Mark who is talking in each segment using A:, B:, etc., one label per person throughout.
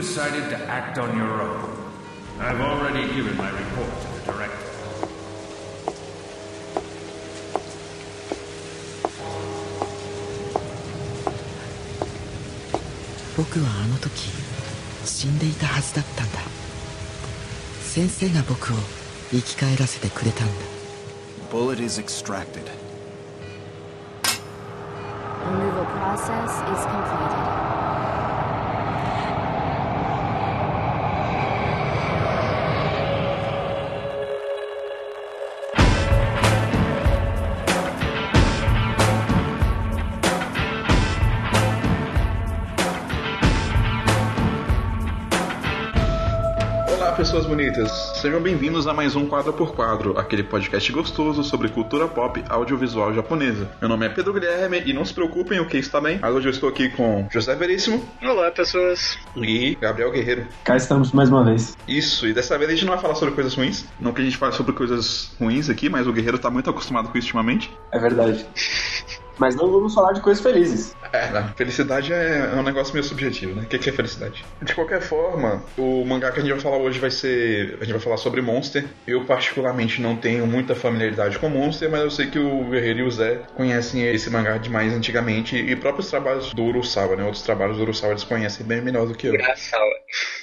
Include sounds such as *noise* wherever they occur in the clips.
A: decided to act on your own. I've already given my report to the director.
B: 僕はあの時死んでいたはずだったんだ先生が僕を生き返らせてくれたんだ
C: Bullet is extracted.
D: Removal process is completed.
E: Pessoas bonitas! Sejam bem-vindos a mais um Quadro por Quadro, aquele podcast gostoso sobre cultura pop audiovisual japonesa. Meu nome é Pedro Guilherme e não se preocupem, o que está bem. Mas hoje eu estou aqui com José Veríssimo
F: Olá, pessoas.
E: e Gabriel Guerreiro.
G: Cá estamos mais uma vez.
E: Isso, e dessa vez a gente não vai falar sobre coisas ruins. Não que a gente fale sobre coisas ruins aqui, mas o Guerreiro tá muito acostumado com isso ultimamente.
G: É verdade. Mas não vamos falar de coisas felizes.
E: É, não, felicidade é, é um negócio meio subjetivo, né? O que que é felicidade? De qualquer forma, o mangá que a gente vai falar hoje vai ser. A gente vai falar sobre Monster. Eu, particularmente, não tenho muita familiaridade com Monster, mas eu sei que o Guerreiro e o Zé conhecem esse mangá de mais antigamente e próprios trabalhos do Urusawa, né? Outros trabalhos do Urusawa eles conhecem bem melhor do que eu.
F: Engraçado.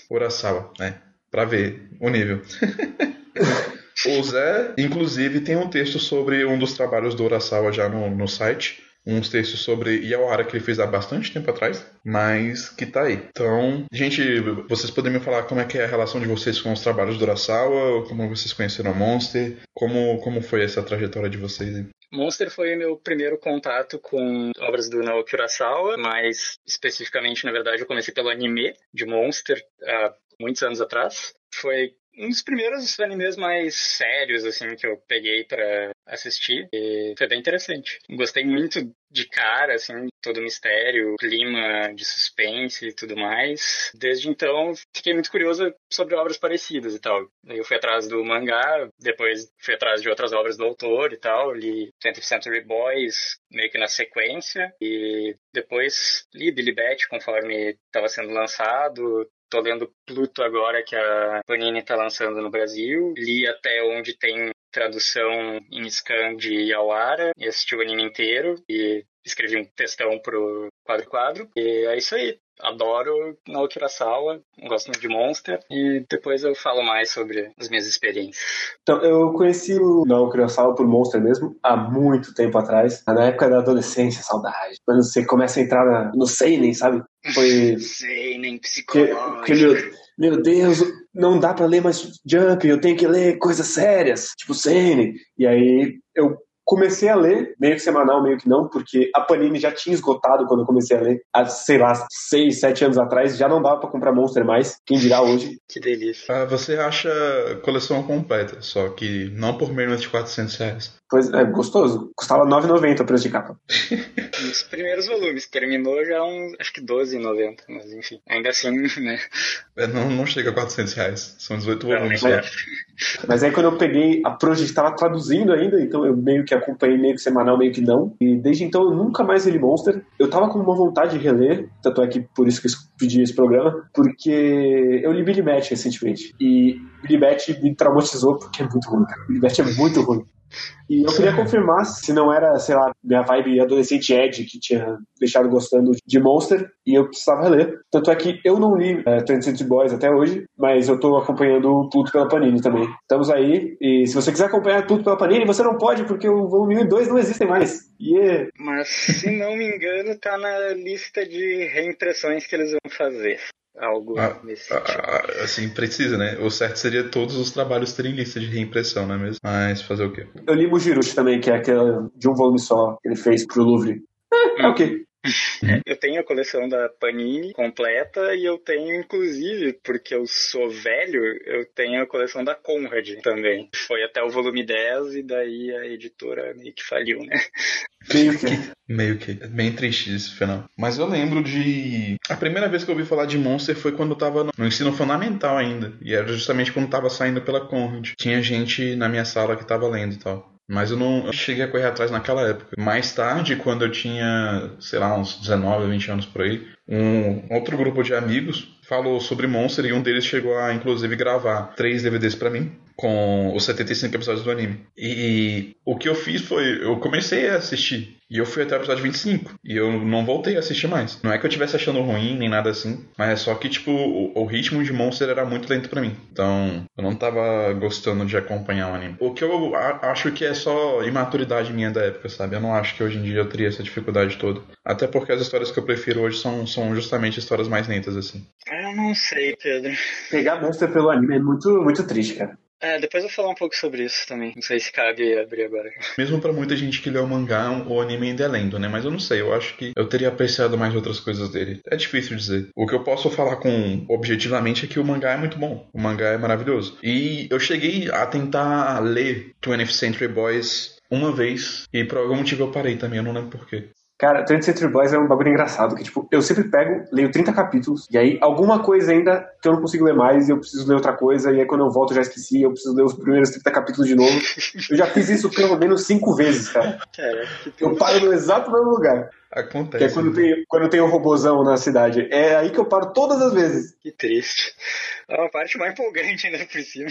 E: Urasawa, né? Pra ver o nível. *laughs* o Zé, inclusive, tem um texto sobre um dos trabalhos do Urasawa já no, no site. Uns textos sobre Yawara que ele fez há bastante tempo atrás, mas que tá aí. Então, gente, vocês podem me falar como é que é a relação de vocês com os trabalhos do Urasawa, como vocês conheceram Monster, como, como foi essa trajetória de vocês?
F: Monster foi o meu primeiro contato com obras do Naoki Urasawa, mas especificamente, na verdade, eu comecei pelo anime de Monster há muitos anos atrás. Foi um dos primeiros animes mais sérios, assim, que eu peguei pra assistir. E foi bem interessante. Gostei muito de cara, assim, todo o mistério, clima de suspense e tudo mais. Desde então, fiquei muito curioso sobre obras parecidas e tal. Eu fui atrás do mangá, depois fui atrás de outras obras do autor e tal. Li 20th Century Boys meio que na sequência. E depois li Billy Bat conforme estava sendo lançado. Tô lendo Pluto agora, que a Panini tá lançando no Brasil. Li até onde tem tradução em scan de Yawara e assisti o anime inteiro e escrevi um textão pro quadro quadro. E é isso aí. Adoro Naoki Urasawa, gosto muito de Monster e depois eu falo mais sobre as minhas experiências.
G: Então, eu conheci o Naoki Urasawa por Monster mesmo, há muito tempo atrás. Na época da adolescência, saudade. Quando você começa a entrar na- no Seinen, sabe? Foi... *laughs*
F: Sei, nem
G: que,
F: psicológico.
G: que meu, meu Deus, não dá pra ler mais Jump, eu tenho que ler coisas sérias, tipo Seinen. E aí eu comecei a ler, meio que semanal, meio que não, porque a Panini já tinha esgotado quando eu comecei a ler, há, sei lá, seis, sete anos atrás, já não dava pra comprar Monster mais, quem dirá hoje.
F: Que delícia.
E: Ah, você acha coleção completa, só que não por menos de 400 reais.
G: Pois é, gostoso. Custava R$ 9,90 o preço de capa. *laughs*
F: Os primeiros volumes, terminou já uns, acho que 12,90, mas enfim, ainda assim, né?
E: É, não, não chega a 400 reais, são 18
F: Não,
E: volumes
F: nem
E: só.
F: é.
G: Mas aí quando eu peguei, a Project estava traduzindo ainda, então eu meio que acompanhei meio que semanal, meio que não. E desde então eu nunca mais li Monster. Eu tava com uma vontade de reler, tanto é que por isso que eu pedi esse programa, porque eu li Billy Bat recentemente. E Billy Bat me traumatizou porque é muito ruim, cara. Billy Bat é muito ruim. E eu queria confirmar se não era, sei lá, minha vibe adolescente Ed que tinha deixado gostando de Monster e eu precisava reler. Tanto é que eu não li é, 20th Century Boys até hoje, mas eu tô acompanhando o Pluto pela Panini também. Estamos aí e se você quiser acompanhar Pluto pela Panini, você não pode porque o volume 1 e 2 não existem mais. É...
F: Mas se não me engano, tá na lista de reimpressões que eles vão fazer. Algo
E: Ah,
F: nesse
E: Ah,
F: sentido.
E: ah, assim, precisa, né? O certo seria todos os trabalhos terem lista de reimpressão, não é mesmo? Mas fazer o quê?
G: eu li Mujirushi também, que é aquela de um volume só que ele fez pro Louvre. É, é ok. *laughs*
F: Eu tenho a coleção da Panini completa e eu tenho, inclusive, porque eu sou velho, eu tenho a coleção da Conrad também. Foi até o volume 10 e daí a editora meio que faliu, né?
G: Meio que.
E: Meio que. É bem triste esse final. Mas eu lembro de. A primeira vez que eu ouvi falar de Monster foi quando eu tava no no ensino fundamental ainda. E era justamente quando tava saindo pela Conrad. Tinha gente na minha sala que tava lendo e tal. Mas eu não cheguei a correr atrás naquela época. Mais tarde, quando eu tinha, sei lá, uns 19, 20 anos por aí, um outro grupo de amigos falou sobre Monster e um deles chegou a, inclusive, gravar três DVDs pra mim com os 75 episódios do anime. E o que eu fiz foi, eu comecei a assistir e eu fui até o episódio 25 e eu não voltei a assistir mais. Não é que eu estivesse achando ruim nem nada assim, mas é só que tipo o, o, ritmo de Monster era muito lento para mim. Então, eu não tava gostando de acompanhar o anime. O que eu a, acho que é só imaturidade minha da época, sabe? Eu não acho que hoje em dia eu teria essa dificuldade toda. Até porque as histórias que eu prefiro hoje são, são justamente histórias mais lentas assim.
F: Eu não sei, Pedro.
G: Pegar Monster pelo anime é muito muito triste, cara.
F: É, depois eu vou falar um pouco sobre isso também. Não sei se cabe abrir agora.
E: Mesmo para muita gente que lê o mangá, o anime ainda é lendo, né? Mas eu não sei, eu acho que eu teria apreciado mais outras coisas dele. É difícil dizer. O que eu posso falar com objetivamente é que o mangá é muito bom. O mangá é maravilhoso. E eu cheguei a tentar ler 20th Century Boys uma vez e por algum motivo eu parei também, eu não lembro porquê.
G: Cara, 20 Century Boys é um bagulho engraçado, que tipo, eu sempre pego, leio 30 capítulos, e aí alguma coisa ainda que eu não consigo ler mais, e eu preciso ler outra coisa, e aí quando eu volto eu já esqueci, eu preciso ler os primeiros 30 capítulos de novo. *laughs* Eu já fiz isso pelo menos cinco vezes, cara. Eu paro no exato mesmo lugar.
E: Acontece.
G: Que é quando tem, quando tem o um robozão na cidade. É aí que eu paro todas as vezes.
F: Que triste. É uma parte mais empolgante ainda por cima.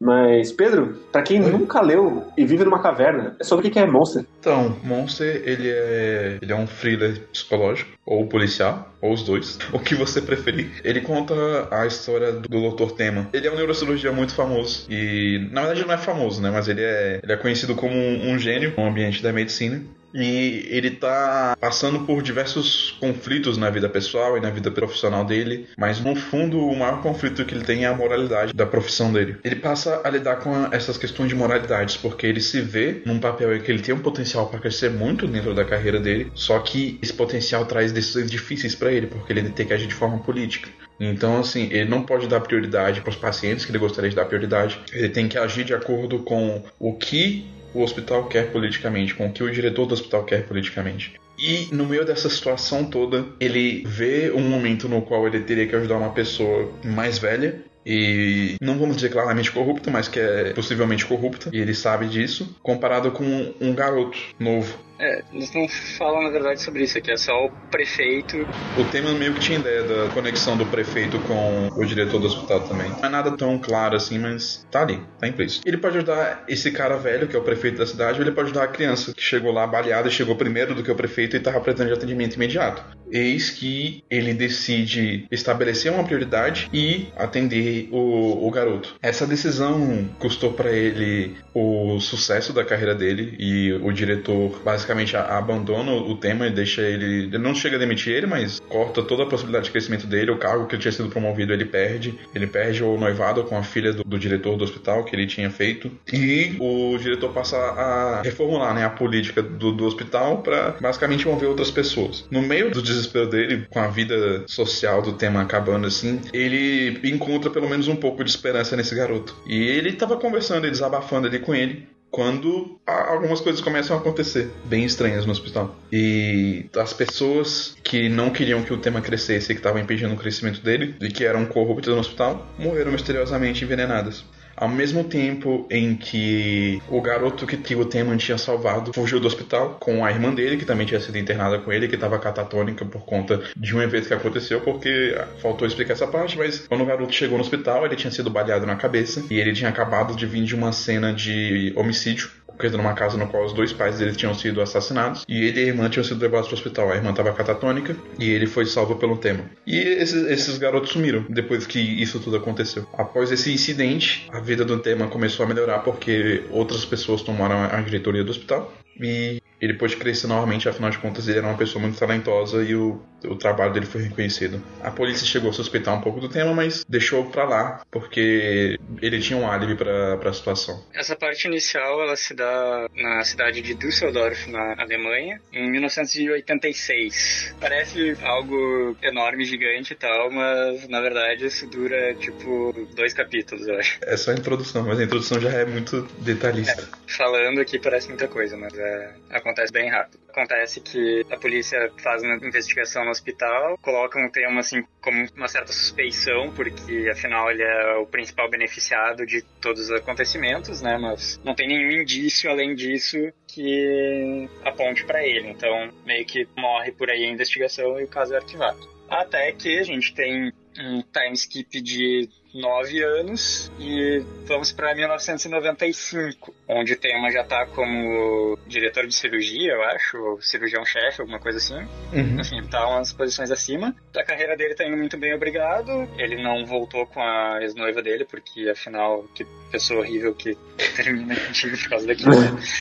G: Mas, Pedro, pra quem Oi? nunca leu e vive numa caverna, é sobre o que é Monster?
E: Então, Monster, ele é, ele é um thriller psicológico, ou policial, ou os dois, *laughs* o que você preferir. Ele conta a história do Dr. Tema. Ele é um neurocirurgião muito famoso, e na verdade não é famoso, né, mas ele é, ele é conhecido como um, um gênio no ambiente da medicina. E ele tá passando por diversos conflitos na vida pessoal e na vida profissional dele, mas no fundo o maior conflito que ele tem é a moralidade da profissão dele. Ele passa a lidar com essas questões de moralidades porque ele se vê num papel em que ele tem um potencial para crescer muito dentro da carreira dele, só que esse potencial traz decisões difíceis para ele, porque ele tem que agir de forma política. Então, assim, ele não pode dar prioridade para os pacientes que ele gostaria de dar prioridade. Ele tem que agir de acordo com o que o hospital quer politicamente, com o que o diretor do hospital quer politicamente. E no meio dessa situação toda, ele vê um momento no qual ele teria que ajudar uma pessoa mais velha e não vamos dizer claramente corrupta, mas que é possivelmente corrupta, e ele sabe disso, comparado com um garoto novo
F: é, eles não falam na verdade sobre isso aqui, é só o prefeito.
E: O tema meio que tinha ideia da conexão do prefeito com o diretor do hospital também. Não é nada tão claro assim, mas tá ali, tá implícito. Ele pode ajudar esse cara velho, que é o prefeito da cidade, ou ele pode ajudar a criança que chegou lá baleada, chegou primeiro do que o prefeito e tava precisando de atendimento imediato. Eis que ele decide estabelecer uma prioridade e atender o, o garoto. Essa decisão custou para ele o sucesso da carreira dele e o diretor basicamente basicamente abandona o tema e deixa ele. Ele não chega a demitir ele, mas corta toda a possibilidade de crescimento dele. O cargo que ele tinha sido promovido ele perde. Ele perde o noivado com a filha do, do diretor do hospital que ele tinha feito. E o diretor passa a reformular né, a política do, do hospital para basicamente envolver outras pessoas. No meio do desespero dele, com a vida social do tema acabando assim, ele encontra pelo menos um pouco de esperança nesse garoto. E ele estava conversando e desabafando ali com ele quando algumas coisas começam a acontecer bem estranhas no hospital. E as pessoas que não queriam que o tema crescesse e que estavam impedindo o crescimento dele, e que eram corruptas no hospital, morreram misteriosamente envenenadas. Ao mesmo tempo em que o garoto que, o Teman tinha salvado fugiu do hospital com a irmã dele, que também tinha sido internada com ele, que estava catatônica por conta de um evento que aconteceu, porque faltou explicar essa parte, mas quando o garoto chegou no hospital, ele tinha sido baleado na cabeça e ele tinha acabado de vir de uma cena de homicídio ocorrido numa casa no qual os dois pais dele tinham sido assassinados e ele e a irmã tinham sido levados para o hospital. A irmã estava catatônica e ele foi salvo pelo tema. E esses, esses, garotos sumiram depois que isso tudo aconteceu. Após esse incidente, a vida do tema começou a melhorar porque outras pessoas tomaram a diretoria do hospital e ele pôde crescer novamente, afinal de contas ele era uma pessoa muito talentosa e o, o trabalho dele foi reconhecido. A polícia chegou a suspeitar um pouco do tema, mas deixou pra lá, porque ele tinha um álibi pra, pra situação.
F: Essa parte inicial, ela se dá na cidade de Düsseldorf, na Alemanha, em 1986. Parece algo enorme, gigante e tal, mas na verdade isso dura, tipo, dois capítulos, eu acho.
E: É só a introdução, mas a introdução já é muito detalhista.
F: É, falando aqui parece muita coisa, mas é, acontece bem rápido. Acontece que a polícia faz uma investigação no hospital, coloca um tema assim como uma certa suspeição, porque afinal ele é o principal beneficiado de todos os acontecimentos, né? Mas não tem nenhum indício além disso que aponte para ele. Então meio que morre por aí a investigação e o caso é arquivado. Até que a gente tem um time skip de nove anos e vamos para 1995, onde o tema já tá como diretor de cirurgia, eu acho, ou cirurgião-chefe, alguma coisa assim.
E: Uhum.
F: Enfim, tá umas posições acima. A carreira dele tá indo muito bem, obrigado. Ele não voltou com a ex-noiva dele, porque afinal, que pessoa horrível que *laughs* termina contigo por causa daquilo.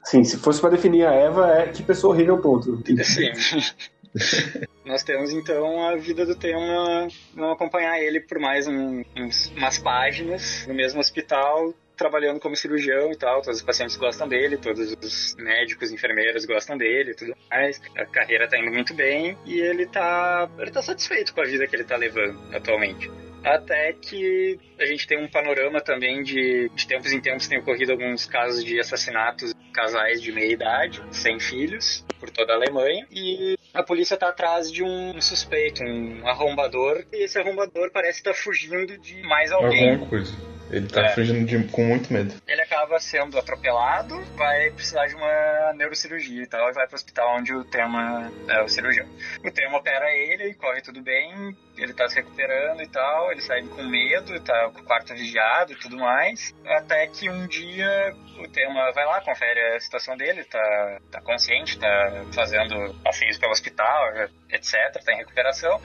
G: Sim, se fosse pra definir a Eva, é que pessoa horrível, ponto.
F: Sim. *laughs* Nós temos então a vida do tema, vamos acompanhar ele por mais um, uns, umas páginas no mesmo hospital, trabalhando como cirurgião e tal, todos os pacientes gostam dele, todos os médicos, enfermeiros gostam dele e tudo mais. A carreira tá indo muito bem e ele tá, ele tá satisfeito com a vida que ele tá levando atualmente. Até que a gente tem um panorama também de, de tempos em tempos tem ocorrido alguns casos de assassinatos de casais de meia idade, sem filhos, por toda a Alemanha, e a polícia tá atrás de um suspeito, um arrombador, e esse arrombador parece estar fugindo de mais alguém.
E: Alguma coisa. Ele tá
F: É.
E: fugindo de- com muito medo.
F: Ele acaba sendo atropelado, vai precisar de uma neurocirurgia e tal, e vai pro hospital onde o tema é o cirurgião. O tema opera ele, corre tudo bem, ele tá se recuperando e tal, ele sai com medo, tá com o quarto vigiado e tudo mais, até que um dia o tema vai lá, confere a situação dele, tá, tá consciente, tá fazendo passeios pelo hospital, etc, tá em recuperação.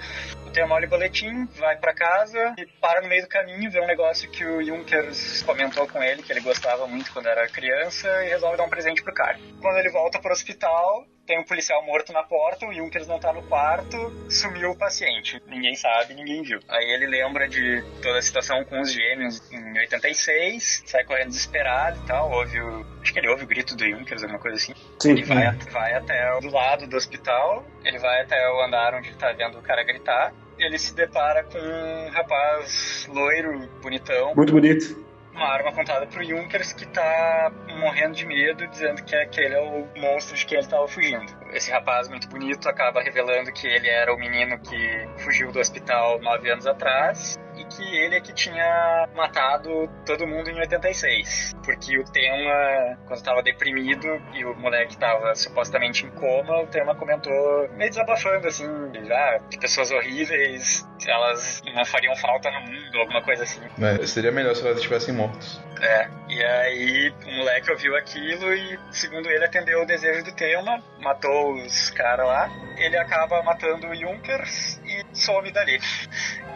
F: O tema olha o boletim, vai pra casa e para no meio do caminho, vê um negócio que o Junkers comentou com ele, que ele gostava muito quando era criança, e resolve dar um presente pro cara. Quando ele volta pro hospital, tem um policial morto na porta, o Junkers não tá no quarto, sumiu o paciente. Ninguém sabe, ninguém viu. Aí ele lembra de toda a situação com os gêmeos em 86, sai correndo desesperado e tal, ouve o... Acho que ele ouve o grito do Junkers, alguma coisa assim.
G: Sim.
F: Ele vai, vai até o do lado do hospital, ele vai até o andar onde ele tá vendo o cara gritar. Ele se depara com um rapaz loiro, bonitão,
G: Muito bonito.
F: Uma arma apontada pro Junkers que tá morrendo de medo, dizendo que aquele é o monstro de quem ele tava fugindo. Esse rapaz muito bonito acaba revelando que ele era o menino que fugiu do hospital nove anos atrás e que ele é que tinha matado todo mundo em 86. Porque o tema, quando tava deprimido e o moleque tava supostamente em coma, o tema comentou, meio desabafando assim, ah, que pessoas horríveis, elas não fariam falta no mundo, alguma coisa assim.
E: Né? Seria melhor se elas estivessem mortas.
F: É, e aí o moleque ouviu aquilo e, segundo ele, atendeu o desejo do tema, matou os caras lá. Ele acaba matando o Junkers e some dali.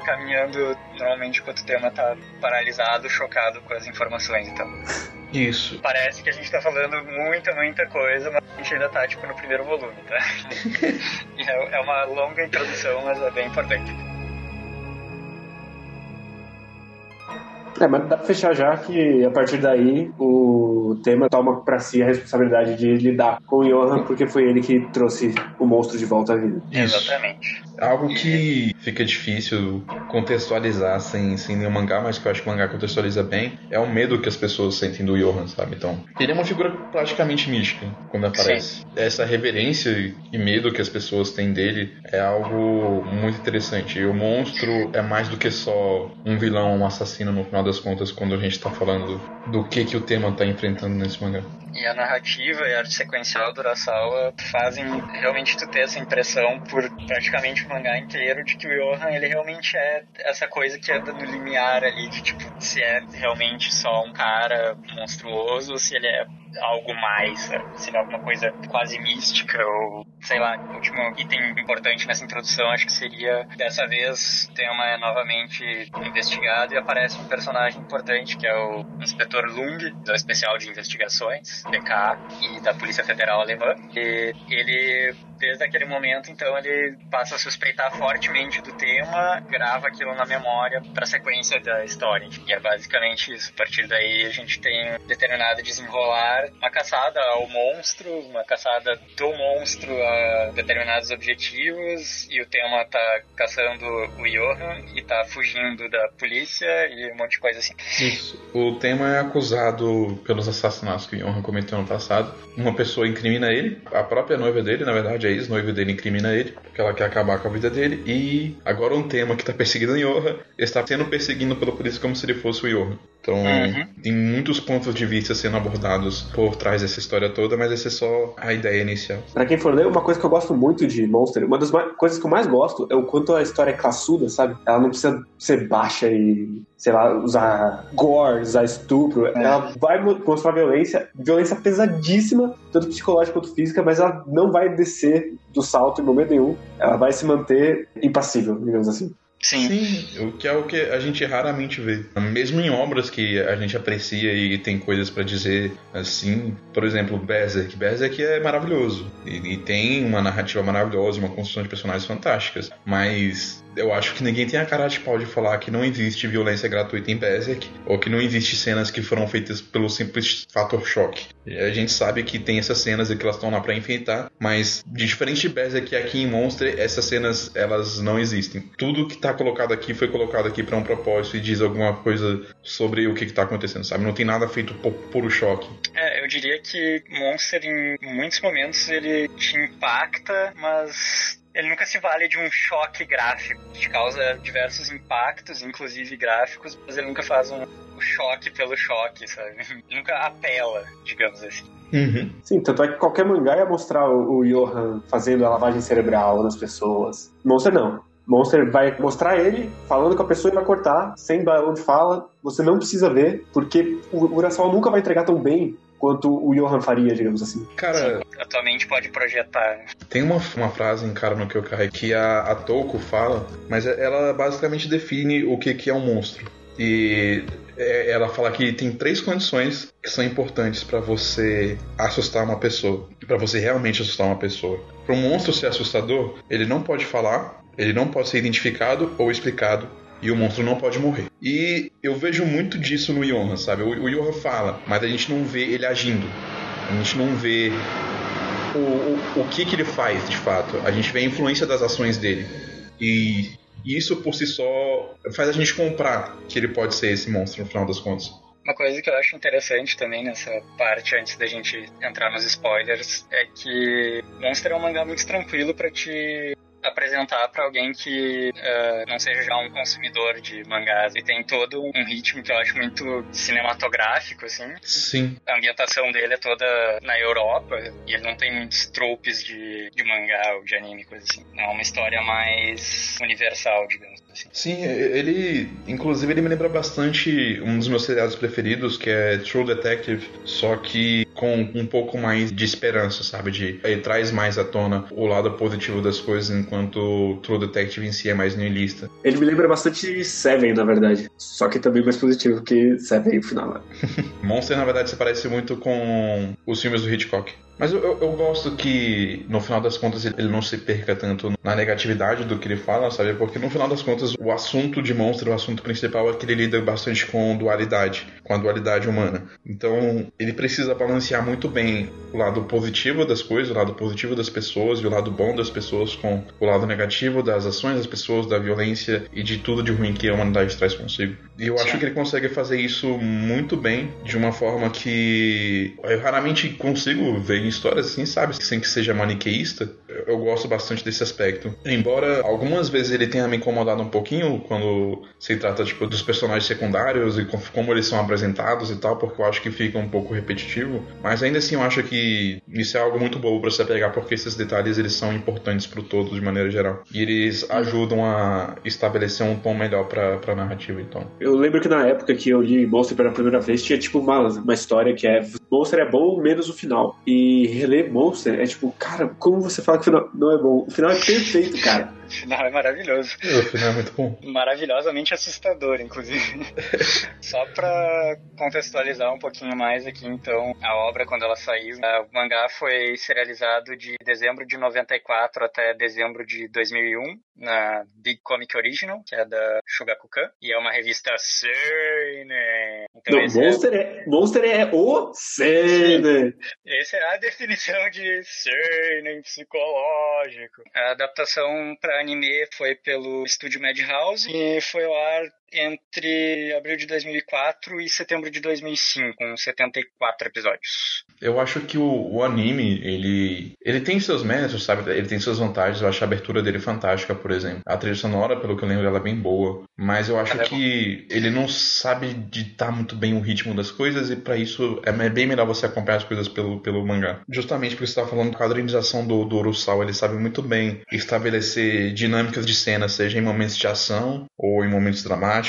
F: Caminhando normalmente enquanto o tema tá paralisado, chocado com as informações. Então,
E: Isso.
F: parece que a gente tá falando muita, muita coisa, mas a gente ainda tá tipo no primeiro volume, tá? *laughs* É é uma longa introdução, mas é bem importante.
G: É, mas dá pra fechar já que a partir daí o tema toma pra si a responsabilidade de lidar com o Johan, porque foi ele que trouxe o monstro de volta à vida.
E: Isso.
F: Exatamente.
E: Algo que fica difícil contextualizar sem, sem nenhum mangá, mas que eu acho que o mangá contextualiza bem, é o medo que as pessoas sentem do Johan, sabe? Então, ele é uma figura praticamente mística quando aparece. Essa reverência e medo que as pessoas têm dele é algo muito interessante. E o monstro é mais do que só um vilão, um assassino no final das contas, quando a gente tá falando do que, que o tema tá enfrentando nesse mangá.
F: E a narrativa e a arte sequencial do Urasawa fazem realmente tu ter essa impressão por praticamente o mangá inteiro de que o Johan ele realmente é essa coisa que anda no limiar ali de tipo se é realmente só um cara monstruoso ou se ele é algo mais, se ele é alguma coisa quase mística ou sei lá, o último item importante nessa introdução acho que seria dessa vez tema é novamente investigado e aparece um personagem importante que é o inspetor Lung, do especial de investigações BK e da Polícia Federal Alemã. E ele, desde aquele momento, então, ele passa a suspeitar fortemente do tema, grava aquilo na memória para sequência da história. E é basicamente isso. A partir daí, a gente tem um determinado desenrolar, uma caçada ao monstro, uma caçada do monstro a determinados objetivos, e o tema tá caçando o Johan e tá fugindo da polícia e um monte de coisa assim.
E: Isso. O tema é acusado pelos assassinatos que o Johan cometeu no passado. Uma pessoa incrimina ele, a própria noiva dele, na verdade, a ex-noiva dele incrimina ele, porque ela quer acabar com a vida dele. E agora um tema que tá perseguindo o Yoha está sendo perseguido pela polícia como se ele fosse o Yoha. Então,
F: Uhum.
E: tem muitos pontos de vista sendo abordados por trás dessa história toda, mas essa é só a ideia inicial.
G: Pra quem for ler, uma coisa que eu gosto muito de Monster, uma das coisas que eu mais gosto é o quanto a história é classuda, sabe? Ela não precisa ser baixa e, sei lá, usar gore, usar estupro. Ela vai mo- mostrar violência, violência pesadíssima, tanto psicológica quanto física, mas ela não vai descer do salto em momento nenhum. Ela vai se manter impassível, digamos assim.
F: Sim.
E: Sim, o que é o que a gente raramente vê. Mesmo em obras que a gente aprecia e tem coisas pra dizer assim, por exemplo, Berserk. Berserk é maravilhoso e, e tem uma narrativa maravilhosa, uma construção de personagens fantásticas, mas eu acho que ninguém tem a cara de pau de falar que não existe violência gratuita em Berserk ou que não existe cenas que foram feitas pelo simples fator choque. A gente sabe que tem essas cenas e que elas estão lá pra enfeitar, mas diferente de Berserk aqui em Monster, essas cenas elas não existem. Tudo que tá colocado aqui foi colocado aqui pra um propósito e diz alguma coisa sobre o que, que tá acontecendo, sabe? Não tem nada feito por puro choque.
F: É, eu diria que Monster, em muitos momentos, ele te impacta, mas ele nunca se vale de um choque gráfico. Te causa diversos impactos, inclusive gráficos, mas ele nunca faz um choque pelo choque, sabe? *laughs* nunca apela, digamos assim.
E: Uhum.
G: Sim, tanto é que qualquer mangá ia mostrar o, o Johan fazendo a lavagem cerebral nas pessoas. Monster não. Monster vai mostrar ele falando com a pessoa e vai cortar, sem balão de fala. Você não precisa ver, porque o Urasawa nunca vai entregar tão bem quanto o Johan faria, digamos assim.
E: Cara,
F: A tua mente pode projetar.
E: Tem uma, uma frase em Cara no Kyokai que a, a Toko fala, mas ela basicamente define o que, que é um monstro. E é, ela fala que tem três condições que são importantes pra você assustar uma pessoa, Pra você realmente assustar uma pessoa. Para um monstro ser assustador, ele não pode falar, ele não pode ser identificado ou explicado. E o monstro não pode morrer. E eu vejo muito disso no Yohan, sabe? O, o Yohan fala, mas a gente não vê ele agindo. A gente não vê o, o, o que, que ele faz de fato. A gente vê a influência das ações dele. E isso por si só faz a gente comprar que ele pode ser esse monstro no final das contas.
F: Uma coisa que eu acho interessante também nessa parte, antes da gente entrar nos spoilers, é que Monster é um mangá muito tranquilo pra te apresentar pra alguém que eh, não seja já um consumidor de mangás. E tem todo um ritmo que eu acho muito cinematográfico, assim.
E: Sim.
F: A ambientação dele é toda na Europa e ele não tem muitos tropes de, de mangá ou de anime, coisa assim. É uma história mais universal, digamos assim.
E: Sim, ele. Inclusive, ele me lembra bastante um dos meus seriados preferidos, que é True Detective, só que com um pouco mais de esperança, sabe? De, ele traz mais à tona o lado positivo das coisas, enquanto True Detective em si é mais nihilista.
G: Ele me lembra bastante Seven, na verdade. Só que também mais positivo que Seven no final. né? *laughs*
E: Monster, na verdade, se parece muito com os filmes do Hitchcock. Mas eu, eu, gosto que, no final das contas, ele não se perca tanto na negatividade do que ele fala, sabe? Porque, no final das contas, o assunto de Monster, o assunto principal, é que ele lida bastante com dualidade, com a dualidade humana. Então, ele precisa balancear muito bem o lado positivo das coisas, o lado positivo das pessoas e o lado bom das pessoas com o lado negativo das ações das pessoas, da violência e de tudo de ruim que a humanidade traz consigo. E eu acho que ele consegue fazer isso muito bem, de uma forma que eu raramente consigo ver em histórias assim, sabe? Sem que seja maniqueísta. Eu, gosto bastante desse aspecto. Embora algumas vezes ele tenha me incomodado um pouquinho quando se trata tipo, dos personagens secundários e com- como eles são apresentados e tal, porque eu acho que fica um pouco repetitivo. Mas ainda assim eu acho que isso é algo muito bom para se apegar, porque esses detalhes eles são importantes pro todo de maneira geral. E eles ajudam a estabelecer um tom melhor pra, pra narrativa, então.
G: Eu lembro que na época que eu li Monster pela primeira vez, tinha tipo uma, uma história que é Monster é bom menos o final. E reler Monster é tipo, cara, como você fala que o final não é bom? O final é perfeito, cara.
F: O final é maravilhoso.
E: O final é muito bom.
F: maravilhosamente assustador, inclusive. *laughs* Só pra contextualizar um pouquinho mais aqui, então, a obra quando ela saiu, o mangá foi serializado de dezembro de 94 até dezembro de 2001 na Big Comic Original, que é da Shogakukan, e é uma revista seinen. Então
G: Não,
F: é-
G: Monster é, Monster é o Sender.
F: essa é a *laughs* definição de seinen psicológico. A adaptação para anime foi pelo estúdio Madhouse e foi ao ar entre abril de 2004 e setembro de 2005, com 74 episódios.
E: Eu acho que o, o, anime, ele, ele tem seus méritos, sabe? Ele tem suas vantagens. Eu acho a abertura dele fantástica, por exemplo. A trilha sonora, pelo que eu lembro, ela é bem boa. Mas eu acho que ele não sabe ditar muito bem o ritmo das coisas e para isso é bem melhor você acompanhar as coisas pelo, pelo mangá. Justamente porque você está falando da quadrinização do, do Urusal, ele sabe muito bem estabelecer dinâmicas de cena, seja em momentos de ação, ou em momentos dramáticos,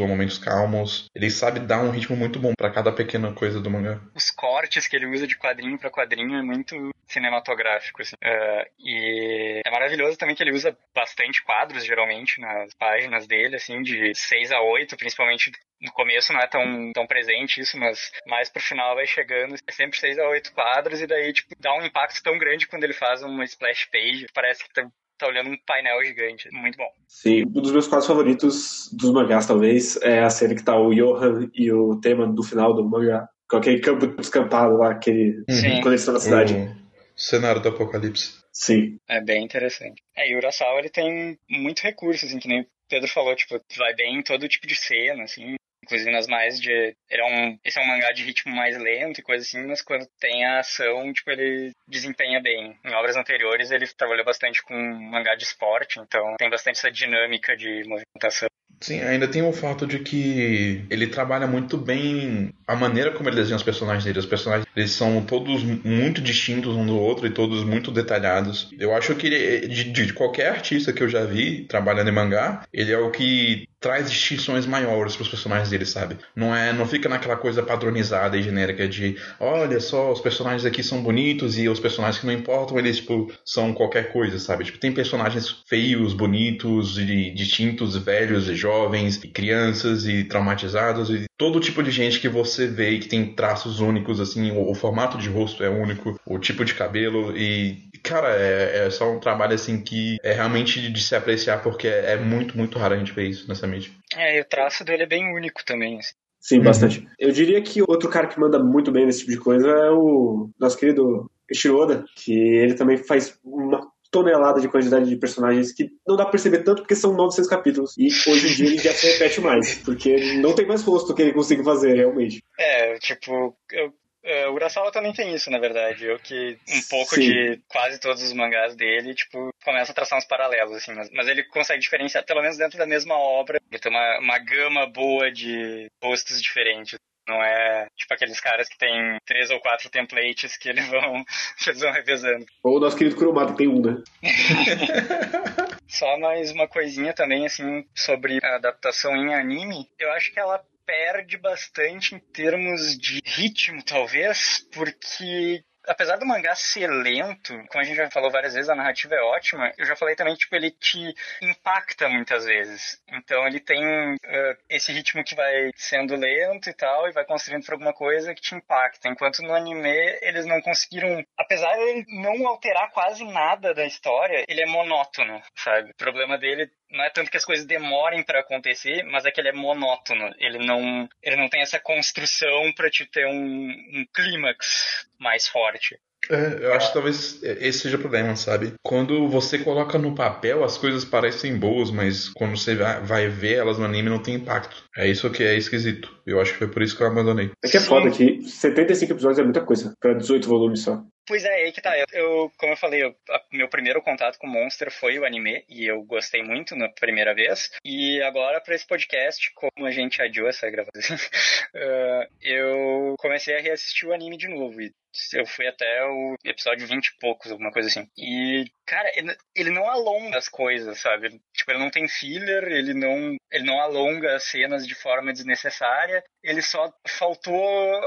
E: ou momentos calmos. Ele sabe dar um ritmo muito bom para cada pequena coisa do mangá.
F: Os cortes que ele usa de quadrinho para quadrinho é muito cinematográfico, assim. Uh, e é maravilhoso também que ele usa bastante quadros, geralmente, nas páginas dele, assim, de 6 a 8, principalmente no começo não é tão, tão presente isso, mas mais pro final vai chegando, é sempre 6 a 8 quadros, e daí, tipo, dá um impacto tão grande quando ele faz uma splash page, parece que tá, tá olhando um painel gigante. Muito bom.
G: Sim, um dos meus quadros favoritos dos mangás, talvez, é a cena que tá o Johan e o tema do final do mangá com aquele campo descampado lá, aquele,
F: Sim.
G: quando eles estão na cidade.
E: O cenário do apocalipse.
G: Sim.
F: É bem interessante. É, e o Urasawa, ele tem muito recurso, assim, que nem o Pedro falou, tipo, vai bem em todo tipo de cena, assim, inclusive nas mais de. Ele é um, esse é um mangá de ritmo mais lento e coisa assim, mas quando tem a ação, tipo, ele desempenha bem. Em obras anteriores, ele trabalhou bastante com mangá de esporte, então tem bastante essa dinâmica de movimentação.
E: Sim, ainda tem o fato de que ele trabalha muito bem a maneira como ele desenha os personagens dele. Os personagens eles são todos muito distintos um do outro e todos muito detalhados. Eu acho que ele, de, de qualquer artista que eu já vi trabalhando em mangá, ele é o que traz distinções maiores para os personagens dele, sabe? Não é, não fica naquela coisa padronizada e genérica de, olha só, os personagens aqui são bonitos e os personagens que não importam, eles tipo são qualquer coisa, sabe? Tipo, tem personagens feios, bonitos e distintos, velhos e jovens, e crianças e traumatizados e todo tipo de gente que você vê que tem traços únicos assim, o, o formato de rosto é único, o tipo de cabelo e cara, é, é, só um trabalho assim que é realmente de se apreciar porque é, é muito, muito raro a gente ver isso nessa mídia.
F: É, e o traço dele é bem único também. Assim.
G: Sim, bastante. Eu diria que outro cara que manda muito bem nesse tipo de coisa é o nosso querido Shiroda, que ele também faz uma tonelada de quantidade de personagens que não dá pra perceber tanto porque são 900 capítulos. E hoje em dia ele já se repete mais, porque não tem mais rosto que ele consiga fazer, realmente.
F: É, tipo, eu o Urasawa também tem isso, na verdade. Eu que um pouco
G: Sim.
F: de quase todos os mangás dele, tipo, começa a traçar uns paralelos, assim. Mas, mas ele consegue diferenciar, pelo menos dentro da mesma obra. Ele tem uma, uma gama boa de rostos diferentes. Não é tipo aqueles caras que tem três ou quatro templates que eles *laughs* vão, eles vão revezando.
G: Ou o nosso querido Kurumada tem um, né? *laughs*
F: Só mais uma coisinha também, assim, sobre a adaptação em anime. Eu acho que ela perde bastante em termos de ritmo, talvez, porque apesar do mangá ser lento, como a gente já falou várias vezes, a narrativa é ótima. Eu já falei também, tipo, ele te impacta muitas vezes. Então ele tem uh, esse ritmo que vai sendo lento e tal, e vai construindo por alguma coisa que te impacta. Enquanto no anime eles não conseguiram, apesar de ele não alterar quase nada da história, ele é monótono, sabe? O problema dele não é tanto que as coisas demorem para acontecer, mas é que ele é monótono. Ele não, ele não tem essa construção para te ter um, um clímax mais forte.
E: É, eu acho que talvez esse seja o problema, sabe? Quando você coloca no papel, as coisas parecem boas, mas quando você vai ver elas no anime não tem impacto. É isso que é esquisito. Eu acho que foi por isso que eu abandonei.
G: É que é foda que 75 episódios é muita coisa, pra 18 volumes só.
F: Pois é, aí que tá. Eu, eu como eu falei, eu, a, meu primeiro contato com Monster foi o anime, e eu gostei muito na primeira vez. E agora, para esse podcast, como a gente adiou essa gravação, uh, *laughs* eu comecei a reassistir o anime de novo. E eu fui até o episódio 20 e poucos, alguma coisa assim. E, cara, ele, ele não alonga as coisas, sabe? Tipo, ele não tem filler, ele não, ele não alonga as cenas de forma desnecessária. Ele só faltou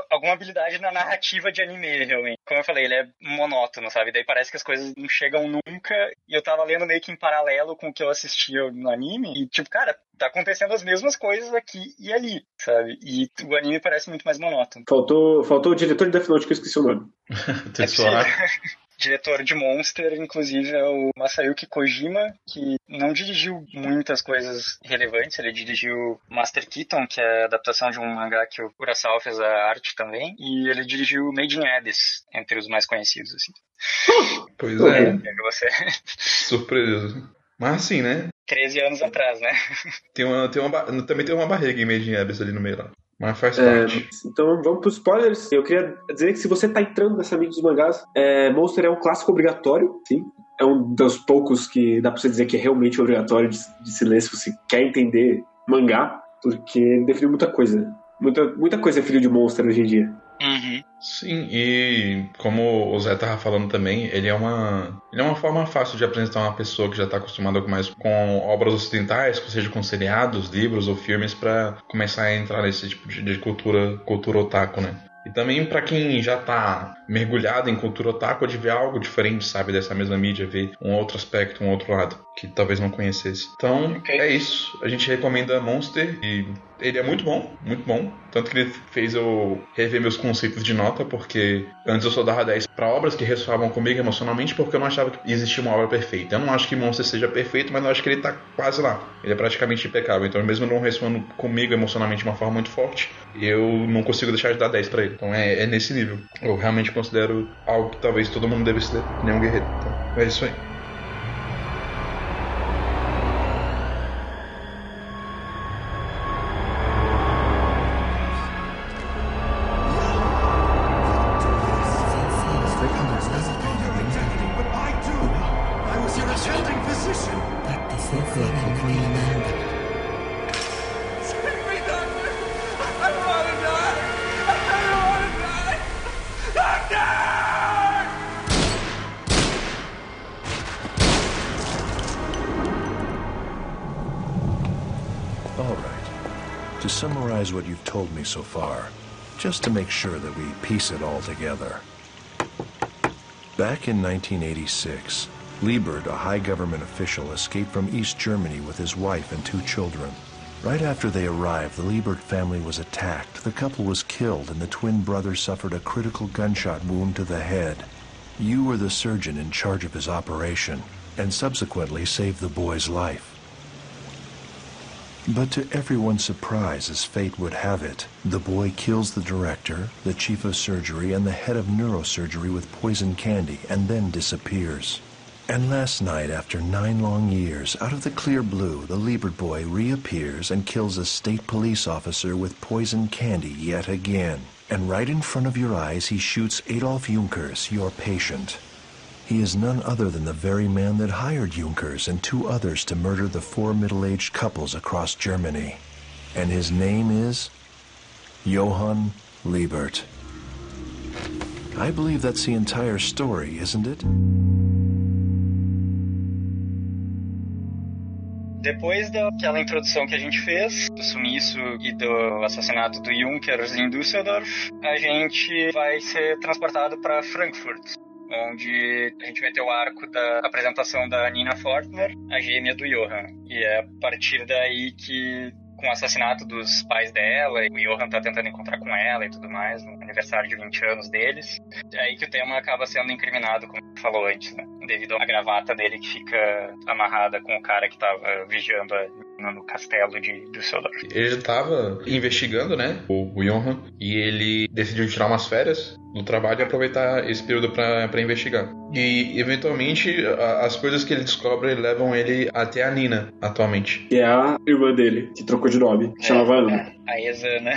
F: alguma habilidade na narrativa de anime, realmente. Como eu falei, ele é monótono, sabe? Daí parece que as coisas não chegam nunca. E eu tava lendo meio que em paralelo com o que eu assistia no anime. E, tipo, cara, tá acontecendo as mesmas coisas aqui e ali, sabe? E o anime parece muito mais monótono.
G: Faltou, faltou o diretor de Death Note que eu esqueci o nome. *laughs*
E: Tetsuara. *laughs*
F: diretor de Monster, inclusive, é o Masayuki Kojima, que não dirigiu muitas coisas relevantes. Ele dirigiu Master Keaton, que é a adaptação de um mangá que o Kurosawa fez a arte também, e ele dirigiu Made in Abyss, entre os mais conhecidos, assim.
E: Pois é,
F: É, Você...
E: surpresa. Mas assim, né?
F: 13 anos atrás, né?
E: Tem uma, tem uma, também tem uma barriga em Made in Abyss ali no meio lá. Mas faz
G: É,
E: parte.
G: então vamos pros spoilers. Eu queria dizer que se você tá entrando nessa mídia dos mangás, é, Monster é um clássico obrigatório, sim. É um dos poucos que dá pra você dizer que é realmente obrigatório de, de se ler se você quer entender mangá, porque ele definiu muita coisa. Muita, muita coisa é filho de Monster hoje em dia.
F: Uhum.
E: Sim, e como o Zé tava falando também, ele é uma ele é uma forma fácil de apresentar uma pessoa que já tá acostumada com mais com obras ocidentais, seja com seriados, livros ou filmes, pra começar a entrar nesse tipo de, de cultura cultura otaku, né? E também pra quem já tá mergulhado em cultura otaku, de ver algo diferente, sabe, dessa mesma mídia, ver um outro aspecto, um outro lado, que talvez não conhecesse. Então,
F: Ok.
E: é isso. A gente recomenda Monster e ele é muito bom, muito bom. Tanto que ele fez eu rever meus conceitos de nota, porque antes eu só dava 10 pra obras que ressoavam comigo emocionalmente, porque eu não achava que existia uma obra perfeita. Eu não acho que Monster seja perfeito, mas eu acho que ele tá quase lá. Ele é praticamente impecável. Então, mesmo não ressoando comigo emocionalmente de uma forma muito forte, eu não consigo deixar de dar 10 pra ele. Então, é, é nesse nível. Eu realmente considero algo que talvez todo mundo devesse ler, que nem um guerreiro. Então, é isso aí.
H: Summarize what you've told me so far, just to make sure that we piece it all together. Back in 1986, Liebert, a high government official, escaped from East Germany with his wife and two children. Right after they arrived, the Liebert family was attacked. The couple was killed, and the twin brother suffered a critical gunshot wound to the head. You were the surgeon in charge of his operation, and subsequently saved the boy's life. But to everyone's surprise, as fate would have it, the boy kills the director, the chief of surgery, and the head of neurosurgery with poison candy, and then disappears. And last night, after nine long years, out of the clear blue, the Liebert boy reappears and kills a state police officer with poison candy yet again. And right in front of your eyes, he shoots Adolf Junkers, your patient. He is none other than the very man that hired Junkers and two others to murder the four middle-aged couples across Germany. And his name is Johann Liebert. I believe that's the entire story, isn't it?
F: Depois daquela introdução que a gente fez, do sumiço e do assassinato do Junkers em Düsseldorf, a gente vai ser transportado para Frankfurt, onde a gente ter o arco da apresentação da Nina Fortner, a gêmea do Johann. E é a partir daí que, com o assassinato dos pais dela, o Johann tá tentando encontrar com ela e tudo mais, no aniversário de 20 anos deles, é aí que o tema acaba sendo incriminado, como falou antes, né? Devido à gravata dele que fica amarrada com o cara que tava vigiando a no castelo de Düsseldorf.
E: Ele estava investigando, né, o, o Johan, e ele decidiu tirar umas férias do trabalho e aproveitar esse período para investigar. E, eventualmente, a- as coisas que ele descobre levam ele até a Nina, atualmente.
G: Que é a irmã dele, que trocou de nome, que chamava Ana.
F: A Eza, né?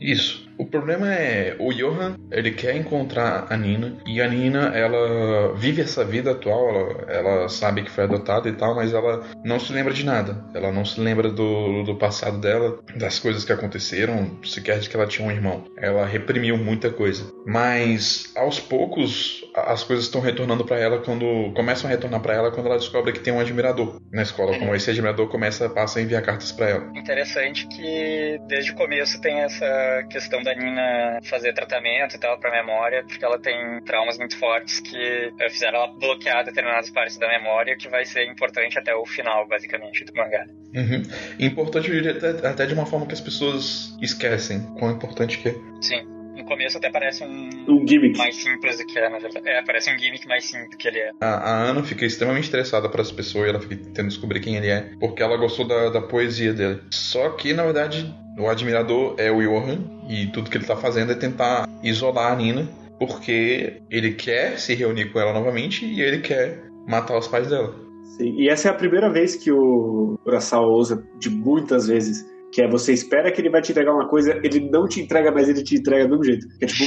E: Isso. O problema é, o Johan, ele quer encontrar a Nina, e a Nina, ela vive essa vida atual, ela, ela sabe que foi adotada e tal, mas ela não se lembra de nada. Ela não se lembra do, do passado dela, das coisas que aconteceram, sequer de que ela tinha um irmão. Ela reprimiu muita coisa. Mas, aos poucos, as coisas estão retornando pra ela quando... Começam a retornar pra ela quando ela descobre que tem um admirador na escola. Como esse admirador começa, passa a enviar cartas pra ela.
F: Interessante que desde o começo tem essa questão da Nina fazer tratamento e tal pra memória, porque ela tem traumas muito fortes que eh, fizeram ela bloquear determinadas partes da memória, que vai ser importante até o final, basicamente, do mangá.
E: Uhum. Importante, eu diria, até, até de uma forma que as pessoas esquecem quão importante que é.
F: Sim. No começo até parece um
G: Um gimmick.
F: mais simples do que é, na verdade. É, parece um gimmick mais simples do que ele é.
E: A, a Ana fica extremamente interessada para essa pessoa e ela fica tentando descobrir quem ele é, porque ela gostou da, da poesia dele. Só que, na verdade, o admirador é o Johan e tudo que ele tá fazendo é tentar isolar a Nina, porque ele quer se reunir com ela novamente e ele quer matar os pais dela.
G: Sim, e essa é a primeira vez que o Urasawa usa, de muitas vezes, Que é você espera que ele vai te entregar uma coisa, ele não te entrega, mas ele te entrega do mesmo jeito. É tipo,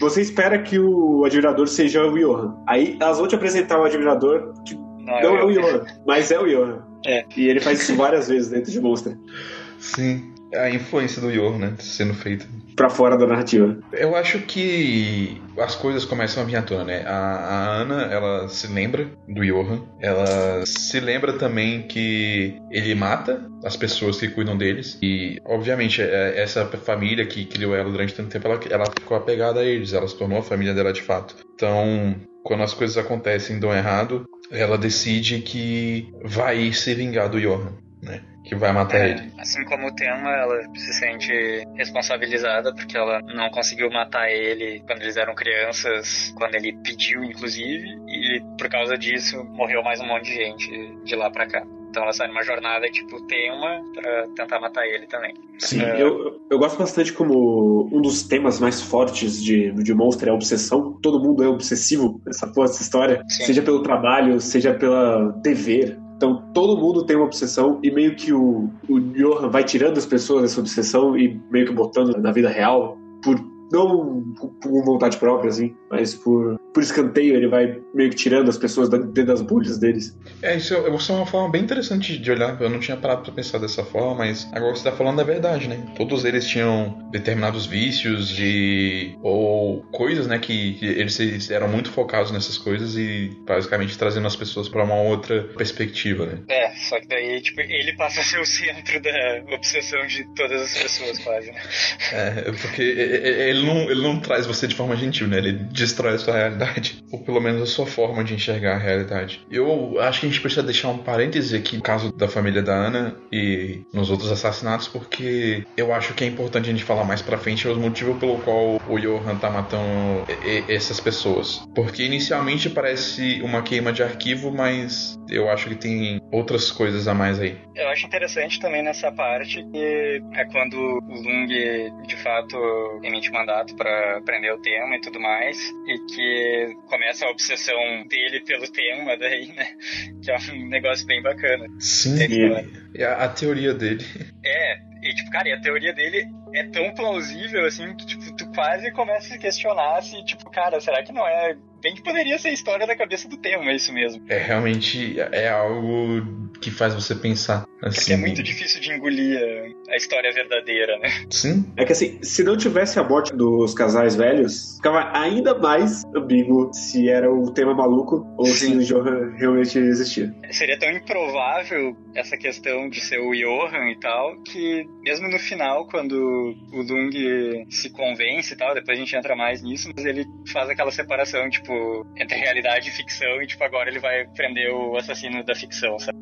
G: você espera que o admirador seja o Johan. Aí elas vão te apresentar um admirador que
F: Não,
G: não é
F: eu-
G: o Johan, mas é o Johan.
F: É.
G: E ele faz isso várias vezes dentro de Monster.
E: Sim. A influência do Yor, né? Sendo feita.
G: Pra fora da narrativa.
E: Eu acho que as coisas começam a vir à tona, né? A, a Ana, ela se lembra do Johan. Ela se lembra também que ele mata as pessoas que cuidam deles. E, obviamente, é- essa família que criou ela durante tanto tempo, ela, ela ficou apegada a eles. Ela se tornou a família dela de fato. Então, quando as coisas acontecem e dão errado, ela decide que vai se vingar do Johan, né? Que vai matar
F: É,
E: ele.
F: assim como o tema, ela se sente responsabilizada porque ela não conseguiu matar ele quando eles eram crianças, quando ele pediu, inclusive, e por causa disso morreu mais um monte de gente de lá pra cá. Então ela sai numa jornada tipo tema pra tentar matar ele também.
G: Sim,
F: É.
G: eu, eu gosto bastante como um dos temas mais fortes de, de Monster é a obsessão. Todo mundo é obsessivo nessa porra, essa história.
F: Sim.
G: Seja pelo trabalho, seja pela dever. Então todo mundo tem uma obsessão e meio que o, o Johan vai tirando as pessoas dessa obsessão e meio que botando na vida real por não por vontade própria, assim, mas por, por escanteio ele vai meio que tirando as pessoas da- dentro das bolhas deles.
E: É, isso é, isso é uma forma bem interessante de olhar. Eu não tinha parado pra pensar dessa forma, mas agora você tá falando a verdade, né? Todos eles tinham determinados vícios de. ou coisas, né? Que, que eles eram muito focados nessas coisas e basicamente trazendo as pessoas pra uma outra perspectiva, né?
F: É, só que daí, tipo, ele passa a ser o centro da obsessão de todas as pessoas, quase, né?
E: É, porque ele não, ele não traz você de forma gentil, né? Ele destrói a sua realidade. Ou pelo menos a sua forma de enxergar a realidade. Eu acho que a gente precisa deixar um parêntese aqui no caso da família da Ana e nos outros assassinatos, porque eu acho que é importante a gente falar mais pra frente os motivos pelo qual o Johan tá matando essas pessoas. Porque inicialmente parece uma queima de arquivo, mas eu acho que tem outras coisas a mais aí.
F: Eu acho interessante também nessa parte que é quando o Lung de fato emite mandato pra prender o tema e tudo mais, e que começa a obsessão dele pelo tema daí, né? Que é um negócio bem bacana.
E: Sim,
F: É,
E: e a, a teoria dele.
F: É, e tipo, cara, e a teoria dele é tão plausível assim que tipo, tu quase começa a se questionar se, tipo, cara, será que não é. Bem que poderia ser a história da cabeça do tema, é isso mesmo.
E: É realmente é algo que faz você pensar.
F: Porque
E: Assim,
F: é muito difícil de engolir a- a história verdadeira, né?
E: Sim,
G: É que assim, se não tivesse a morte dos casais velhos, ficava ainda mais ambíguo se era o tema maluco ou
F: Sim.
G: se o Johan realmente existia.
F: Seria tão improvável essa questão de ser o Johan e tal, que mesmo no final, quando o Lung se convence e tal, depois a gente entra mais nisso, mas ele faz aquela separação, tipo, entre realidade e ficção, e tipo, agora ele vai prender o assassino da ficção, sabe?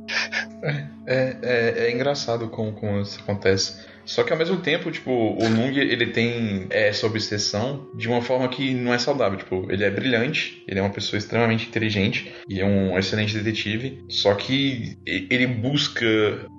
E: é, é, é engraçado como, como isso acontece. Só que ao mesmo tempo, tipo, o Lung ele tem essa obsessão de uma forma que não é saudável. Tipo, ele é brilhante, ele é uma pessoa extremamente inteligente e é um excelente detetive. Só que ele busca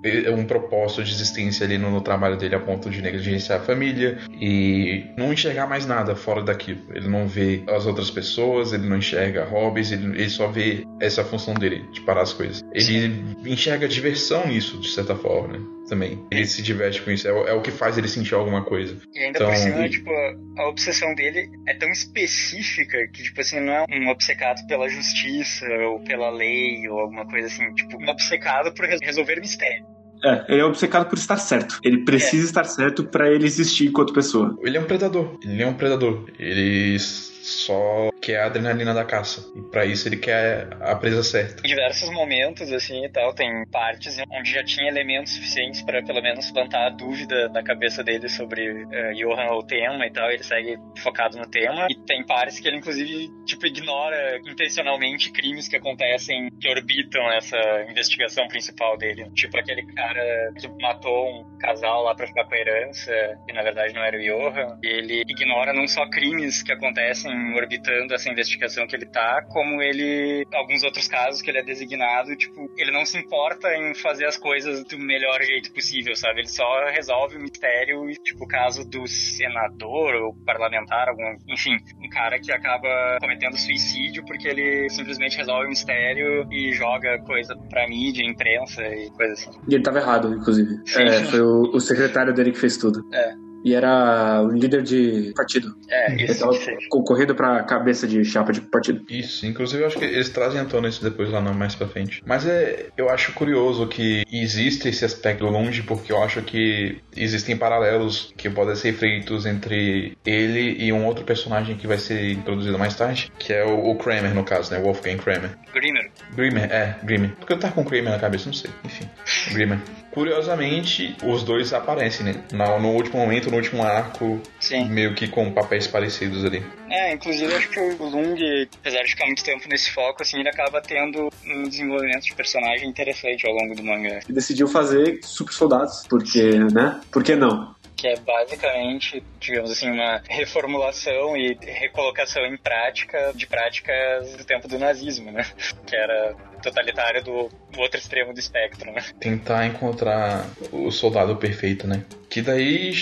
E: eh, um propósito de existência ali no, no trabalho dele a ponto de negligenciar a família e não enxergar mais nada fora daquilo. Ele não vê as outras pessoas, ele não enxerga hobbies, ele, ele só vê essa função dele, de parar as coisas. Ele enxerga diversão nisso, de certa forma, né? Também. Ele se diverte com isso, é, o- é o que faz ele sentir alguma coisa.
F: E ainda
E: Então,
F: por cima,
E: e-
F: tipo, a, obsessão dele é tão específica que, tipo assim, não é um obcecado pela justiça ou pela lei ou alguma coisa assim. Tipo, um obcecado por res- resolver mistério.
G: É, ele é obcecado por estar certo. Ele precisa estar certo pra ele existir enquanto pessoa.
E: Ele é um predador. Ele é um predador. Ele só quer a adrenalina da caça. E pra isso ele quer a presa certa.
F: Em diversos momentos, assim, e tal, tem partes onde já tinha elementos suficientes pra pelo menos plantar a dúvida na cabeça dele sobre eh, Johan ou o tema e tal, ele segue focado no tema. E tem partes que ele, inclusive, tipo, ignora intencionalmente crimes que acontecem, que orbitam essa investigação principal dele. Tipo aquele cara que matou um casal lá pra ficar com a herança, que na verdade não era o Johan. E ele ignora não só crimes que acontecem orbitando essa investigação que ele tá, como ele, alguns outros casos que ele é designado, tipo, ele não se importa em fazer as coisas do melhor jeito possível, sabe? Ele só resolve o mistério e, tipo, o caso do senador ou parlamentar, algum, enfim, um cara que acaba cometendo suicídio porque ele simplesmente resolve o mistério e joga coisa pra mídia, imprensa e coisa assim.
G: E ele tava errado, inclusive. É, foi o, o secretário dele que fez tudo.
F: É.
G: E era o líder de partido.
F: É,
G: Ele
F: isso.
G: tava
F: sim.
G: concorrendo pra cabeça de chapa de partido.
E: Isso, inclusive eu acho que eles trazem à tona isso depois lá na- mais pra frente. Mas é, eu acho curioso que existe esse aspecto longe, porque eu acho que existem paralelos que podem ser feitos entre ele e um outro personagem que vai ser introduzido mais tarde, que é o, o Kramer, no caso, né? Wolfgang Kramer.
F: Grimmer.
E: Grimmer, é, Grimmer. Porque eu tava com Kramer na cabeça, não sei. Enfim, Grimmer. Curiosamente, os dois aparecem, né? No, no último momento, no último arco,
F: Sim.
E: meio que com papéis parecidos ali.
F: É, inclusive acho que o Lung, apesar de ficar muito tempo nesse foco, assim, ele acaba tendo um desenvolvimento de personagem interessante ao longo do mangá.
G: E decidiu fazer super soldados. Porque, né? Por que não?
F: Que é basicamente, digamos assim, uma reformulação e recolocação em prática de práticas do tempo do nazismo, né? *laughs* Que era totalitário do outro extremo do espectro, né?
E: tentar encontrar o soldado perfeito, né? Que daí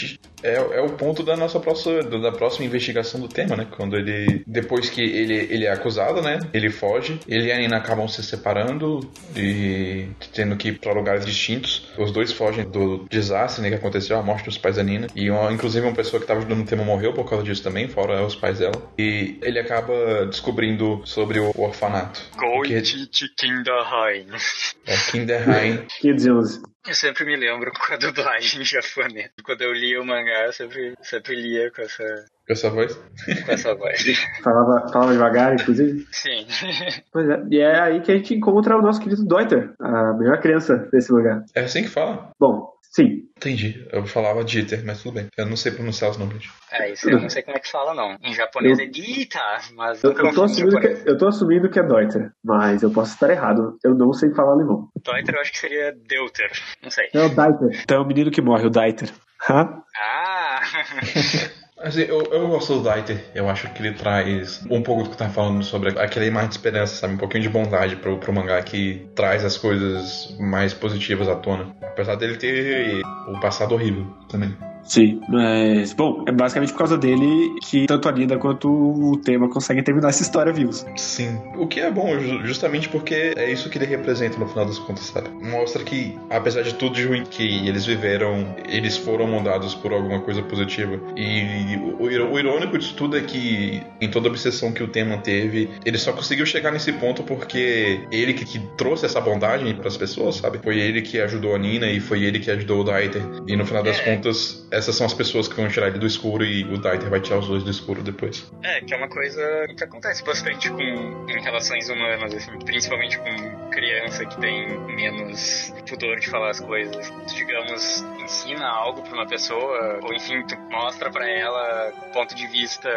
E: é, é o ponto da nossa próxima, da próxima investigação do tema, né? Quando ele, depois que ele, ele é acusado, né? Ele foge, ele e a Nina acabam se separando e tendo que ir para lugares distintos. Os dois fogem do desastre, né? Que aconteceu, a morte dos pais da Nina. E uma, inclusive uma pessoa que estava ajudando o tema morreu por causa disso também, fora os pais dela. E ele acaba descobrindo sobre o orfanato. Porque
F: Kinderheim.
E: é Kinderheim
G: 511.
F: Eu sempre me lembro *laughs* com a dublagem japonesa. Quando eu lia o mangá, eu sempre, sempre lia com essa,
E: com essa voz.
F: com essa voz.
G: Falava, falava devagar, inclusive.
F: Sim.
G: Pois é. E é aí que a gente encontra o nosso querido Deuter, a melhor criança desse lugar.
E: É assim que fala.
G: Bom, sim.
E: Entendi. Eu falava Dieter, mas tudo bem. Eu não sei pronunciar os nomes.
F: É, isso eu não sei como é que fala, não. Em japonês é Dita, mas
G: Eu,
F: nunca
G: eu, tô assumindo que, eu tô assumindo que é Deuter, mas eu posso estar errado. Eu não sei falar alemão.
F: Deuter eu acho que seria Deuter. Não sei.
G: É o Deiter. Então é o menino que morre, o Deiter. Hã?
F: Ah! *laughs*
E: Mas eu, eu gosto do Dieter. Eu acho que ele traz um pouco do que tá falando sobre aquela imagem de esperança, sabe? Um pouquinho de bondade pro, pro mangá que traz as coisas mais positivas à tona. Apesar dele ter o passado horrível também.
G: Sim, mas, bom, é basicamente por causa dele que tanto a Nina quanto o tema conseguem terminar essa história vivos.
E: Sim. O que é bom, ju- justamente porque é isso que ele representa no final das contas, sabe? Mostra que, apesar de tudo de ruim que eles viveram, eles foram moldados por alguma coisa positiva. E o, o irônico disso tudo é que, em toda a obsessão que o tema teve, ele só conseguiu chegar nesse ponto porque ele que, que trouxe essa bondade para as pessoas, sabe? Foi ele que ajudou a Nina e foi ele que ajudou o Daiter. E no final das
F: É.
E: contas, essas são as pessoas que vão tirar ele do escuro e o Daiter vai tirar os dois do escuro depois.
F: É, que é uma coisa que acontece bastante com relações humanas, assim, principalmente com criança que tem menos pudor de falar as coisas. Tu, digamos, ensina algo pra uma pessoa, ou enfim, tu mostra pra ela ponto de vista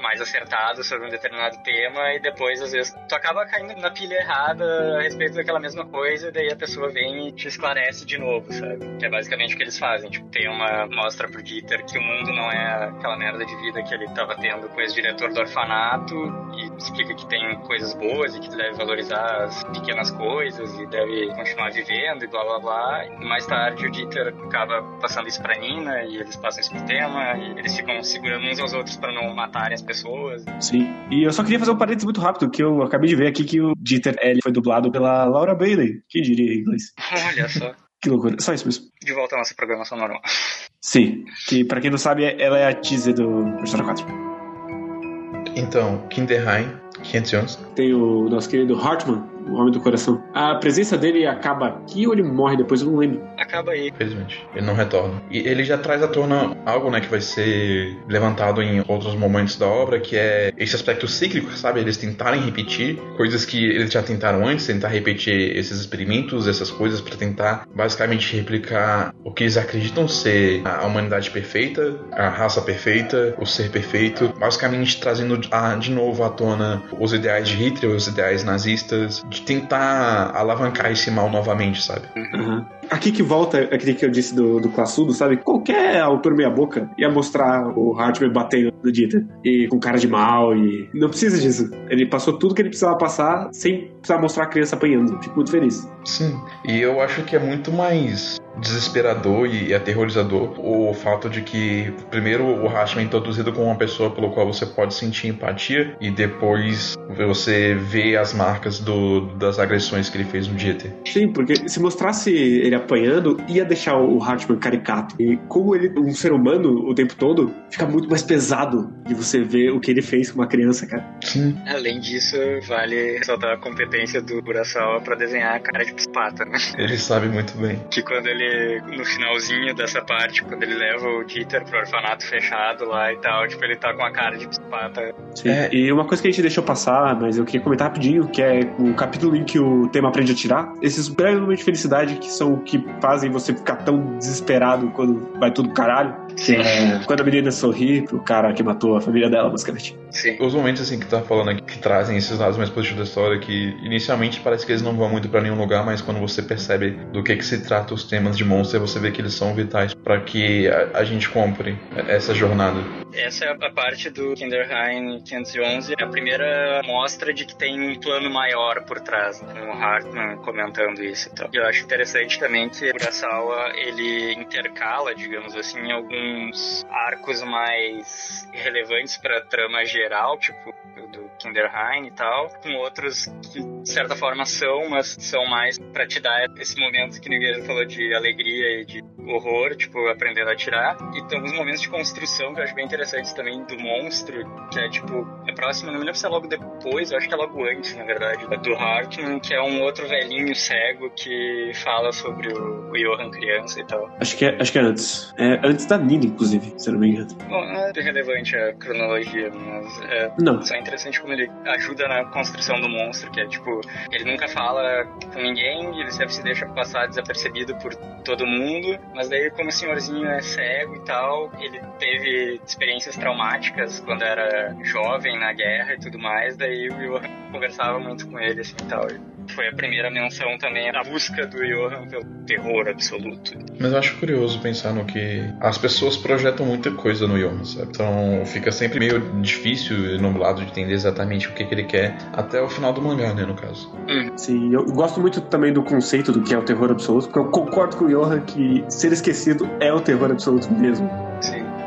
F: mais acertado sobre um determinado tema, e depois, às vezes, tu acaba caindo na pilha errada a respeito daquela mesma coisa, e daí a pessoa vem e te esclarece de novo, sabe? Que é basicamente o que eles fazem. Tipo, tem uma mostra pro Dieter que o mundo não é aquela merda de vida que ele tava tendo com esse diretor do orfanato, e explica que tem coisas boas e que tu deve valorizar as pequenas coisas e deve continuar vivendo e blá blá blá. E mais tarde o Dieter acaba passando isso pra Nina e eles passam isso pro tema e eles ficam segurando uns aos outros pra não matarem as pessoas.
G: Sim. E eu só queria fazer um parênteses muito rápido, que eu acabei de ver aqui que o Dieter ele foi dublado pela Laura Bailey. Quem diria em inglês? *laughs*
F: Olha só.
G: Que loucura. Só isso mesmo.
F: De volta à nossa programação normal.
G: Sim. Que pra quem não sabe, ela é a Tizzy do Persona 4.
E: Então, Kinderheim, 511.
G: Tem o nosso querido Hartman, o Homem do Coração. A presença dele acaba aqui ou ele morre depois? Eu não lembro.
F: Acaba aí.
E: Infelizmente. Ele não retorna. E ele já traz à tona algo, né, que vai ser levantado em outros momentos da obra, que é esse aspecto cíclico, sabe? Eles tentarem repetir coisas que eles já tentaram antes, tentar repetir esses experimentos, essas coisas, para tentar basicamente replicar o que eles acreditam ser a humanidade perfeita, a raça perfeita, o ser perfeito, basicamente trazendo a- de novo à tona os ideais de Hitler, os ideais nazistas, de tentar alavancar esse mal novamente, sabe?
G: Uhum. Aqui que volta aquele que eu disse do, do classudo, sabe? Qualquer autor meia-boca ia mostrar o Hartman batendo no Dieter. E com cara de mal e. Não precisa disso. Ele passou tudo que ele precisava passar sem precisar mostrar a criança apanhando. Fico muito feliz.
E: Sim. E eu acho que é muito mais desesperador e aterrorizador o fato de que primeiro o Rashman é introduzido como uma pessoa pelo qual você pode sentir empatia e depois você vê as marcas do, das agressões que ele fez no Dieter.
G: Sim, porque se mostrasse ele apanhando, ia deixar o Hartman caricato. E como ele é um ser humano o tempo todo, fica muito mais pesado de você ver o que ele fez com uma criança, cara.
E: Sim.
F: Além disso, vale ressaltar a competência do Urasawa pra desenhar a cara de psicopata, *laughs* né?
E: Ele sabe muito bem.
F: Que quando ele, no finalzinho dessa parte, quando ele leva o Dieter pro orfanato fechado lá e tal, tipo, ele tá com a cara de psicopata.
G: Sim. É, e uma coisa que a gente deixou passar, mas eu queria comentar rapidinho, que é o capítulo em que o tema aprende a tirar. Esses breves momentos de felicidade que são o que fazem você ficar tão desesperado quando vai tudo pro caralho.
F: Sim.
G: É, quando a menina sorri pro cara que matou a família dela, basicamente.
F: Sim.
E: Os momentos assim que tá falando aqui que trazem esses lados mais positivos da história, que inicialmente parece que eles não vão muito para nenhum lugar, mas quando você percebe do que que se trata os temas de Monster, você vê que eles são vitais para que a, a, gente compre essa jornada.
F: Essa é a parte do Kinderheim 511, é a primeira mostra de que tem um plano maior por trás, né? com o Hartman comentando isso e tal. Eu acho interessante também que o Urasawa, ele intercala, digamos assim, alguns arcos mais relevantes para trama geral, tipo do Kinderheim e tal, com outros que de certa forma são, mas são mais para te dar esse momento que ninguém falou de alegria e de horror, tipo, aprendendo a atirar. E tem alguns momentos de construção que eu acho bem interessantes também do monstro, que é tipo, é próximo, não me lembro se é logo depois, eu acho que é logo antes, na verdade, do Hartman, que é um outro velhinho cego que fala sobre o, o Johan criança e tal.
G: Acho que é, acho que é antes. É antes da Nina, inclusive, se não me engano.
F: Bom, é relevante a cronologia, mas é
G: não.
F: só interessante como ele ajuda na construção do monstro, que é tipo, ele nunca fala com ninguém, ele sempre se deixa passar desapercebido por todo mundo, mas daí como o senhorzinho é cego e tal, ele teve experiências traumáticas quando era jovem na guerra e tudo mais, daí Johan conversava muito com ele assim e tal. Foi a primeira menção também da busca do Johan pelo terror absoluto.
E: Mas eu acho curioso pensar no que as pessoas projetam muita coisa no Johan, sabe? Então fica sempre meio difícil e nublado de entender exatamente o que, que ele quer até o final do mangá, né, no caso.
F: Hum.
G: Sim, eu gosto muito também do conceito do que é o terror absoluto, porque eu concordo com o Johan que ser esquecido é o terror absoluto mesmo.
F: Sim.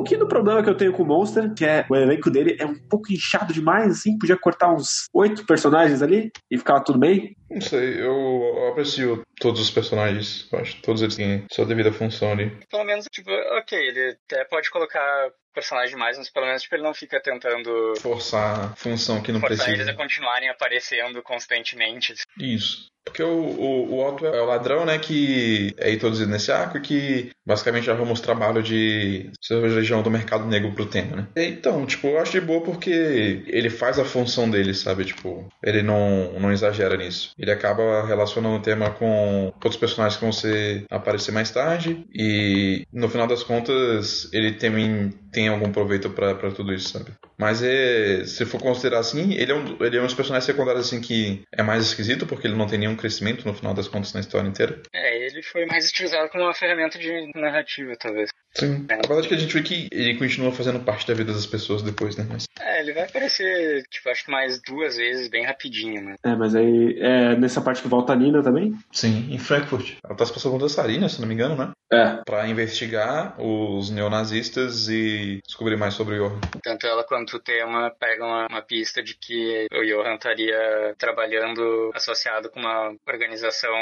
G: Pouquinho do problema que eu tenho com o Monster, que é o elenco dele é um pouco inchado demais, assim, podia cortar uns oito personagens ali e ficava tudo bem.
E: Não sei, eu aprecio todos os personagens, eu acho que todos eles têm sua devida função ali.
F: Pelo menos, tipo, ok, ele até pode colocar personagem mais, mas pelo menos tipo, ele não fica tentando
E: Forçar a função que não
F: forçar
E: precisa.
F: eles a continuarem aparecendo constantemente.
E: Isso. Porque o, o, o Otto é o ladrão, né, que é introduzido nesse arco e que basicamente arruma os trabalhos de região do mercado negro pro tema, né? Então, tipo, eu acho de boa porque ele faz a função dele, sabe? Tipo, ele não, não exagera nisso. Ele acaba relacionando o tema com outros personagens que vão ser, aparecer mais tarde e no final das contas ele também tem algum proveito pra tudo isso, sabe? Mas é, se for considerar assim, ele é, um, ele é um dos personagens secundários assim que é mais esquisito porque ele não tem nenhum crescimento no final das contas na história inteira.
F: É, ele foi mais utilizado como uma ferramenta de narrativa, talvez.
E: Sim. A verdade é que a gente vê que ele continua fazendo parte da vida das pessoas depois, né? Mas...
F: É, ele vai aparecer, tipo, acho que mais duas vezes, bem rapidinho, né?
G: É, mas aí é nessa parte que volta a Nina também?
E: Sim, em Frankfurt. Ela tá se passando com dançarina, se não me engano, né?
G: É.
E: Pra investigar os neonazistas e descobrir mais sobre o Johan.
F: Tanto ela quanto o tema pegam uma, uma pista de que o Johan estaria trabalhando associado com uma organização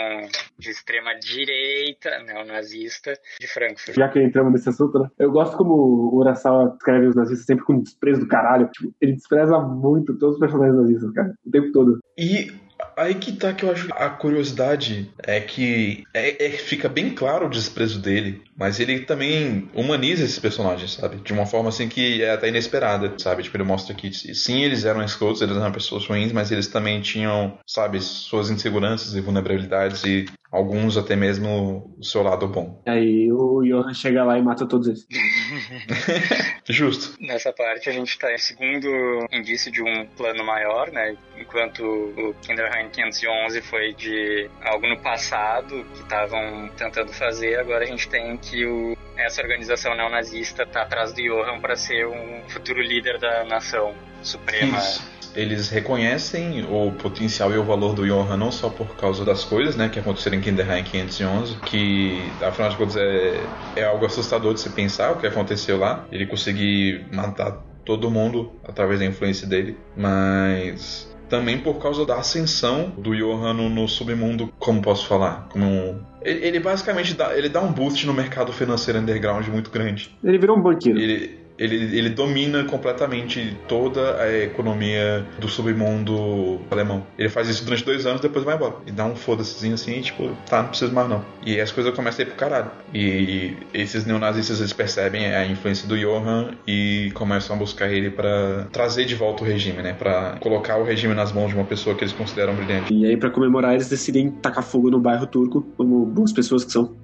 F: de extrema direita, neonazista, de Frankfurt.
G: Já que entramos nesse assunto, né? Eu gosto como o Urasawa escreve os nazistas sempre com desprezo do caralho. Tipo, ele despreza muito todos os personagens nazistas, cara. O tempo todo.
E: E aí que tá que eu acho a curiosidade é que é, é- fica bem claro o desprezo dele, mas ele também humaniza esses personagens, sabe? De uma forma assim que é até inesperada, sabe? Tipo, ele mostra que sim, eles eram escrotos, eles eram pessoas ruins, mas eles também tinham, sabe, suas inseguranças e vulnerabilidades e Alguns até mesmo o seu lado bom.
G: Aí o Johan chega lá e mata todos eles. *laughs*
E: Justo.
F: Nessa parte a gente tá em segundo indício de um plano maior, né? Enquanto o Kinderheim 511 foi de algo no passado que estavam tentando fazer, agora a gente tem que o, essa organização neonazista tá atrás do Johan para ser um futuro líder da nação suprema.
E: Isso. Eles reconhecem o potencial e o valor do Johan não só por causa das coisas, né, que aconteceram em Kinderheim 511, que afinal de contas é, é algo assustador de se pensar o que aconteceu lá. Ele conseguir matar todo mundo através da influência dele, mas também por causa da ascensão do Johan no, submundo, como posso falar, como um, ele, ele basicamente dá, ele dá um boost no mercado financeiro underground muito grande.
G: Ele virou um banqueiro.
E: Ele, ele, ele domina completamente toda a economia do submundo alemão. Ele faz isso durante dois anos, depois vai embora. E dá um foda-sezinho assim, e, tipo, tá, não precisa mais não. E as coisas começam a ir pro caralho. E esses neonazistas, eles percebem a influência do Johann e começam a buscar ele para trazer de volta o regime, né? Pra colocar o regime nas mãos de uma pessoa que eles consideram brilhante.
G: E aí, para comemorar, eles decidem tacar fogo no bairro turco, como boas pessoas que são.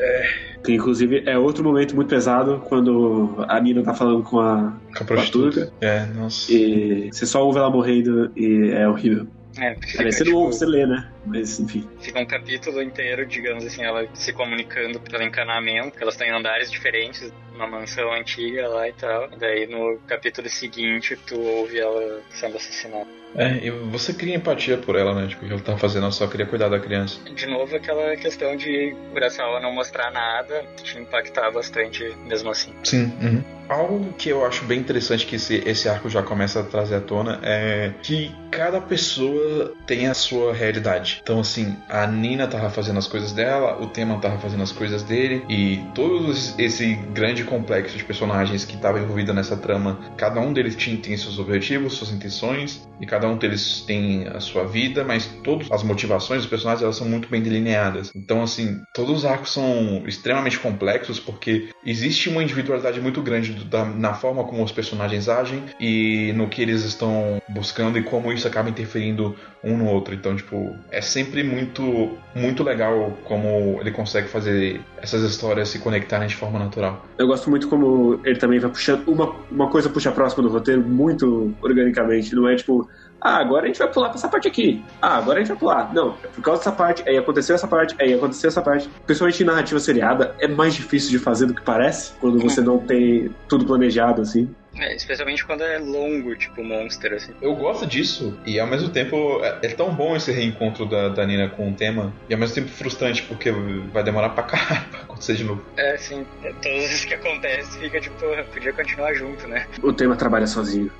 E: É.
G: Que inclusive é outro momento muito pesado quando a Nina tá falando com a,
E: Com a
G: com a turca.
E: prostituta. É, nossa.
G: E você só ouve ela morrendo e é horrível.
F: É,
G: Aliás, você não
F: tipo,
G: ouve, você lê, né? Mas enfim.
F: fica um capítulo inteiro, digamos assim, ela se comunicando pelo encanamento, elas estão em andares diferentes, numa mansão antiga lá e tal. E daí no capítulo seguinte tu ouve ela sendo assassinada.
E: É, e você cria empatia por ela, né? Tipo, o que ela tá fazendo, ela só queria cuidar da criança.
F: De novo, aquela questão de Urasawa não mostrar nada te impactar bastante mesmo assim.
E: Sim. uhum. Algo que eu acho bem interessante que esse, esse arco já começa a trazer à tona é que cada pessoa tem a sua realidade. Então, assim, a Nina tava fazendo as coisas dela, o Tema tava fazendo as coisas dele, e todo esse grande complexo de personagens que tava envolvido nessa trama, cada um deles tinha, tem seus objetivos, suas intenções, e cada um deles tem a sua vida, mas todas as motivações dos personagens elas são muito bem delineadas. Então, assim, todos os arcos são extremamente complexos porque existe uma individualidade muito grande do- da- na forma como os personagens agem e no que eles estão buscando e como isso acaba interferindo um no outro. Então, tipo, é sempre muito, muito legal como ele consegue fazer essas histórias se conectarem de forma natural.
G: Eu gosto muito como ele também vai puxando. Uma, uma coisa puxa a próxima do roteiro muito organicamente. Não é tipo, ah, agora a gente vai pular pra essa parte aqui. Ah, agora a gente vai pular. Não, é por causa dessa parte, aí aconteceu essa parte, aí aconteceu essa parte. Principalmente em narrativa seriada, é mais difícil de fazer do que parece, quando você não tem tudo planejado, assim.
F: É, especialmente quando é longo, tipo Monster, assim.
E: Eu gosto disso, e ao mesmo tempo é, é tão bom esse reencontro da, da Nina com o tema, e ao mesmo tempo frustrante, porque vai demorar pra caralho *laughs* pra acontecer de novo.
F: É, sim. É, todas as vezes que acontece, fica tipo, podia continuar junto, né?
G: O tema trabalha sozinho.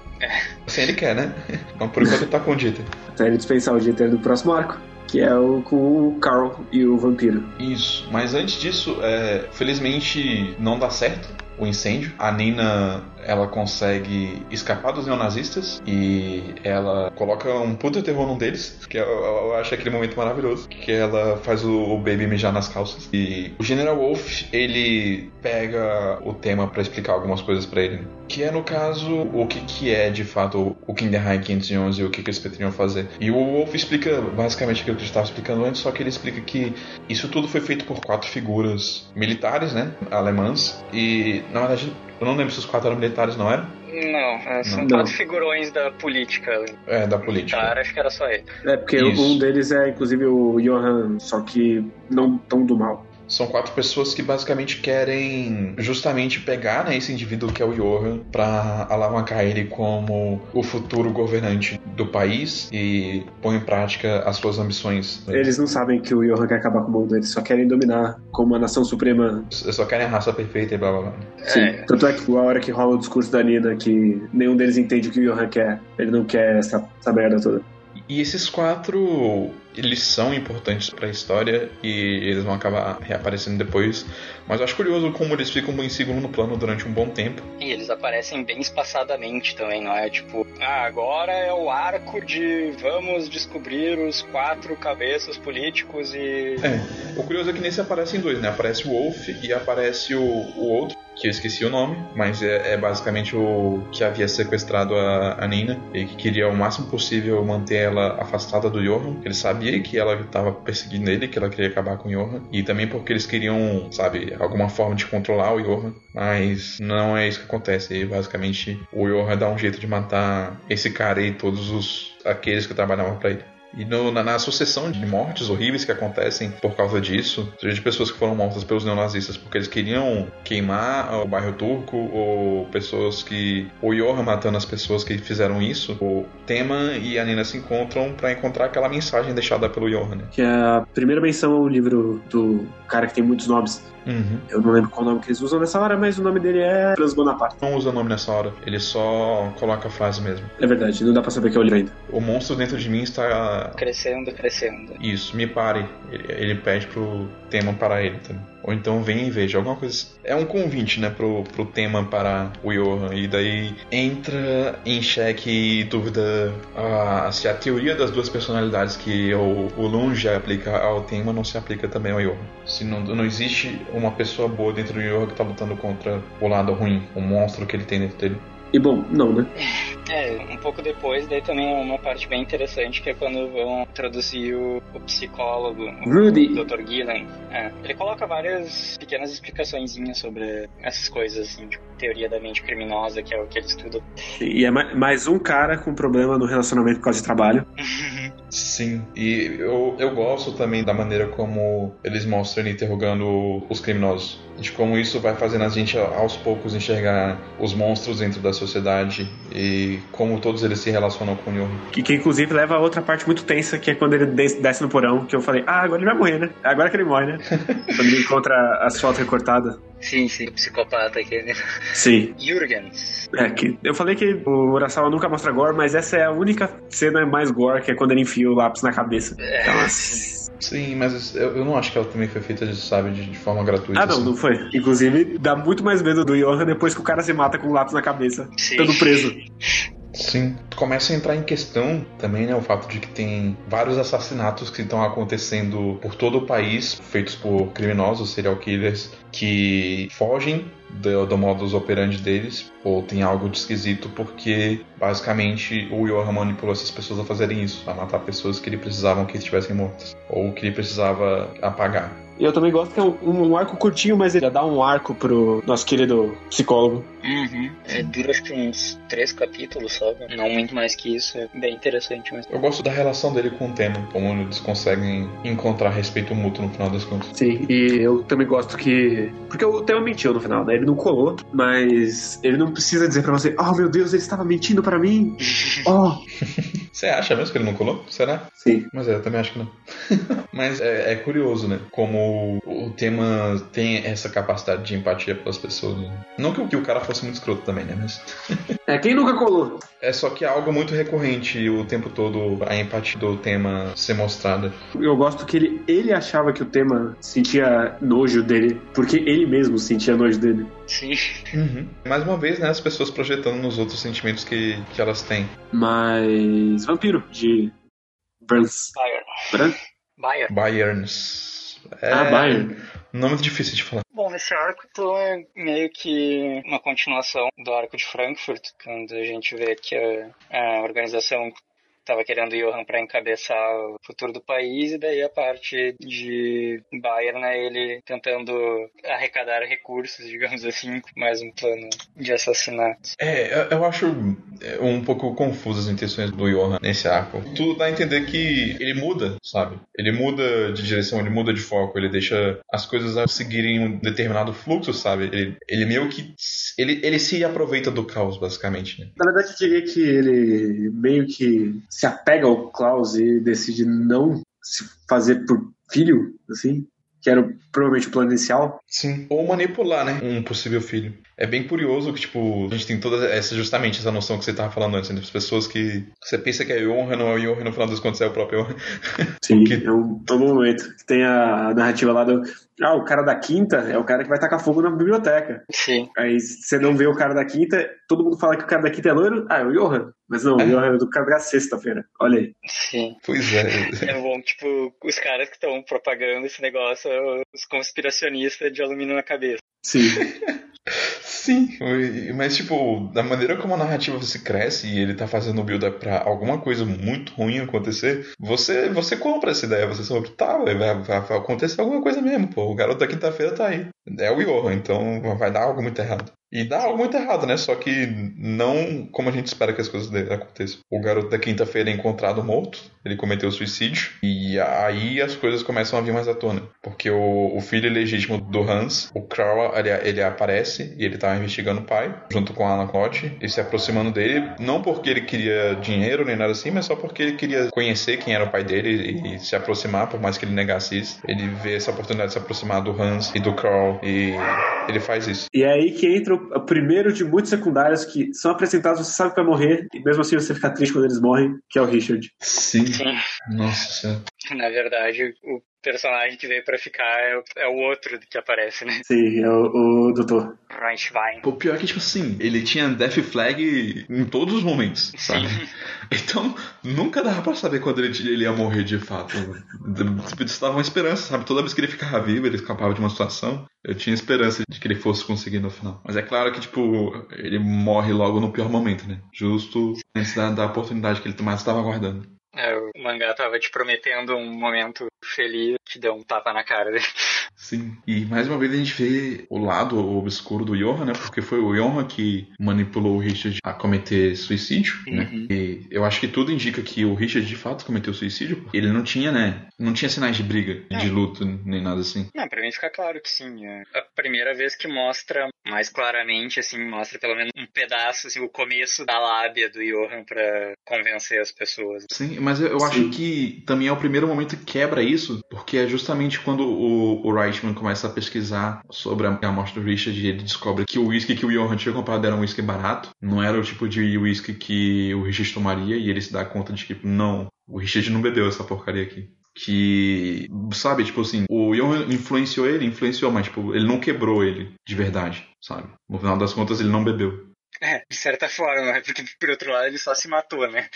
E: Assim ele quer, né? *laughs* Então por enquanto ele tá com o Dieter.
G: Até ele dispensar o Dieter do próximo arco, que é o com o Carl e o vampiro.
E: Isso, mas antes disso, é, felizmente não dá certo o incêndio. A Nina ela consegue escapar dos neonazistas e ela coloca um puta terror num deles, que eu, eu- acho aquele momento maravilhoso, que ela faz o, o baby mijar nas calças. E o General Wolf, ele pega o tema pra explicar algumas coisas pra ele, que é no caso o que que é de fato o Kinderheim 511 e o que que eles pretendiam fazer. E o Wolf explica basicamente aquilo que eu estava explicando antes, só que ele explica que isso tudo foi feito por quatro figuras militares, né, alemãs, e na verdade eu não lembro se os quatro eram militares, não eram?
F: Não, é, são
G: Não.
F: quatro figurões da política.
E: É, da política.
F: Militar, acho que era só ele.
G: É, porque
E: Isso.
G: um deles é inclusive o Johan, só que não tão do mal.
E: São quatro pessoas que basicamente querem justamente pegar né, esse indivíduo que é o Johan para alavancar ele como o futuro governante do país e pôr em prática as suas ambições.
G: Eles não sabem que o Johan quer acabar com o mundo, eles só querem dominar como a nação suprema.
E: Eles só querem a raça perfeita e blá blá blá.
G: Sim.
F: É.
G: Tanto é que a hora que rola o discurso da Nina, que nenhum deles entende o que o Johan quer, ele não quer essa, essa merda toda.
E: E esses quatro, eles são importantes pra história e eles vão acabar reaparecendo depois. Mas eu acho curioso como eles ficam em segundo plano durante um bom tempo.
F: E eles aparecem bem espaçadamente também, não é? Tipo, ah, agora é o arco de vamos descobrir os quatro cabeças políticos e.
E: É, o curioso é que nesse aparecem dois, né? Aparece o Wolf e aparece o, o outro. Que eu esqueci o nome, mas é, é basicamente o que havia sequestrado a, a, Nina e que queria o máximo possível manter ela afastada do Johan. Ele sabia que ela estava perseguindo ele, que ela queria acabar com o Johan, e também porque eles queriam, sabe, alguma forma de controlar o Johan, mas não é isso que acontece. E basicamente o Johan dá um jeito de matar esse cara e todos os aqueles que trabalhavam para ele. E no, na, na, sucessão de mortes horríveis que acontecem por causa disso, seja de pessoas que foram mortas pelos neonazistas porque eles queriam queimar o bairro turco, ou pessoas que. ou Johan matando as pessoas que fizeram isso, o Tema e a Nina se encontram para encontrar aquela mensagem deixada pelo Johan. Né?
G: Que é a primeira menção ao livro do cara que tem muitos nomes.
E: Uhum.
G: Eu não lembro qual nome que eles usam nessa hora, mas o nome dele é Franz Bonaparte.
E: Não usa o nome nessa hora, ele só coloca a frase mesmo.
G: É verdade, não dá pra saber que é o livro ainda.
E: O monstro dentro de mim está.
F: Crescendo, crescendo.
E: Isso, me pare. Ele, ele pede pro tema parar ele também. Ou então vem e veja alguma coisa. É um convite, né, pro, pro tema para o Johan. E daí entra em xeque e dúvida se a teoria das duas personalidades que o, o Lunge aplica ao tema não se aplica também ao Johan. Se não, não existe uma pessoa boa dentro do Johan que tá lutando contra o lado ruim, o monstro que ele tem dentro dele.
G: E bom, não, né?
F: É, um pouco depois, daí também é uma parte bem interessante que é quando vão introduzir o, o psicólogo,
G: Rudy.
F: o Dr. Gillen. É, ele coloca várias pequenas explicações sobre essas coisas, assim, tipo, teoria da mente criminosa, que é o que ele estuda.
G: E é mais um cara com problema no relacionamento por causa de trabalho. *laughs*
E: Sim, e eu, eu gosto também da maneira como eles mostram ele interrogando os criminosos. De como isso vai fazendo a gente aos poucos enxergar os monstros dentro da sociedade e como todos eles se relacionam com o Yoru.
G: Que, que inclusive leva a outra parte muito tensa, que é quando ele desce no porão, que eu falei, ah, agora ele vai morrer, né? Agora que ele morre, né? *laughs* quando ele encontra as fotos recortadas.
F: Sim, sim, psicopata aquele.
G: Sim.
F: Jürgens.
G: É, que eu falei que o Urasawa nunca mostra gore, mas essa é a única cena mais gore, que é quando ele enfia o lápis na cabeça.
F: É.
G: Então, assim,
E: Sim, mas eu, eu não acho que ela também foi feita, sabe, de, de forma gratuita.
G: Ah, não,
E: assim.
G: não foi. Inclusive, dá muito mais medo do Johan depois que o cara se mata com o lápis na cabeça,
F: Sim.
G: estando preso. *laughs*
E: Sim, começa a entrar em questão também, né, o fato de que tem vários assassinatos que estão acontecendo por todo o país, feitos por criminosos, serial killers, que fogem do, do modus operandi deles, ou tem algo de esquisito, porque basicamente o Johan manipulou essas pessoas a fazerem isso, a matar pessoas que ele precisavam que estivessem mortas, ou que ele precisava apagar.
G: E eu também gosto que é um, um arco curtinho, mas ele já dá um arco pro nosso querido psicólogo.
F: Uhum. É, dura acho que uns três capítulos só, né? não muito mais que isso. É bem interessante mesmo.
E: Eu gosto da relação dele com o tema, como eles conseguem encontrar respeito mútuo no final das contas.
G: Sim, e eu também gosto que. Porque o tema mentiu no final, né? Ele não colou, mas ele não precisa dizer pra você: Oh meu Deus, ele estava mentindo pra mim. *laughs* Oh!
E: Você acha mesmo que ele não colou? Será?
G: Sim.
E: Mas é, eu também acho que não. *laughs* Mas é, é curioso, né? Como o tema tem essa capacidade de empatia pelas pessoas. né? Não que, o- que o cara fosse muito escroto também, né? Mas *laughs*
G: É, quem nunca colou?
E: é só que é algo muito recorrente o tempo todo a empatia do tema ser mostrada.
G: Eu gosto que ele, ele achava que o tema sentia nojo dele, porque ele mesmo sentia nojo dele.
F: Sim.
E: Mais uma vez, né? As pessoas projetando nos outros sentimentos que, que elas têm.
G: Mas. Vampiro, de. Brans.
F: Bayern. Bayern.
E: Bayerns. É
G: Ah, Bayern.
E: um nome difícil de falar.
F: Bom, nesse arco então é meio que uma continuação do arco de Frankfurt, quando a gente vê que a, a organização estava querendo o Johan para encabeçar o futuro do país, e daí a parte de Bayern, né, ele tentando arrecadar recursos, *laughs* digamos assim, com mais um plano de assassinato.
E: É, eu- eu acho é, um pouco confuso as intenções do Johan nesse arco. Tudo dá a entender que ele muda, sabe? Ele muda de direção, ele muda de foco, ele deixa as coisas a seguirem um determinado fluxo, sabe? Ele, ele meio que. Ele, ele se aproveita do caos, basicamente, né?
G: Na verdade, eu diria que ele meio que se apega ao Klaus e decide não se fazer por filho, assim, que era provavelmente o plano inicial.
E: Sim. Ou manipular, né? Um possível filho. É bem curioso que, tipo, a gente tem toda essa, justamente essa noção que você tava falando antes, entre as pessoas que você pensa que é Johan, não é e no final das contas é o próprio Johan.
G: Sim, *laughs*
E: Que-
G: é um todo momento. Que tem a narrativa lá do. Ah, o cara da quinta é o cara que vai tacar fogo na biblioteca.
F: Sim.
G: Aí você não vê o cara da quinta, todo mundo fala que o cara da quinta é loiro. Ah, é o Johan. Mas não, o Johan é do cara da sexta-feira. Olha aí.
F: Sim.
E: Pois é.
F: É bom, tipo, os caras que estão propagando esse negócio, os conspiracionistas de alumínio na cabeça.
G: Sim.
E: Sim, mas tipo, da maneira como a narrativa se cresce e ele tá fazendo o build-up pra alguma coisa muito ruim acontecer, você, você compra essa ideia, você sobre, tá, vai, vai, vai acontecer alguma coisa mesmo, pô. O garoto da quinta-feira tá aí. É o Johan, então vai dar algo muito errado. E dá algo muito errado, né? Só que não como a gente espera que as coisas aconteçam. O garoto da quinta-feira é encontrado morto, ele cometeu suicídio, e aí as coisas começam a vir mais à tona. Porque o, o filho legítimo do Hans, o Crow, ele, ele, aparece e ele tava investigando o pai, junto com Alan Cott, e se aproximando dele, não porque ele queria dinheiro nem nada assim, mas só porque ele queria conhecer quem era o pai dele e, e se aproximar, por mais que ele negasse isso. Ele vê essa oportunidade de se aproximar do Hans e do Crow, e ele faz isso.
G: E é aí que entra o primeiro de muitos secundários que são apresentados, você sabe que vai morrer, e mesmo assim você fica triste quando eles morrem, que é o Richard.
E: Sim. Nossa senhora.
F: Na verdade, o personagem que veio pra ficar é, é, o outro que aparece, né?
G: Sim, é o, o doutor.
F: Reinschwein.
E: O pior é que, tipo assim, ele tinha Death Flag em todos os momentos, sabe? Sim. *laughs* Então, nunca dava pra saber quando ele, ele ia morrer de fato. Eles uma esperança, sabe? Toda vez que ele ficava vivo, ele escapava de uma situação, eu tinha esperança de que ele fosse conseguir no final. Mas é claro que, tipo, ele morre logo no pior momento, né? Justo antes da, da oportunidade que ele mais estava aguardando.
F: É, o mangá tava te prometendo um momento feliz, te deu um tapa na cara dele.
E: Sim, e mais uma vez a gente vê o lado obscuro do Johan, né? Porque foi o Johan que manipulou o Richard a cometer suicídio, né? uhum. né? E eu acho que tudo indica que o Richard de fato cometeu suicídio, ele não tinha, né? Não tinha sinais de briga, não. de luto, nem nada assim.
F: Não, pra mim fica claro que sim. É a primeira vez que mostra mais claramente, assim, mostra pelo menos um pedaço, assim, o começo da lábia do Johan para convencer as pessoas.
E: Sim, mas eu, eu acho que também é o primeiro momento que quebra isso, porque é justamente quando o, o Reichman começa a pesquisar sobre a, a morte do Richard e ele descobre que o whisky que o Johan tinha comprado era um whisky barato, não era o tipo de whisky que o Richard tomaria, e ele se dá conta de que, não, o Richard não bebeu essa porcaria aqui que, sabe, tipo assim, o Johan influenciou ele, influenciou, mas tipo, ele não quebrou ele de verdade, sabe? No final das contas, ele não bebeu.
F: É, de certa forma, porque por outro lado ele só se matou, né?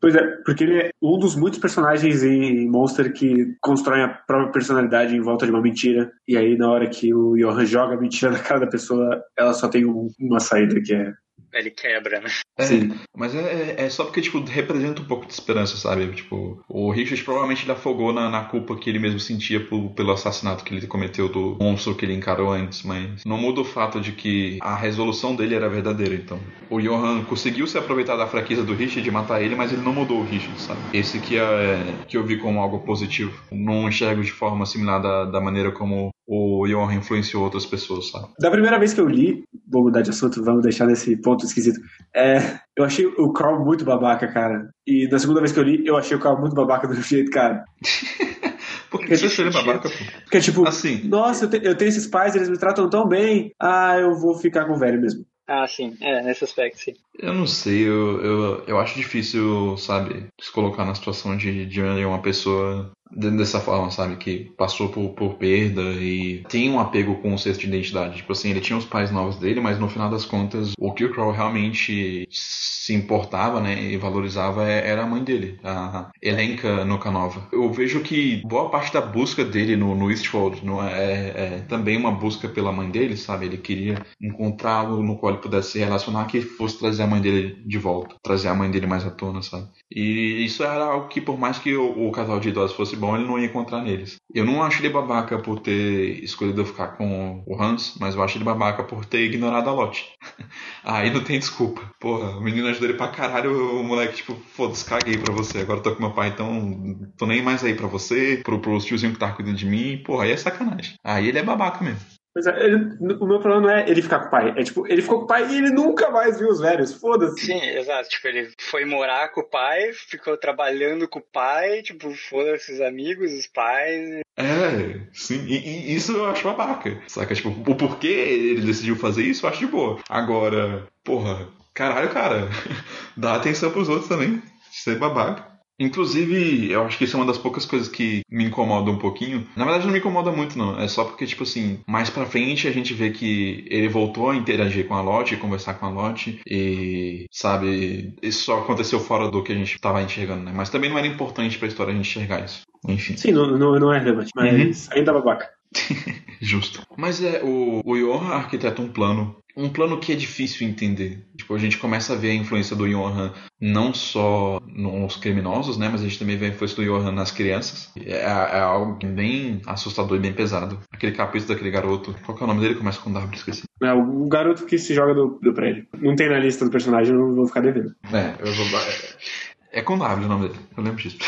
G: Pois é, porque ele é um dos muitos personagens em Monster que constroem a própria personalidade em volta de uma mentira. E aí, na hora que o Johan joga a mentira na cara da pessoa, ela só tem um, uma saída que é
F: ele quebra, né?
E: É, Sim. Mas é, é só porque, tipo, representa um pouco de esperança, sabe? Tipo, o Richard provavelmente ele afogou na, na culpa que ele mesmo sentia por, pelo assassinato que ele cometeu do monstro que ele encarou antes, mas não muda o fato de que a resolução dele era verdadeira, então. O Johan conseguiu se aproveitar da fraqueza do Richard e matar ele, mas ele não mudou o Richard, sabe? Esse que, é, que eu vi como algo positivo. Não enxergo de forma similar da, da maneira como o Johan influenciou outras pessoas, sabe?
G: Da primeira vez que eu li, vou mudar de assunto, vamos deixar nesse ponto esquisito. É, eu achei o Carl muito babaca, cara. E na segunda vez que eu li, eu achei o Carl muito babaca do *laughs* jeito, cara. *laughs*
E: Por que você achou ele babaca, pô?
G: Porque, tipo, assim. nossa, eu, te, eu tenho esses pais, eles me tratam tão bem. Ah, eu vou ficar com o velho mesmo.
F: Ah, sim, é, nesse aspecto, sim.
E: Eu não sei, eu, eu, eu acho difícil, sabe, se colocar na situação de, de uma pessoa dessa forma, sabe? Que passou por, por perda e tem um apego com o senso de identidade. Tipo assim, ele tinha os pais novos dele, mas no final das contas, o que o Crow realmente se importava, né, e valorizava é, era a mãe dele, a Elenka Nokanova. Eu vejo que boa parte da busca dele no, no Eastworld no, é, é, também uma busca pela mãe dele, sabe? Ele queria encontrar algo no qual ele pudesse se relacionar que fosse trazer a mãe dele de volta, trazer a mãe dele mais à tona, sabe? E isso era algo que, por mais que o, o casal de idosos fosse bom, ele não ia encontrar neles. Eu não acho ele babaca por ter escolhido ficar com o Hans, mas eu acho ele babaca por ter ignorado a Lotte. *laughs* Aí não tem desculpa. Porra, o menino ajudou ele pra caralho, o moleque, tipo, foda-se, caguei pra você. Agora tô com meu pai, então tô nem mais aí pra você, pro, pro tiozinho que tá cuidando de mim. Porra, aí é sacanagem. Aí ele é babaca mesmo.
G: Mas é, ele, o meu problema não é ele ficar com o pai. É tipo, ele ficou com o pai e ele nunca mais viu os velhos. Foda-se.
F: Sim, exato. Tipo, ele foi morar com o pai, ficou trabalhando com o pai, tipo, foda-se os amigos, os pais.
E: É, sim. E, e, isso eu acho babaca. Saca? Tipo, o porquê ele decidiu fazer isso, eu acho de boa. Agora, porra, caralho, cara. *laughs* Dá atenção pros outros também. Ser babaca. Inclusive, eu acho que isso é uma das poucas coisas que me incomoda um pouquinho. Na verdade, não me incomoda muito, não. É só porque, tipo assim, mais pra frente a gente vê que ele voltou a interagir com a Lotte, conversar com a Lotte, e, sabe, isso só aconteceu fora do que a gente tava enxergando, né? Mas também não era importante pra história a gente enxergar isso. Enfim.
G: Sim, não, não, não é relevante, mas uhum. ainda é babaca. *laughs*
E: Justo. Mas é, o, o Johan arquiteta um plano. Um plano que é difícil entender. Tipo, a gente começa a ver a influência do Johan não só nos criminosos, né? Mas a gente também vê a influência do Johan nas crianças. É, é algo bem assustador e bem pesado. Aquele capítulo daquele garoto. Qual que é o nome dele? Começa com W, esqueci.
G: É o garoto que se joga do, do prédio. Não tem na lista do personagem, eu não vou ficar devendo.
E: É, eu vou. É, é com W o nome dele. Eu lembro disso.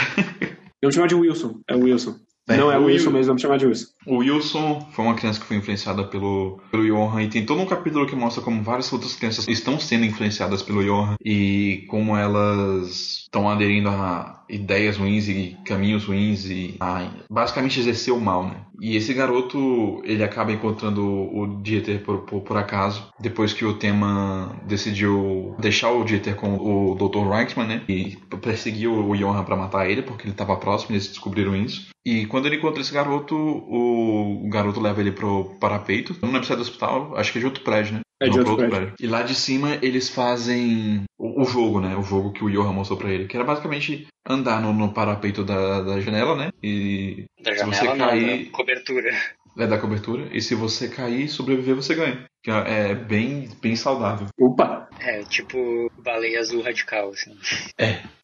G: Eu vou chamar de Wilson. É o Wilson.
E: É,
G: não é o Wilson,
E: Wil-
G: mas vamos chamar de Wilson.
E: O Wilson foi uma criança que foi influenciada pelo, pelo Johan e tem todo um capítulo que mostra como várias outras crianças estão sendo influenciadas pelo Johan e como elas estão aderindo a ideias ruins e caminhos ruins e a basicamente exercer o mal, né? E esse garoto, ele acaba encontrando o Dieter por, por, por acaso, depois que o tema decidiu deixar o Dieter com o Dr. Reichmann, né? E perseguiu o Johan para matar ele, porque ele estava próximo, eles descobriram isso. E quando ele encontra esse garoto, o garoto leva ele pro parapeito. Não lembro se é do hospital, acho que é de outro prédio, né?
G: É de
E: Não,
G: outro prédio.
E: E lá de cima eles fazem o, o jogo, né? O jogo que o Johan mostrou pra ele. Que era basicamente andar no, no parapeito da, da janela, né? E
F: Da
E: se você
F: janela, não,
E: cair.
F: da cobertura.
E: É da cobertura. E se você cair e sobreviver, você ganha. Que é bem, bem saudável.
G: Opa!
F: É, tipo baleia azul radical, assim.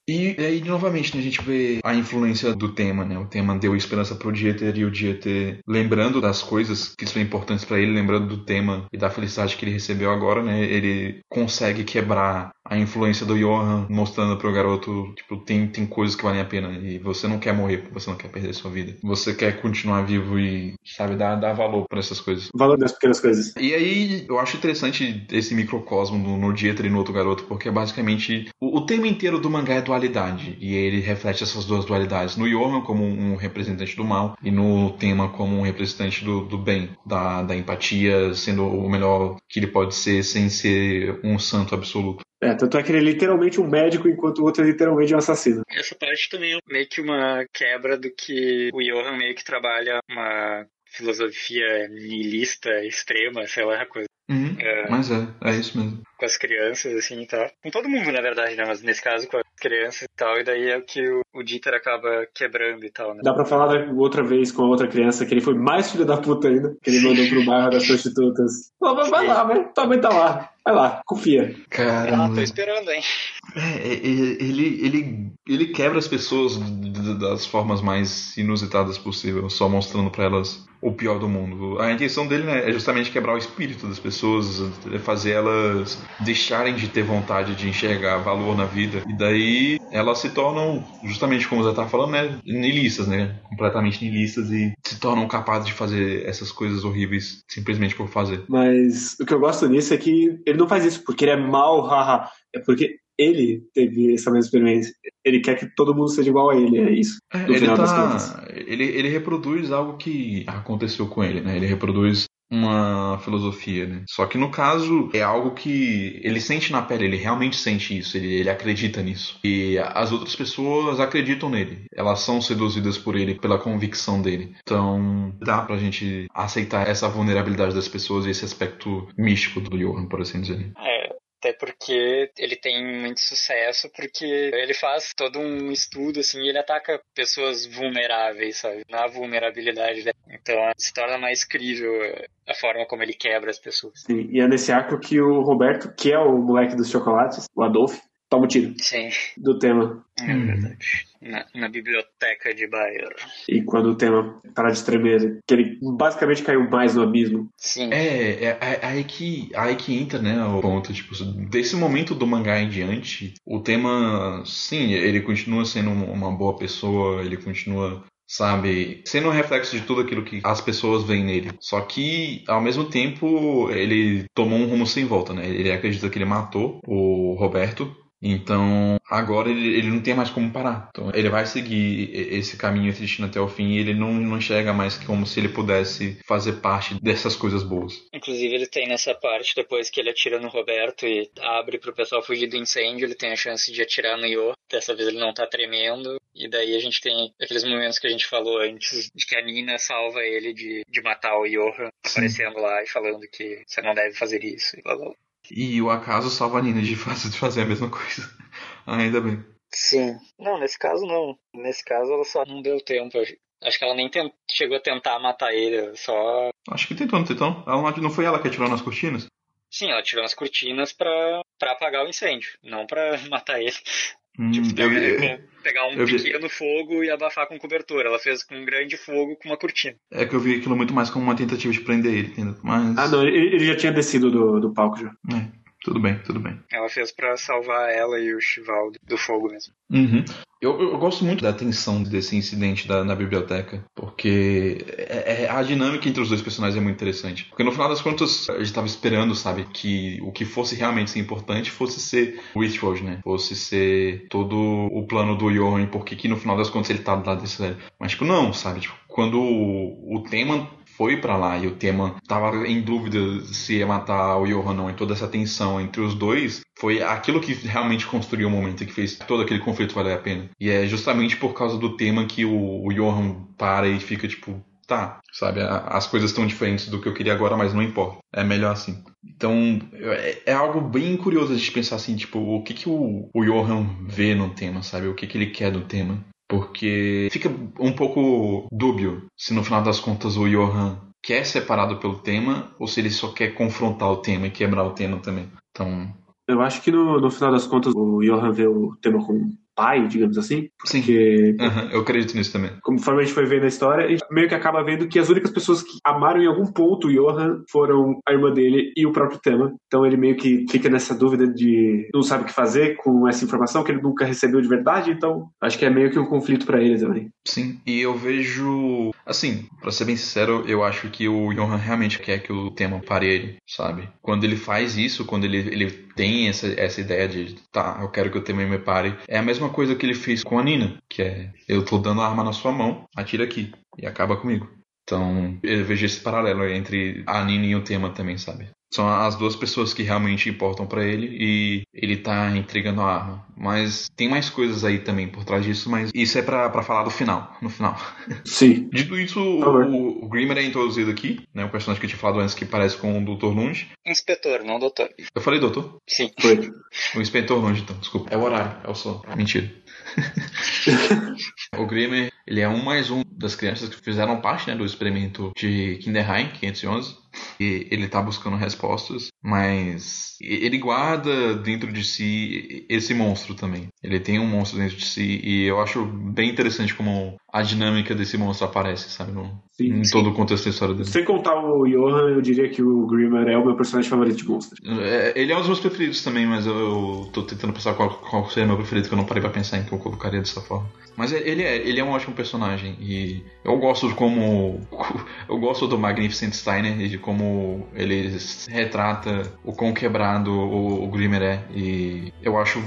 E: E aí, novamente, né, a gente vê a influência do tema, né? O tema deu esperança pro Dieter e o Dieter, lembrando das coisas que são importantes pra ele, lembrando do tema e da felicidade que ele recebeu agora, né? Ele consegue quebrar a influência do Johan, mostrando pro garoto, tipo, tem, tem coisas que valem a pena e você não quer morrer, você não quer perder sua vida. Você quer continuar vivo e, sabe, dar, dar valor pra essas coisas.
G: Valor das pequenas coisas.
E: E aí, eu acho interessante esse microcosmo no, no Dieter e no outro garoto, porque é basicamente o, o tema inteiro do mangá é dualidade, e ele reflete essas duas dualidades. No Johan como um representante do mal, e no tema como um representante do, do bem, da, da empatia, sendo o melhor que ele pode ser sem ser um santo absoluto.
G: É, tanto é que ele é literalmente um médico, enquanto o outro é literalmente um assassino.
F: Essa parte também é meio que uma quebra do que o Johan meio que trabalha uma filosofia nihilista extrema, sei lá, coisa
E: Uhum,
F: É.
E: Mas é, é isso mesmo.
F: com as crianças, assim, e tal. Com todo mundo, na verdade, né? Mas nesse caso com as crianças e tal, e daí é o que o, o Dieter acaba quebrando e tal, né?
G: Dá pra falar da- outra vez com a outra criança que ele foi mais filho da puta ainda, que ele *laughs* mandou pro bairro das prostitutas. Vai, vai, lá, vai, tua mãe tá lá. Vai lá, confia.
F: Ah,
E: Caramba.
F: tô esperando, hein?
E: É, é, ele, ele, ele quebra as pessoas das formas mais inusitadas possível, só mostrando pra elas o pior do mundo. A intenção dele né, é justamente quebrar o espírito das pessoas, é fazer elas deixarem de ter vontade de enxergar valor na vida. E daí elas se tornam, justamente como você tá falando, né, nihilistas, né? Completamente nihilistas e se tornam capazes de fazer essas coisas horríveis simplesmente por fazer.
G: Mas o que eu gosto nisso é que ele não faz isso porque ele é mal, haha. É porque ele teve essa mesma experiência. Ele quer que todo mundo seja igual a ele, é isso.
E: É, ele, tá, ele, ele reproduz algo que aconteceu com ele, né? Ele reproduz uma filosofia, né? Só que no caso é algo que ele sente na pele, ele realmente sente isso, ele, ele acredita nisso. E as outras pessoas acreditam nele. Elas são seduzidas por ele, pela convicção dele. Então dá pra gente aceitar essa vulnerabilidade das pessoas e esse aspecto místico do Johan, por assim dizer.
F: É, até porque ele tem muito sucesso, porque ele faz todo um estudo, assim, e ele ataca pessoas vulneráveis, sabe? Na vulnerabilidade dela. Então se torna mais crível é, a forma como ele quebra as pessoas.
G: Sim, e é nesse arco que o Roberto, que é o moleque dos chocolates, o Adolf, toma o tiro
F: Sim,
G: do tema.
F: é verdade. Na, na biblioteca de Bayer.
G: E quando o tema para de tremer, que ele basicamente caiu mais no abismo.
F: Sim.
E: É, é, é aí, que, aí que entra, né, o ponto, tipo, desse momento do mangá em diante, o tema, sim, ele continua sendo uma boa pessoa, ele continua, sabe, sendo um reflexo de tudo aquilo que as pessoas veem nele. Só que, ao mesmo tempo, ele tomou um rumo sem volta, né, ele acredita que ele matou o Roberto, então, agora ele, ele não tem mais como parar. Então, ele vai seguir esse caminho, esse destino até o fim, e ele não, não enxerga mais como se ele pudesse fazer parte dessas coisas boas.
F: Inclusive ele tem nessa parte, depois que ele atira no Roberto e abre pro pessoal fugir do incêndio, ele tem a chance de atirar no Yo. Dessa vez ele não tá tremendo. E daí a gente tem aqueles momentos que a gente falou antes, de que a Nina salva ele de, de matar o Johan, aparecendo lá e falando que você não deve fazer isso. E blá, blá.
E: E o acaso salva a Nina de fazer, *laughs* de fazer a mesma coisa. Ainda bem.
F: Sim. Não, nesse caso não. Nesse caso ela só não deu tempo. Acho que ela nem tent... chegou a tentar matar ele, só.
E: Acho que tentou, não tentou? Ela não, não foi ela que atirou nas cortinas?
F: Sim, ela tirou nas cortinas pra, pra apagar o incêndio, não pra *laughs* matar ele.
E: Hum,
F: Tipo, pegar, um
E: vi-
F: pequeno fogo e abafar com cobertura. Ela fez com um grande fogo com uma cortina.
E: é que eu vi aquilo muito mais como uma tentativa de prender ele, entendeu? Mas.
G: Ah, não, ele, ele já tinha descido do, do palco já.
E: É, tudo bem, tudo bem.
F: Ela fez pra salvar ela e o Chival do- fogo mesmo.
E: Uhum. Eu, eu gosto muito da tensão desse incidente da, na biblioteca, porque é- é- a dinâmica entre os dois personagens é muito interessante. Porque no final das contas, a gente tava esperando, sabe, que o que fosse realmente ser importante fosse ser o Witchwold, né? Fosse ser todo o plano do Johan, porque que no final das contas ele tá do lado desse velho. Mas, tipo, não, sabe? Tipo, quando o, o tema foi pra lá e o tema tava em dúvida se ia matar o Johan ou não, e toda essa tensão entre os dois, foi aquilo que realmente construiu o momento, que fez todo aquele conflito valer a pena. E é justamente por causa do tema que o, o Johan para e fica tipo, tá, sabe, as coisas estão diferentes do que eu queria agora, mas não importa. É melhor assim. Então, é, é algo bem curioso gente pensar assim, tipo, o que que o, o Johan vê no tema, sabe? O que que ele quer do tema. Porque fica um pouco dúbio se no final das contas o Johan quer separado pelo tema ou se ele só quer confrontar o tema e quebrar o tema também. Então,
G: Eu acho que no, no final das contas o Johan vê o tema como pai, digamos assim.
E: Sim.
G: Porque,
E: aham, eu acredito nisso também.
G: conforme a gente foi vendo a história, a gente meio que acaba vendo que as únicas pessoas que amaram em algum ponto o Johan foram a irmã dele e o próprio tema. Então ele meio que fica nessa dúvida de não sabe o que fazer com essa informação que ele nunca recebeu de verdade. Então acho que é meio que um conflito pra ele também.
E: Sim, e eu vejo. Assim, pra ser bem sincero, eu acho que o Johan realmente quer que o tema pare ele, sabe? Quando ele faz isso, quando ele, ele tem essa, essa ideia de, tá, eu quero que o tema me pare, é a mesma coisa que ele fez com a Nina, que é, eu tô dando a arma na sua mão, atira aqui, e acaba comigo. Então, eu vejo esse paralelo entre a Nina e o tema também, sabe? São as duas pessoas que realmente importam pra ele e ele tá entregando a arma. Mas tem mais coisas aí também por trás disso, mas isso é pra pra falar do final, no final. *laughs*
G: Sim.
E: Dito isso, o, o Grimmer é introduzido aqui, né? O personagem que eu tinha falado antes que parece com o Dr. Lund.
F: Inspetor, não doutor.
E: Eu falei doutor?
F: Sim.
G: Foi.
E: O Inspetor Lund, então, desculpa. É o horário, é o som. Mentira. *laughs* o Grimmer, ele é um mais um das crianças que fizeram parte né, do experimento de Kinderheim 511. E ele tá buscando respostas, mas ele guarda dentro de si esse monstro também. Ele tem um monstro dentro de si e eu acho bem interessante como a dinâmica desse monstro aparece, sabe? No,
G: Sim,
E: em
G: sim.
E: todo o contexto da história dele.
G: Sem contar o Johan, eu diria que o Grimmer é o meu personagem favorito de Monster.
E: É, ele é um dos meus preferidos também, mas eu, eu tô tentando pensar qual, qual seria meu preferido, que eu não parei pra pensar em que eu colocaria dessa forma. Mas é- ele é, ele é um ótimo personagem e eu gosto como. *laughs* Eu gosto do Magnificent Steiner e como ele retrata o quão quebrado o, o Grimmer é. E eu acho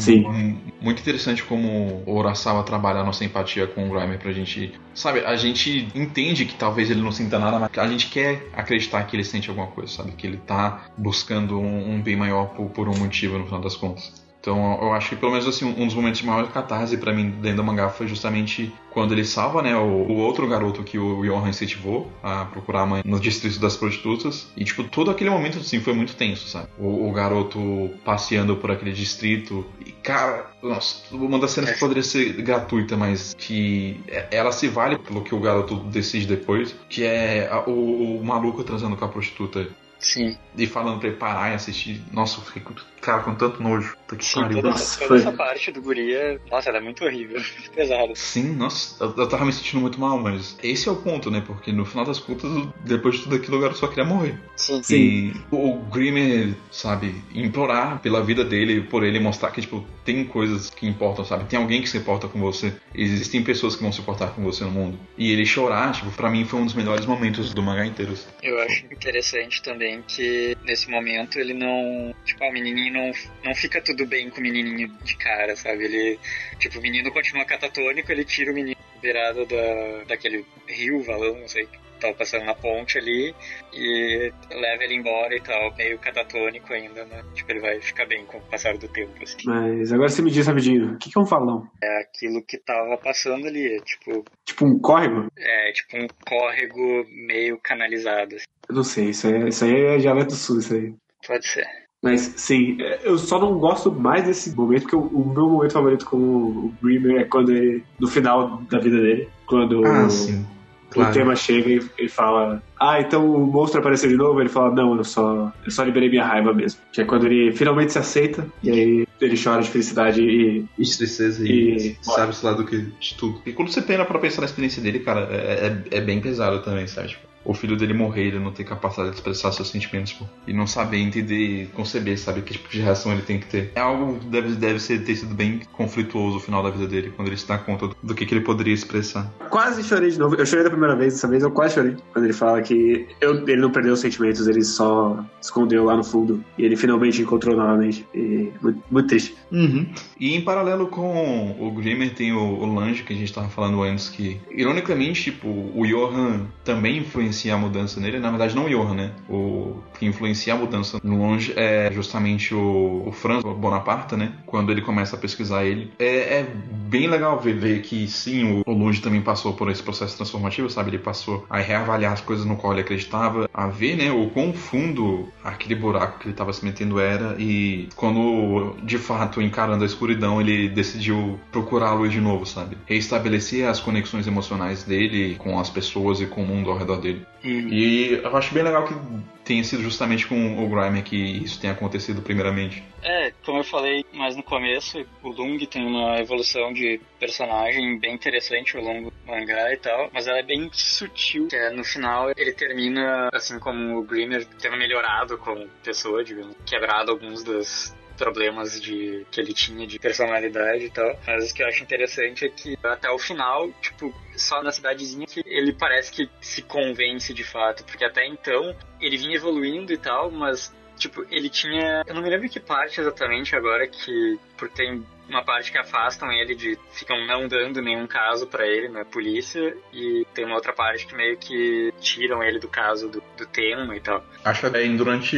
E: muito interessante como o Urasawa trabalha a nossa empatia com o Grimer pra gente. Sabe, a gente entende que talvez ele não sinta nada, mas a gente quer acreditar que ele sente alguma coisa, sabe? Que ele tá buscando um, um bem maior por, por um motivo no final das contas. Então eu acho que pelo menos assim, um dos momentos de maior catarse pra mim dentro do mangá foi justamente quando ele salva, né, o, o outro garoto que o Johan incentivou a procurar a mãe no distrito das prostitutas. E tipo, todo aquele momento assim foi muito tenso, sabe? O, o garoto passeando por aquele distrito. E cara, nossa, uma das cenas que poderia ser gratuita, mas que ela se vale pelo que o garoto decide depois, que é a- o, o maluco transando com a prostituta
F: Sim.
E: e falando pra ele parar e assistir. Nossa, eu fiquei cara, com tanto nojo. Puta que
F: Sim,
E: pariu.
F: toda,
G: Nossa,
F: toda essa parte do guri é... Nossa, ela é muito horrível. *laughs* Pesada.
E: Sim, nossa, eu, eu tava me sentindo muito mal, mas esse é o ponto, né? Porque no final das contas, depois de tudo aquilo, o garoto só queria morrer.
F: Sim.
E: E o Grimmer, sabe, implorar pela vida dele, por ele mostrar que, tipo, tem coisas que importam, sabe? Tem alguém que se importa com você. Existem pessoas que vão se importar com você no mundo. E ele chorar, tipo, pra mim foi um dos melhores momentos do mangá inteiro. assim.
F: Eu acho interessante também que nesse momento ele não. Tipo, o menininho não, não fica tudo bem com o menininho de cara, sabe? Ele. Tipo, o menino continua catatônico, ele tira o menino beirado da, daquele rio, valão, não sei, que tava passando na ponte ali, e leva ele embora e tal, meio catatônico ainda, né? Tipo, ele vai ficar bem com o passar do tempo, assim.
G: Mas agora você me diz rapidinho, o que que é um valão?
F: É aquilo que tava passando ali, é tipo,
G: Tipo um córrego?
F: é tipo um córrego meio canalizado, assim.
G: Eu não sei, isso aí, isso aí é dialeto sul, isso aí.
F: Pode ser.
G: Mas sim, é, eu só não gosto mais desse momento, porque o, o meu momento favorito com o Grimmer é quando ele. no final da vida dele. Quando.
E: Ah, sim. Claro.
G: o tema chega e ele fala: Ah, então o monstro apareceu de novo? Ele fala: Não, eu só, eu só liberei minha raiva mesmo. Que é quando ele finalmente se aceita e aí ele chora de felicidade e.
E: E de tristeza e,
G: E-
E: sabe-se lá do que de tudo. E quando você pena pra pensar na experiência dele, cara, é, é, é bem pesado também, sabe? Tipo, o filho dele morrer, ele não ter capacidade de expressar seus sentimentos, pô. E não saber entender, conceber, sabe? Que tipo de reação ele tem que ter. É algo que deve, deve ser, ter sido bem conflituoso o final da vida dele, quando ele se dá conta do, do que, que ele poderia expressar.
G: Quase chorei de novo. Eu chorei da primeira vez, dessa vez eu quase chorei. Quando ele fala que eu- ele não perdeu os sentimentos, ele só escondeu lá no fundo. E ele finalmente encontrou novamente. E muito, muito triste.
E: Uhum. E em paralelo com o Grimmer tem o, o Lange, que a gente tava falando antes, que ironicamente, tipo, o Johan também influencia a mudança nele. Na verdade, não o Johan, né? O que influencia a mudança no Lange é justamente o, o Franz Bonaparte, né? Quando ele começa a pesquisar ele. É, é bem legal ver, ver que sim, o, o Lange também passou por esse processo transformativo, sabe? Ele passou a reavaliar as coisas no qual ele acreditava, a ver, né, o quão fundo aquele buraco que ele estava se metendo era e quando de fato encarando a escuridão ele decidiu procurar a luz de novo, sabe? Reestabelecer as conexões emocionais dele com as pessoas e com o mundo ao redor dele. E eu acho bem legal que tenha sido justamente com o Grimer que isso tenha acontecido primeiramente.
F: É, como eu falei mais no começo, o Lung tem uma evolução de personagem bem interessante ao longo do mangá e tal, mas ela é bem sutil. É, no final ele termina, assim como o Grimmer, tendo melhorado como pessoa, digamos, quebrado alguns dos problemas de que ele tinha de personalidade e tal. Mas o que eu acho interessante é que até o final, tipo, só na cidadezinha que ele parece que se convence de fato, porque até então ele vinha evoluindo e tal, mas tipo, ele tinha, eu não me lembro que parte exatamente agora que porque tem uma parte que afastam ele de ficam não dando nenhum caso pra ele na polícia e tem uma outra parte que meio que tiram ele do caso do, do tema e tal.
E: Acho que é durante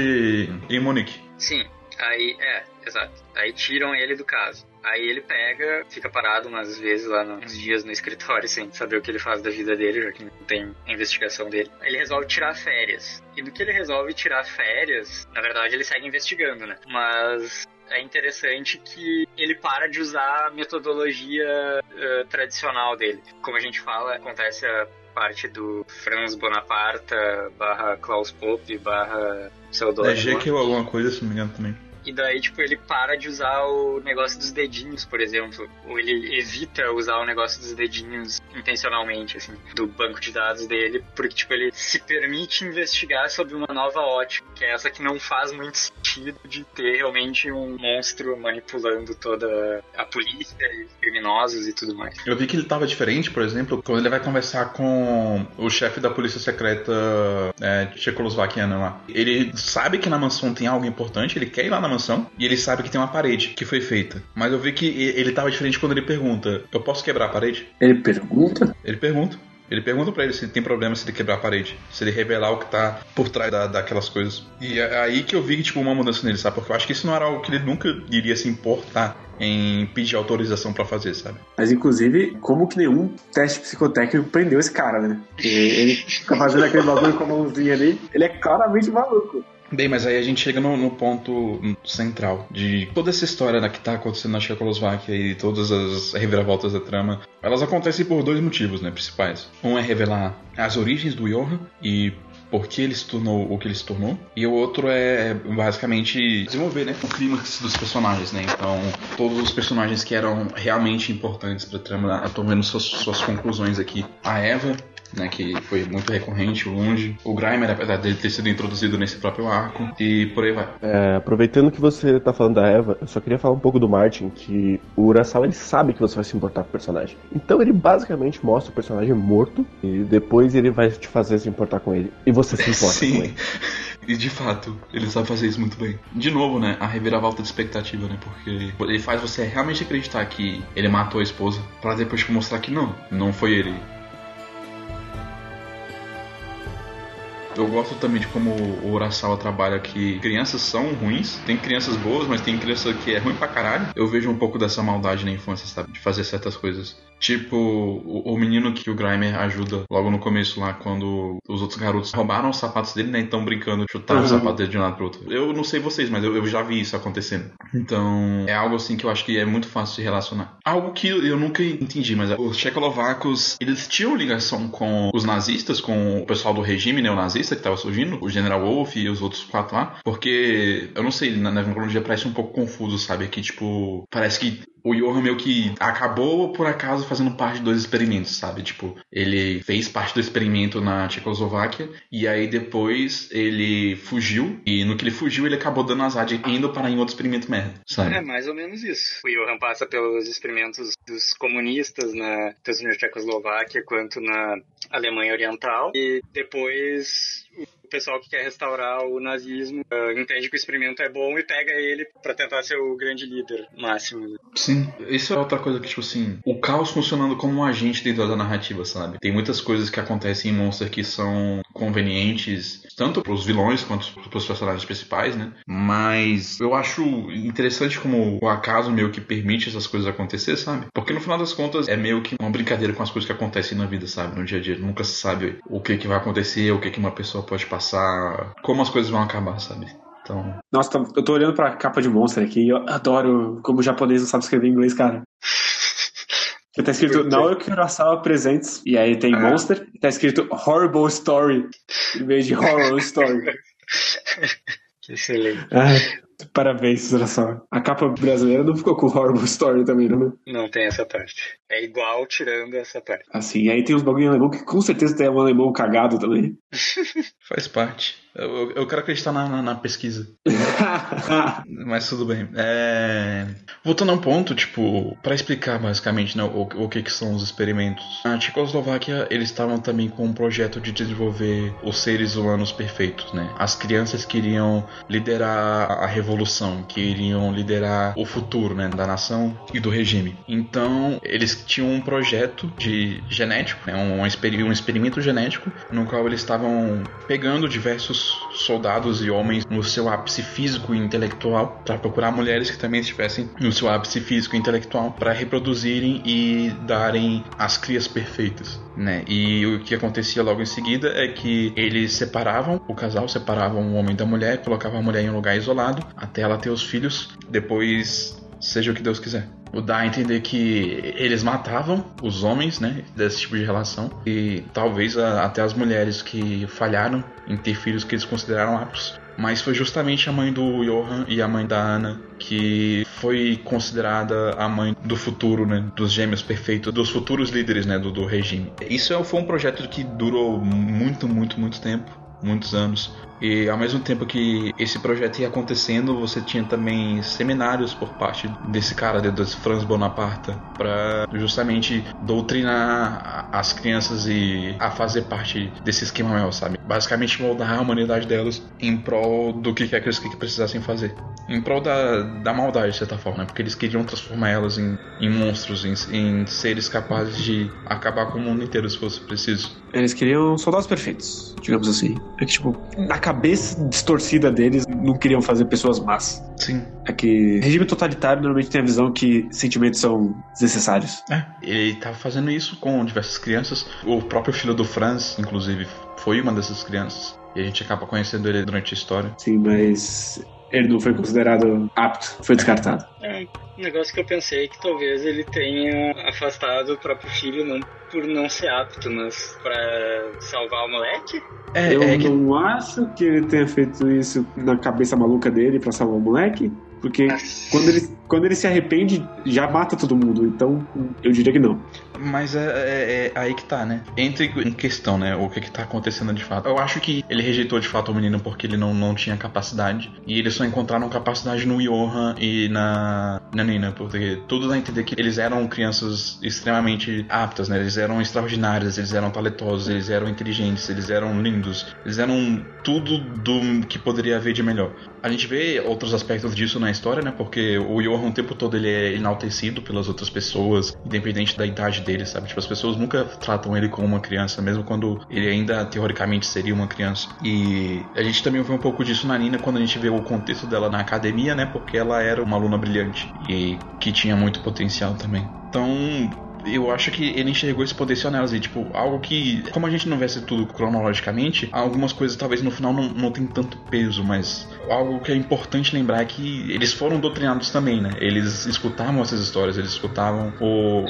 E: em Monique.
F: Sim, aí é, exato. Aí tiram ele do caso. Aí ele pega, fica parado umas vezes lá, uns dias no escritório *laughs* sem saber o que ele faz da vida dele, já que não tem investigação dele. Ele resolve tirar férias. E no que ele resolve tirar férias, na verdade ele segue investigando, né? Mas é interessante que ele para de usar a metodologia eh, tradicional dele. Como a gente fala, acontece a parte do Franz Bonaparte barra Klaus Pope barra
E: É
F: pseudônimo.
E: Jekyll alguma coisa, se não me engano também.
F: E daí, tipo, ele para de usar o negócio dos dedinhos, por exemplo. Ou ele evita usar o negócio dos dedinhos intencionalmente, assim, do banco de dados dele, porque, tipo, ele se permite investigar sobre uma nova ótica, que é essa que não faz muito sentido de ter realmente um monstro manipulando toda a polícia e os criminosos e tudo mais.
E: Eu vi que ele tava diferente, por exemplo, quando ele vai conversar com o chefe da polícia secreta é, tchecoslovaquiana lá. Ele sabe que na mansão tem algo importante, ele quer ir lá na mansão, e ele sabe que tem uma parede que foi feita. Mas eu vi que ele tava diferente quando ele pergunta: Eu posso quebrar a parede?
G: Ele pergunta?
E: Ele pergunta. Ele pergunta pra ele se tem problema se ele quebrar a parede, se ele revelar o que tá por trás da, daquelas coisas. E é aí que eu vi tipo uma mudança nele, sabe? Porque eu acho que isso não era algo que ele nunca iria se importar em pedir autorização pra fazer, sabe?
G: Mas, inclusive, como que nenhum teste psicotécnico prendeu esse cara, né? Ele fica fazendo aquele bagulho com a mãozinha ali. Ele é claramente maluco.
E: Bem, mas aí a gente chega no, no ponto central de toda essa história né, que tá acontecendo na Tchecoslováquia e todas as reviravoltas da trama. Elas acontecem por dois motivos, né, principais. Um é revelar as origens do Johan e por que ele se tornou o que ele se tornou. E o outro é basicamente desenvolver, né, o clímax dos personagens, né. Então, todos os personagens que eram realmente importantes pra trama estão vendo suas, suas conclusões aqui. A Eva, né, que foi muito recorrente, Longe, o Grimer, apesar dele ter sido introduzido nesse próprio arco, e por aí vai.
I: É, aproveitando que você tá falando da Eva, eu só queria falar um pouco do Martin, que o Urasawa ele sabe que você vai se importar com o personagem. Então ele basicamente mostra o personagem morto e depois ele vai te fazer se importar com ele. E você se importa *laughs* com
E: Sim.
I: ele.
E: E de fato, ele sabe fazer isso muito bem. De novo, né? A reviravolta de expectativa, né? Porque ele faz você realmente acreditar que ele matou a esposa, pra depois te mostrar que não, não foi ele. Eu gosto também de como o Urasawa trabalha que crianças são ruins, tem crianças boas, mas tem criança que é ruim pra caralho. Eu vejo um pouco dessa maldade na infância, sabe? De fazer certas coisas. Tipo, o, o menino que o Grimer ajuda logo no começo lá, quando os outros garotos roubaram os sapatos dele, né? Então brincando, chutaram
G: Uhum.
E: o sapato dele de um lado pro outro. Eu não sei vocês, mas eu, eu já vi isso acontecendo. Então, é algo assim que eu acho que é muito fácil de relacionar. Algo que eu nunca entendi, mas os tchecoslovacos, eles tinham ligação com os nazistas, com o pessoal do regime neonazista que tava surgindo, o General Wolf e os outros quatro lá, porque, eu não sei, na, na cronologia parece um pouco confuso, sabe? Que, tipo, parece que o Johan meio que acabou por acaso fazendo parte dos experimentos, sabe? Tipo, ele fez parte do experimento na Tchecoslováquia e aí depois ele fugiu e no que ele fugiu ele acabou dando azar de indo para em outro experimento merda, sabe?
F: É mais ou menos isso. O Johan passa pelos experimentos dos comunistas na tanto na Tchecoslováquia quanto na Alemanha Oriental e depois o pessoal que quer restaurar o nazismo ah, entende que o experimento é bom e pega ele pra tentar ser o grande líder máximo.
E: Sim, isso é outra coisa que, tipo assim, o caos funcionando como um agente dentro da narrativa, sabe? Tem muitas coisas que acontecem em Monster que são convenientes, tanto pros vilões quanto pros personagens principais, né? Mas eu acho interessante como o acaso meio que permite essas coisas acontecer, sabe? Porque no final das contas é meio que uma brincadeira com as coisas que acontecem na vida, sabe? No dia a dia. Nunca se sabe o que, que vai acontecer, o que, que uma pessoa pode passar, como as coisas vão acabar, sabe? Então,
G: Nossa, eu tô olhando pra capa de Monster aqui e eu adoro como o japonês não sabe escrever inglês, cara. *laughs* Tá escrito? Naoki Urasawa Presents, e aí tem Monster, e tá escrito Horrible Story, em vez de Horror Story. *laughs*
F: Excelente.
G: Ai, parabéns, Urasawa. A capa brasileira não ficou com Horrible Story também, não, né?
F: Não tem essa parte. É igual tirando essa parte.
G: Assim, e aí tem uns bagulho em alemão que com certeza tem um alemão cagado também. *laughs* *laughs*
E: faz parte. Eu, eu- quero acreditar na- na- na pesquisa. *laughs* Mas tudo bem. É... Voltando a um ponto, tipo, para explicar basicamente né, o, o que, que são os experimentos. Na Tchecoslováquia, eles estavam também com um projeto de desenvolver os seres humanos perfeitos, né? As crianças queriam liderar a revolução, queriam liderar o futuro, né, da nação e do regime. Então, eles tinham um projeto de genético, né, um, um experimento genético, no qual eles estavam pegando diversos soldados e homens no seu ápice físico e intelectual para procurar mulheres que também estivessem no seu ápice físico e intelectual para reproduzirem e darem as crias perfeitas, né? E o que acontecia logo em seguida é que eles separavam o casal, separavam o homem da mulher, colocavam a mulher em um lugar isolado até ela ter os filhos, depois seja o que Deus quiser. O dá a entender que eles matavam os homens, né, desse tipo de relação e talvez a- até as mulheres que falharam em ter filhos que eles consideraram aptos. Mas foi justamente a mãe do Johan e a mãe da Ana que foi considerada a mãe do futuro, né, dos gêmeos perfeitos, dos futuros líderes, né, do, do regime. Isso é- foi um projeto que durou muito, muito, muito tempo, muitos anos. E ao mesmo tempo que esse projeto ia acontecendo, você tinha também seminários por parte desse cara, de- desse Franz Bonaparte, para justamente doutrinar as crianças e a fazer parte desse esquema maior, sabe? Basicamente moldar a humanidade delas em prol do que quer que eles precisassem fazer. Em prol da, da maldade, de certa forma, né? porque eles queriam transformar elas em, em monstros, em, em seres capazes de acabar com o mundo inteiro se fosse preciso.
G: Eles queriam soldados perfeitos, digamos assim. É que, tipo, na cabeça distorcida deles, não queriam fazer pessoas más.
E: Sim.
G: É que regime totalitário normalmente tem a visão que sentimentos são desnecessários.
E: É, ele tava fazendo isso com diversas crianças. O próprio filho do Franz, inclusive, foi uma dessas crianças. E a gente acaba conhecendo ele durante a história.
G: Sim, mas ele não foi considerado apto, foi descartado.
F: É um negócio que eu pensei que talvez ele tenha afastado o próprio filho não por não ser apto, mas pra salvar o moleque.
E: É,
G: Eu
E: é que
G: não acho que ele tenha feito isso na cabeça maluca dele pra salvar o moleque, porque quando ele, quando ele se arrepende, já mata todo mundo. Então, eu diria que não.
E: Mas é, é- é aí que tá, né? Entra em questão, né? O que que tá acontecendo de fato. Eu acho que ele rejeitou de fato o menino porque ele não, não tinha capacidade. E eles só encontraram capacidade no Johan e na, na Nina. Porque tudo dá a entender que eles eram crianças extremamente aptas, né? Eles eram extraordinárias, eles eram talentosos, eles eram inteligentes, eles eram lindos. Eles eram tudo do que poderia haver de melhor. A gente vê outros aspectos disso na história, né? Porque o Johan o tempo todo ele é enaltecido pelas outras pessoas, independente da idade dele, sabe? Tipo, as pessoas nunca tratam ele como uma criança, mesmo quando ele ainda teoricamente seria uma criança. E a gente também vê um pouco disso na Nina quando a gente vê o contexto dela na academia, né? Porque ela era uma aluna brilhante e que tinha muito potencial também. Então, eu acho que ele enxergou esse potencial nelas e, tipo, algo que, como a gente não vê tudo cronologicamente, algumas coisas talvez no final não, não tem tanto peso, mas algo que é importante lembrar é que eles foram doutrinados também, né? Eles escutavam essas histórias, eles escutavam o,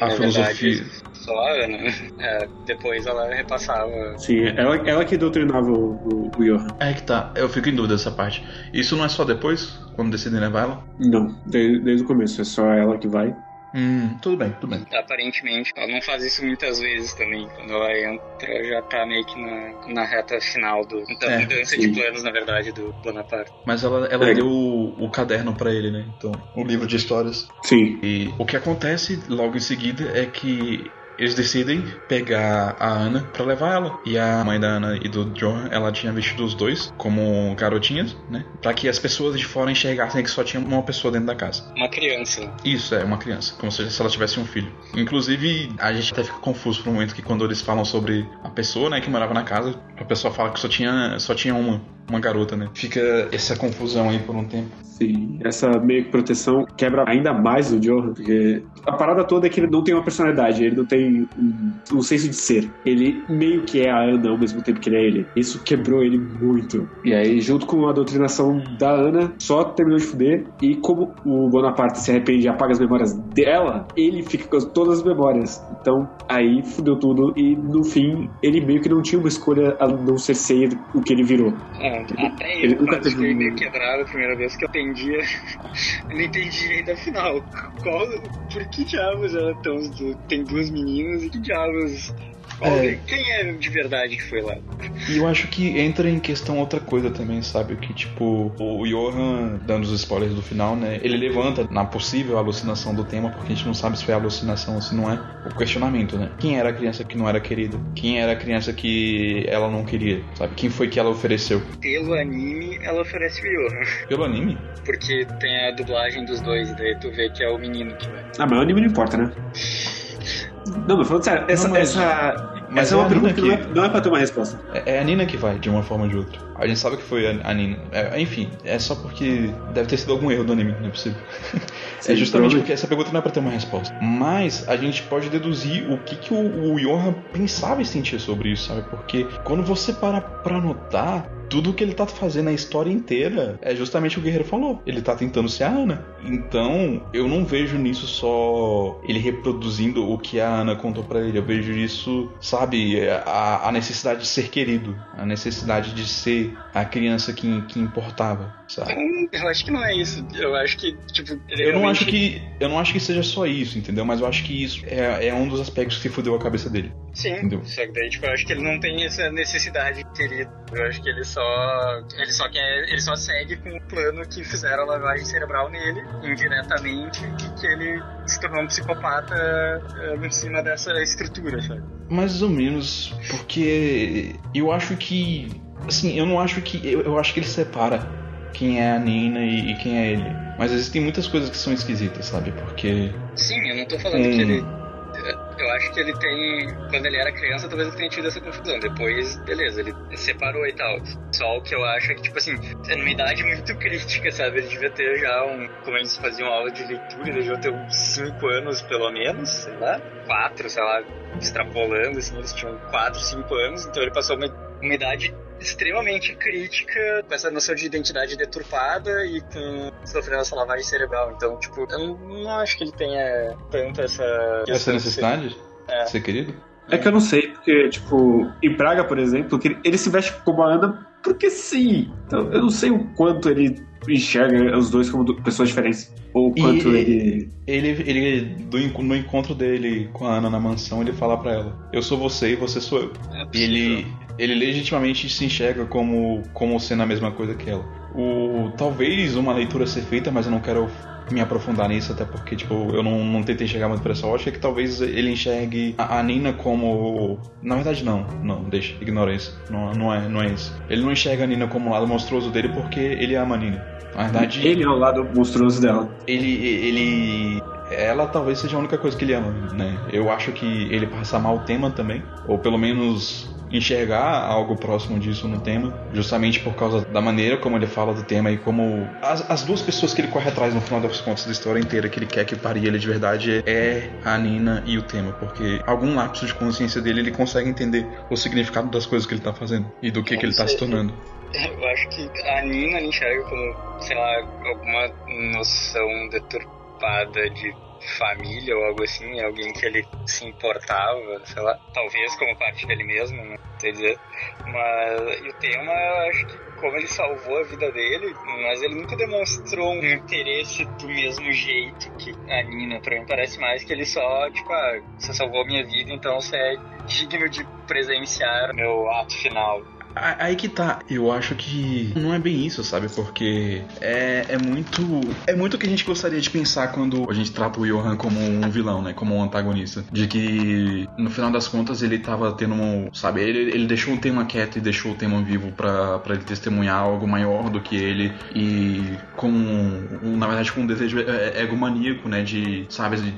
E: a, a filosofia.
F: verdade, só Ana. É, depois ela repassava.
G: Sim, ela, ela que doutrinava o, o, o Johan.
E: É que tá, eu fico em dúvida dessa parte. Isso não é só depois, quando decidem levar ela?
G: Não, desde, desde o começo, é só ela que vai.
E: Hum, tudo bem, tudo bem.
F: Aparentemente, ela não faz isso muitas vezes também. Quando ela entra, já tá meio que na, na reta final do. Da
E: É,
F: mudança
G: sim.
F: de planos, na verdade, do Bonaparte.
E: Mas ela, ela
G: É.
E: deu o, o caderno pra ele, né? Então, o livro de histórias.
G: Sim.
E: E o que acontece logo em seguida é que eles decidem pegar a Ana pra levar ela. E a mãe da Ana e do Johan, ela tinha vestido os dois como garotinhas, né? Pra que as pessoas de fora enxergassem que só tinha uma pessoa dentro da casa.
F: Uma criança.
E: Isso, é uma criança, como se se ela tivesse um filho. Inclusive, a gente até fica confuso por um momento que quando eles falam sobre a pessoa, né, que morava na casa, a pessoa fala que só tinha, só tinha uma, uma garota, né? Fica essa confusão aí por um tempo.
G: Sim, essa meio que proteção quebra ainda mais o Johan, porque a parada toda é que ele não tem uma personalidade, ele não tem um, um senso de ser. Ele meio que é a Ana ao mesmo tempo que ele é ele. Isso quebrou ele muito. E aí, junto com a doutrinação da Ana, só terminou de fuder. E como o Bonaparte se arrepende e apaga as memórias dela, ele fica com todas as memórias. Então, aí fudeu tudo. E no fim, ele meio que não tinha uma escolha a não ser ser o que ele virou.
F: É, até
G: Ele
F: eu quase fiquei meio quebrado a primeira vez que eu entendia. eu não entendi ainda afinal. Qual, por que diabos ela tão, tem duas meninas e que diabos.
E: É.
F: Quem é de verdade que foi lá?
E: E eu acho que entra em questão outra coisa também, sabe? Que tipo, o Johan, dando os spoilers do final, né? Ele levanta na possível alucinação do tema, porque a gente não sabe se foi alucinação ou se não é, o questionamento, né? Quem era a criança que não era querida? Quem era a criança que ela não queria, sabe? Quem foi que ela ofereceu?
F: Pelo anime, ela oferece o Johan.
E: Pelo anime?
F: Porque tem a dublagem dos dois, e daí tu vê que é o menino que vai.
G: Ah, mas o anime não importa, né? Não, mas falando sério, essa,
E: Não, mas-
G: essa,
E: mas
G: essa é
E: é
G: uma pergunta que
E: Nina
G: não é,
E: que-
G: não é pra ter uma resposta.
E: É é a Nina que vai, de uma forma ou de outra. A gente sabe que foi a, a Nina. É, enfim, é só porque deve ter sido algum erro do anime, não é possível.
G: Sim,
E: é justamente porque essa pergunta não é pra ter uma resposta. Mas a gente pode deduzir o que, que o, o Johan pensava e sentia sobre isso, sabe? Porque quando você para pra notar, tudo que ele tá fazendo a história inteira é justamente o que o Guerreiro falou. Ele tá tentando ser a Ana. Então, eu não vejo nisso só ele reproduzindo o que a Ana contou pra ele. Eu vejo isso, sabe, a, a necessidade de ser querido, a necessidade de ser a criança que, que importava, sabe?
F: Eu acho que não é isso. Eu acho que, tipo, ele
E: Eu não
F: realmente-
E: acho que eu não acho que seja só isso, entendeu? Mas eu acho que isso é, é um dos aspectos que fudeu a cabeça dele.
F: Sim,
E: Entendeu?
F: só que daí, tipo, eu acho que ele não tem essa necessidade de querer. Eu acho que ele só. Ele só quer. Ele só segue com o plano que fizeram a lavagem cerebral nele, indiretamente, e que ele se tornou um psicopata eh, em cima dessa estrutura, sabe?
E: Mais ou menos, porque eu acho que. Assim, eu não acho que. Eu, eu acho que ele separa quem é a Nina e, e quem é ele. Mas existem muitas coisas que são esquisitas, sabe? Porque.
F: Sim, eu não tô falando
E: Hum.
F: que ele. Eu acho que ele tem. Quando ele era criança, talvez ele tenha tido essa confusão. Depois, beleza, ele separou e tal. Só o que eu acho é que, tipo assim, é numa idade muito crítica, sabe? Ele devia ter já um. Como eles faziam aula de leitura, ele devia ter uns 5 anos pelo menos, sei lá. 4, sei lá, extrapolando, assim, eles tinham 4, 5 anos. Então ele passou uma, uma idade extremamente crítica, com essa noção de identidade deturpada e com sofrendo essa lavagem cerebral. Então, tipo, eu não, acho que ele tenha tanto essa.
E: Essa necessidade
F: É.
E: de ser querido?
G: É que eu não sei, porque, tipo, em Praga, por exemplo, que ele, se veste como a Ana porque sim. Então, eu não sei o quanto ele enxerga os dois como pessoas diferentes. Ou o
E: E-
G: quanto ele.
E: Ele, ele do, no encontro dele com a Ana na mansão, ele fala pra ela: Eu sou você e você sou eu.
F: É
E: E ele, ele legitimamente se enxerga como, como sendo a mesma coisa que ela. O, talvez uma leitura ser feita, mas eu não quero me aprofundar nisso, até porque tipo, eu não, não tentei chegar muito pra essa ótica, que talvez ele enxergue a, a Nina como. Na verdade, não, não, deixa, ignora isso. Não, não, é, não é isso. Ele não enxerga a Nina como um lado monstruoso dele porque ele ama a Nina. Na verdade,
G: Ele é o lado monstruoso dela.
E: ele, ele. Ela talvez seja a única coisa que ele ama, né? Eu acho que ele passa mal o tema também, ou pelo menos enxergar algo próximo disso no tema, justamente por causa da maneira como ele fala do tema e como as, as duas pessoas que ele corre atrás no final das contas da história inteira que ele quer que pare ele de verdade é a Nina e o tema, porque algum lapso de consciência dele ele consegue entender o significado das coisas que ele tá fazendo e do que, que ele tá se tornando.
F: Eu acho que a Nina enxerga como, sei lá, alguma noção deturpada de família ou algo assim, alguém que ele se importava, sei lá, talvez como parte dele mesmo, não sei dizer. Mas o tema, acho que como ele salvou a vida dele, mas ele nunca demonstrou um interesse do mesmo jeito que a Nina. Pra mim parece mais que ele só, tipo, ah, você salvou a minha vida, então você é digno de presenciar meu ato final.
E: Aí que tá, eu acho que não é bem isso, sabe? Porque é, é muito. É muito o que a gente gostaria de pensar quando a gente trata o Johan como um vilão, né? Como um antagonista. De que no final das contas ele tava tendo um. Sabe? Ele, ele deixou o tema quieto e deixou o tema vivo para ele testemunhar algo maior do que ele e com. Na verdade, com um desejo é, é, egomaníaco, né? De. Sabe? De,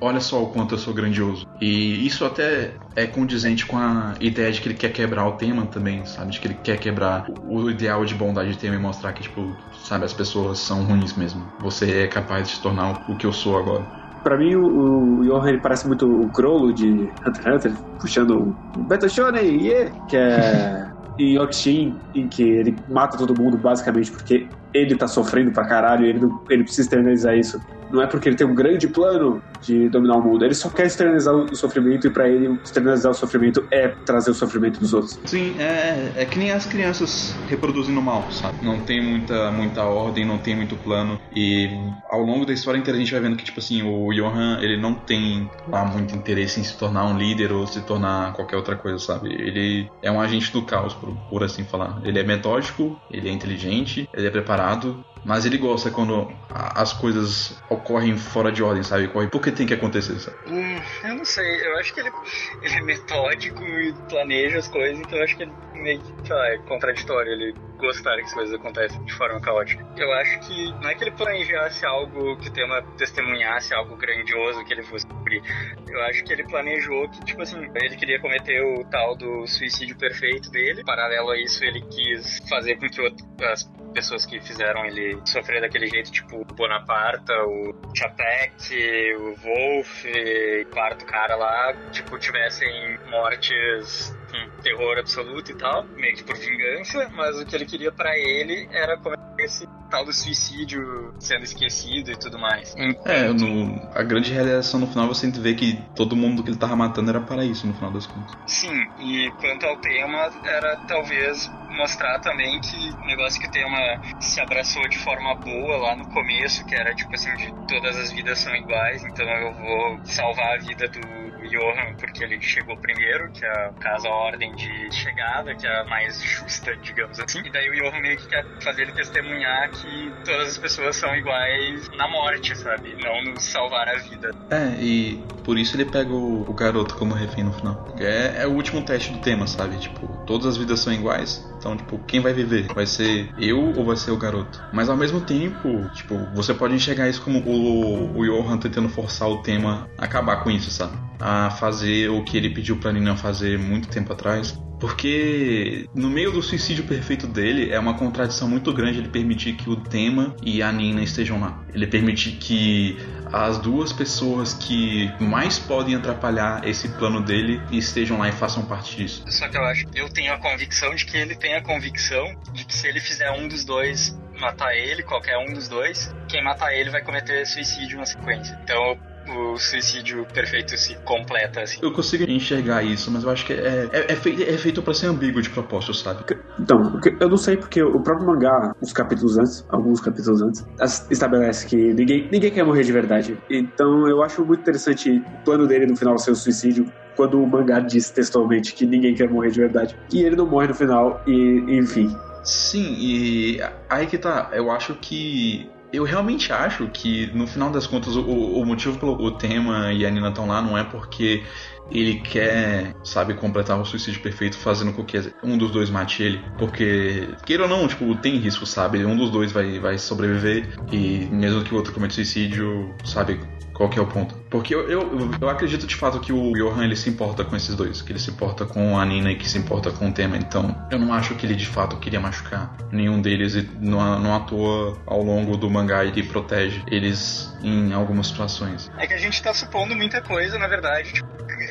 E: olha só o quanto eu sou grandioso. E isso até é condizente com a ideia de que ele quer quebrar o tema também, sabe? De que ele quer quebrar o ideal de bondade de tema e mostrar que, tipo, sabe, as pessoas são ruins mesmo. Você é capaz de se tornar o que eu sou agora.
G: Pra mim, o, o Johan ele parece muito o Crollo de Hunter x Hunter, puxando o Beto Shonen, yeah! que é *laughs* em Yokshin, em que ele mata todo mundo basicamente porque ele tá sofrendo pra caralho e ele, não, ele precisa externalizar isso não é porque ele tem um grande plano de dominar o mundo, ele só quer externalizar o sofrimento e para ele externalizar o sofrimento é trazer o sofrimento dos outros.
E: Sim, é, é que nem as crianças reproduzindo mal, sabe? Não tem muita, muita ordem, não tem muito plano e ao longo da história inteira a gente vai vendo que, tipo assim, o Johan, ele não tem lá muito interesse em se tornar um líder ou se tornar qualquer outra coisa, sabe? Ele é um agente do caos, por, por assim falar. Ele é metódico, ele é inteligente, ele é preparado, mas ele gosta quando as coisas ocorrem fora de ordem, sabe? Ocorrem porque tem que acontecer, sabe?
F: Hum, eu não sei. Eu acho que ele, *laughs* ele é metódico e planeja as coisas, então eu acho que ele meio que, sei lá, é contraditório ele gostar que as coisas acontecem de forma caótica. Eu acho que não é que ele planejasse algo que o tema testemunhasse algo grandioso que ele fosse cumprir. Eu acho que ele planejou que, tipo assim, ele queria cometer o tal do suicídio perfeito dele. Paralelo a isso, ele quis fazer com que as pessoas que fizeram ele sofrer daquele jeito, tipo o Bonaparte, o Chapek, o Wolf, o quarto cara lá, tipo, tivessem mortes terror absoluto e tal, meio que por vingança, mas o que ele queria para ele era cometer esse tal do suicídio sendo esquecido e tudo mais.
E: É, no, a grande realização no final você vê que todo mundo que ele tava matando era para isso no final das contas.
F: Sim, e quanto ao tema, era talvez mostrar também que o negócio que o tema se abraçou de forma boa lá no começo, que era tipo assim, de todas as vidas são iguais, então eu vou salvar a vida do Johan porque ele chegou primeiro, que é caso a ordem de chegada, que é a mais justa, digamos assim. E daí o Johan meio que quer fazer ele testemunhar que todas as pessoas são iguais na morte, sabe? Não no salvar a vida.
E: É, e por isso ele pega o, o garoto como refém no final. É, é o último teste do tema, sabe? Tipo, todas as vidas são iguais, então, tipo, quem vai viver? Vai ser eu ou vai ser o garoto? Mas ao mesmo tempo, tipo, você pode enxergar isso como o, o Johan tentando forçar o tema a acabar com isso, sabe? A fazer o que ele pediu pra Nina fazer muito tempo atrás. Porque no meio do suicídio perfeito dele é uma contradição muito grande ele permitir que o tema e a Nina estejam lá. Ele permitir que as duas pessoas que mais podem atrapalhar esse plano dele estejam lá e façam parte disso.
F: Só que eu acho, eu tenho a convicção de que ele tem a convicção de que se ele fizer um dos dois matar ele, qualquer um dos dois, quem matar ele vai cometer suicídio na sequência. Então o suicídio perfeito se completa, assim.
E: Eu consigo enxergar isso, mas eu acho que é, é, é feito, é feito pra ser ambíguo de propósito, sabe?
G: Então, eu não sei porque o próprio mangá, uns capítulos antes, alguns capítulos antes, estabelece que ninguém, ninguém quer morrer de verdade. Então eu acho muito interessante o plano dele no final ser o suicídio, quando o mangá diz textualmente que ninguém quer morrer de verdade. E ele não morre no final, e enfim.
E: Sim, e aí que tá. Eu acho que eu realmente acho que, no final das contas, o, o motivo pelo o tema e a Nina estão lá não é porque ele quer, sabe, completar o suicídio perfeito fazendo com que um dos dois mate ele. Porque, queira ou não, tipo, tem risco, sabe? Um dos dois vai, vai sobreviver e mesmo que o outro cometa suicídio, sabe, qual que é o ponto? Porque eu, eu, eu, acredito de fato que o Johan ele se importa com esses dois, que ele se importa com a Nina e que se importa com o tema. Então, eu não acho que ele de fato queria machucar nenhum deles e não, não atua ao longo do mangá ele protege eles em algumas situações.
F: É que a gente tá supondo muita coisa, na verdade. Tipo,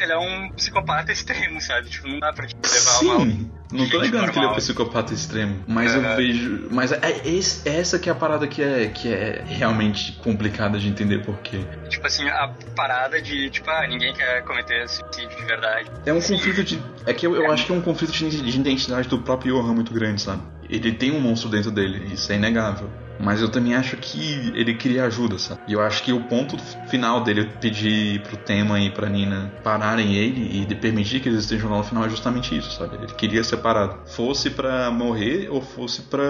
F: ele é um psicopata extremo, sabe? Tipo, não dá pra tipo, levar
E: Sim. Não tô negando que ele é um psicopata extremo, mas eu vejo. Mas é, é esse- essa que é a parada que é, que é realmente complicada de entender porque.
F: Tipo assim, a parada de, tipo, ah, ninguém quer cometer suicídio de verdade.
E: É um conflito de. É que eu, eu acho que é um conflito de, de identidade do próprio Johan muito grande, sabe? Ele tem um monstro dentro dele, isso é inegável. Mas eu também acho que ele queria ajuda, sabe? E eu acho que o ponto final dele pedir pro Tema e pra Nina pararem ele e de permitir que eles estejam lá no final é justamente isso, sabe? Ele queria ser parado. Fosse pra morrer ou fosse pra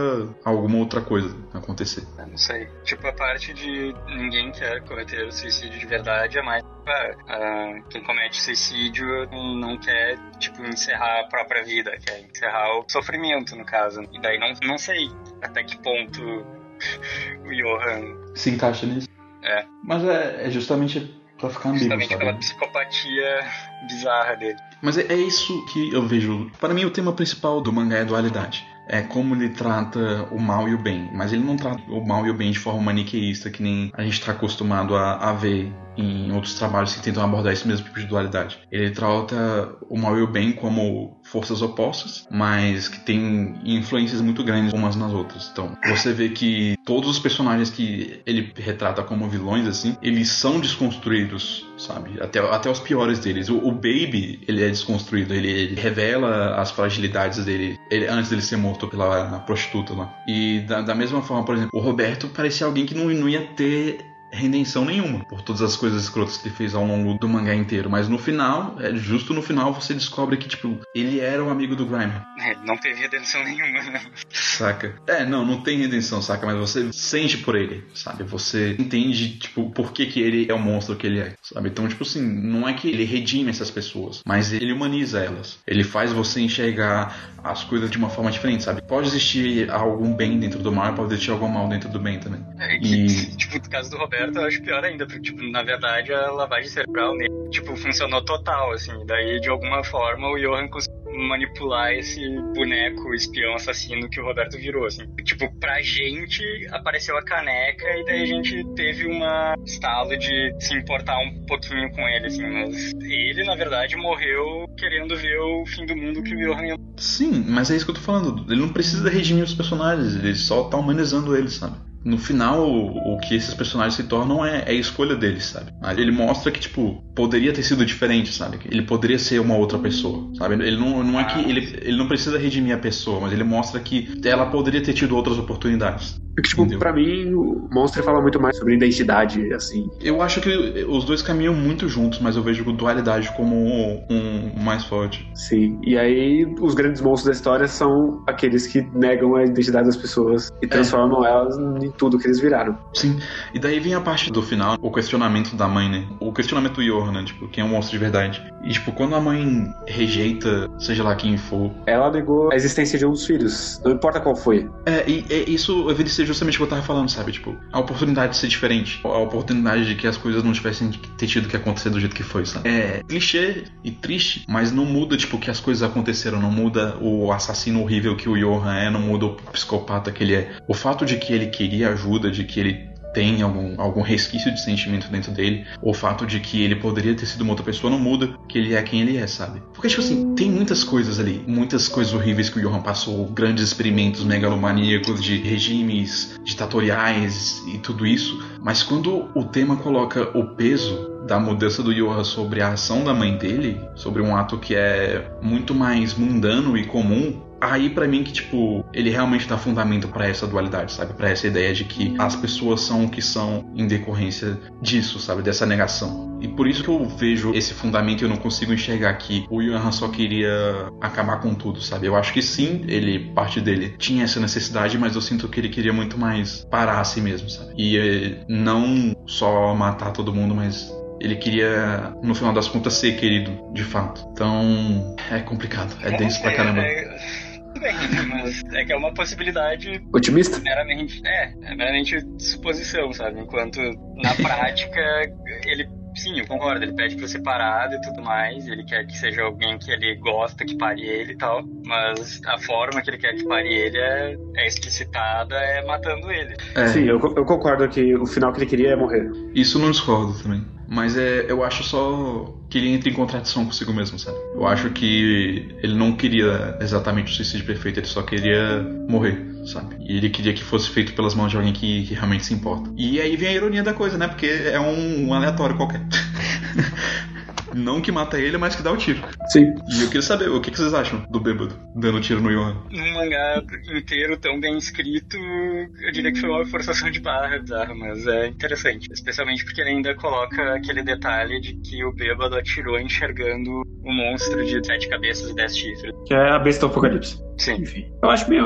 E: alguma outra coisa acontecer.
F: Eu Não sei. Tipo, a parte de ninguém quer cometer o suicídio de verdade é mais. ah, ah, quem comete suicídio não quer, tipo, encerrar a própria vida, quer encerrar o sofrimento, no caso. E daí não, não sei até que ponto *laughs* o Johan.
E: Se encaixa nisso.
F: É,
E: Mas é, é justamente pra ficar ambíguo,
F: justamente
E: sabe?
F: pela psicopatia bizarra dele.
E: Mas é, é isso que eu vejo. Para mim, o tema principal do mangá é a dualidade. É como ele trata o mal e o bem. Mas ele não trata o mal e o bem de forma maniqueísta, que nem a gente está acostumado a, a ver em outros trabalhos que tentam abordar esse mesmo tipo de dualidade. Ele trata o mal e o bem como forças opostas, mas que têm influências muito grandes umas nas outras. Então, você vê que todos os personagens que ele retrata como vilões, assim, eles são desconstruídos, sabe? Até, até os piores deles. O, o Baby, ele é desconstruído, ele, ele revela as fragilidades dele ele- antes dele ser morto pela prostituta lá. E da, da mesma forma, por exemplo, o Roberto parecia alguém que não, não ia ter redenção nenhuma por todas as coisas escrotas que ele fez ao longo do mangá inteiro. Mas no final, é, justo no final, você descobre que, tipo, ele era o amigo do Grime.
F: É, Não teve redenção nenhuma, né?
E: Saca? É, não, não tem redenção, saca? Mas você sente por ele, sabe? Você entende, tipo, por que, que ele é o monstro que ele é, sabe? Então, tipo assim, não é que ele redime essas pessoas, mas ele humaniza elas. Ele faz você enxergar as coisas de uma forma diferente, sabe? Pode existir algum bem dentro do mal, pode existir algum mal dentro do bem também.
F: É que,
E: E *laughs*
F: tipo, no caso do Roberto, eu acho pior ainda, porque, tipo, na verdade, a lavagem cerebral nele, tipo, funcionou total, assim. Daí, de alguma forma, o Johan conseguiu manipular esse boneco espião assassino que o Roberto virou, assim. Tipo, pra gente, apareceu a caneca e daí a gente teve uma estalo de se importar um pouquinho com ele, assim. Mas ele, na verdade, morreu querendo ver o fim do mundo que o Johan ia
E: Sim, mas é isso que eu tô falando. Ele não precisa redimir os personagens, ele só tá humanizando eles, sabe? No final, o, que esses personagens se tornam é, é a escolha deles, sabe? Ele mostra que, tipo, poderia ter sido diferente, sabe? Ele poderia ser uma outra pessoa, sabe? Ele não, não é que. Ele, ele não precisa redimir a pessoa, mas ele mostra que ela poderia ter tido outras oportunidades.
G: Porque, tipo,
E: Entendeu?
G: pra mim, o Monster fala muito mais sobre identidade, assim.
E: Eu acho que os dois caminham muito juntos, mas eu vejo dualidade como um, um mais forte.
G: Sim. E aí, os grandes monstros da história são aqueles que negam a identidade das pessoas e transformam elas em tudo que eles viraram.
E: Sim, e daí vem a parte do final, o questionamento da mãe, né? O questionamento do Yor, né? Tipo, quem é um monstro de verdade. E, tipo, quando a mãe rejeita, seja lá quem for.
G: Ela negou a existência de um dos filhos, não importa qual foi.
E: É, e, e isso evidencia justamente o que eu tava falando, sabe? Tipo, a oportunidade de ser diferente. A oportunidade de que as coisas não tivessem ter tido que acontecer do jeito que foi, sabe? É clichê e triste, mas não muda, tipo, que as coisas aconteceram. Não muda o assassino horrível que o Johan é, não muda o psicopata que ele é. O fato de que ele queria ajuda, de que ele tem algum, algum resquício de sentimento dentro dele, o fato de que ele poderia ter sido uma outra pessoa não muda que ele é quem ele é, sabe? Porque, tipo assim, tem muitas coisas ali, muitas coisas horríveis que o Johan passou, grandes experimentos megalomaníacos de regimes ditatoriais e tudo isso, mas quando o tema coloca o peso da mudança do Johan sobre a ação da mãe dele, sobre um ato que é muito mais mundano e comum, aí pra mim que tipo ele realmente dá fundamento pra essa dualidade, sabe? Pra essa ideia de que as pessoas são o que são em decorrência disso, sabe? Dessa negação. E por isso que eu vejo esse fundamento e eu não consigo enxergar que o Johan só queria acabar com tudo, sabe? Eu acho que sim, ele parte dele tinha essa necessidade, mas eu sinto que ele queria muito mais parar a si mesmo, sabe? E eh, não só matar todo mundo, mas Ele queria, no final das contas, ser querido, de fato. Então, é complicado. É denso pra caramba.
F: É, é, tudo bem, mas é que é uma possibilidade
G: Otimista?
F: meramente. É, é meramente suposição, sabe? Enquanto na *laughs* prática ele. Sim, eu concordo, ele pede pra ser parado e tudo mais, ele quer que seja alguém que ele gosta que pare ele e tal, mas a forma que ele quer que pare ele é, é explicitada, é matando ele.
E: É,
G: Sim, eu, eu concordo que o final que ele queria é morrer.
E: Isso não discordo também. Mas é, eu acho só que ele entra em contradição consigo mesmo, sabe? Eu acho que ele não queria exatamente o suicídio perfeito, ele só queria morrer, sabe? E ele queria que fosse feito pelas mãos de alguém que, que realmente se importa. E aí vem a ironia da coisa, né? Porque é um, um aleatório qualquer. *laughs* não que mata ele, mas que dá o tiro.
G: Sim.
E: E eu queria saber, o que, vocês acham do bêbado dando tiro no Johan?
F: Num mangá inteiro tão bem escrito, eu diria que foi uma forçação de barra bizarra, mas é interessante. Especialmente porque ele ainda coloca aquele detalhe de que o bêbado atirou enxergando o monstro de sete cabeças e dez chifres.
G: Que é a besta do apocalipse.
F: Sim.
G: Enfim. Eu acho meio.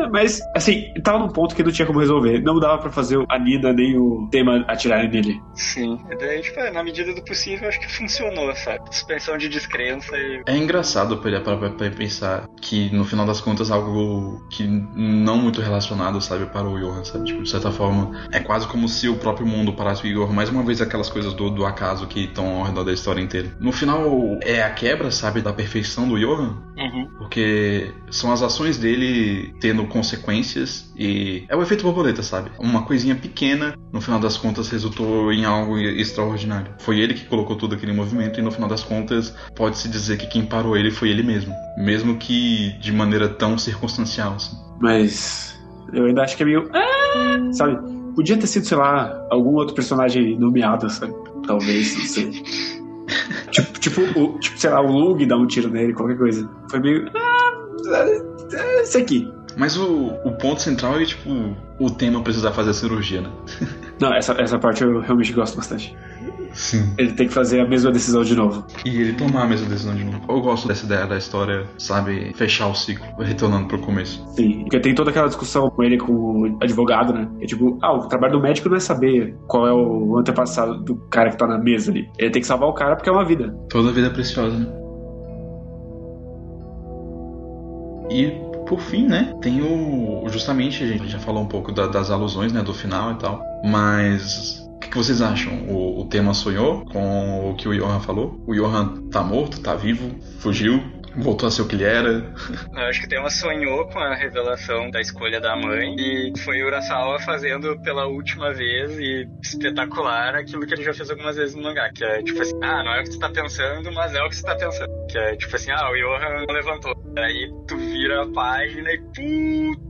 G: ah, Mas, assim, tava num ponto que não tinha como resolver. Não dava pra fazer a Nina nem o tema atirarem nele.
F: Sim. E daí, tipo, na medida do possível, acho que funcionou, sabe? Suspensão de descrença e.
E: É engraçado pra, pra, pra, pra pensar que no final das contas algo que não muito relacionado, sabe, para o Johan, sabe? Tipo, de certa forma, é quase como se o próprio mundo parasse o Igor. Mais uma vez aquelas coisas do, do acaso que estão ao redor da história inteira. No final, é a quebra, sabe, da perfeição do Johan.
F: Uhum.
E: Porque são as ações dele tendo consequências e é o efeito borboleta, sabe? Uma coisinha pequena, no final das contas, resultou em algo extraordinário. Foi ele que colocou tudo aquele movimento e no final das contas, pode-se dizer que quem parou ele foi ele mesmo. Mesmo que de maneira tão circunstancial, assim.
G: Mas. Eu ainda acho que é meio. Ah, sabe? Podia ter sido, sei lá, algum outro personagem nomeado, sabe? Talvez, não sei. *laughs* tipo, tipo, o, tipo, sei lá, o Lug dá um tiro nele, qualquer coisa. Foi meio. Ah, é esse aqui.
E: Mas o, o ponto central é, tipo, o tema precisar fazer a cirurgia, né? *laughs*
G: Não, essa, essa parte eu realmente gosto bastante.
E: Sim.
G: Ele tem que fazer a mesma decisão de novo.
E: E ele tomar a mesma decisão de novo. Eu gosto dessa ideia da história, sabe, fechar o ciclo, retornando pro começo.
G: Sim, porque tem toda aquela discussão com ele, com o advogado, né? É tipo, ah, o trabalho do médico não é saber qual é o antepassado do cara que tá na mesa ali. Ele tem que salvar o cara porque é uma vida.
E: Toda vida é preciosa, né? E por fim, né, tem o. Justamente, a gente já falou um pouco da- das alusões, né, do final e tal. Mas. O que, que vocês acham? O, o tema sonhou com o que o Johan falou? O Johan tá morto, tá vivo, fugiu, voltou a ser o que ele era.
F: Eu acho que tema sonhou com a revelação da escolha da mãe e foi Urasawa fazendo pela última vez e espetacular aquilo que ele já fez algumas vezes no mangá, que é tipo assim, ah, não é o que tu tá pensando, mas é o que tu tá pensando. Que é tipo assim, ah, o Johan levantou. Aí tu vira a página e puta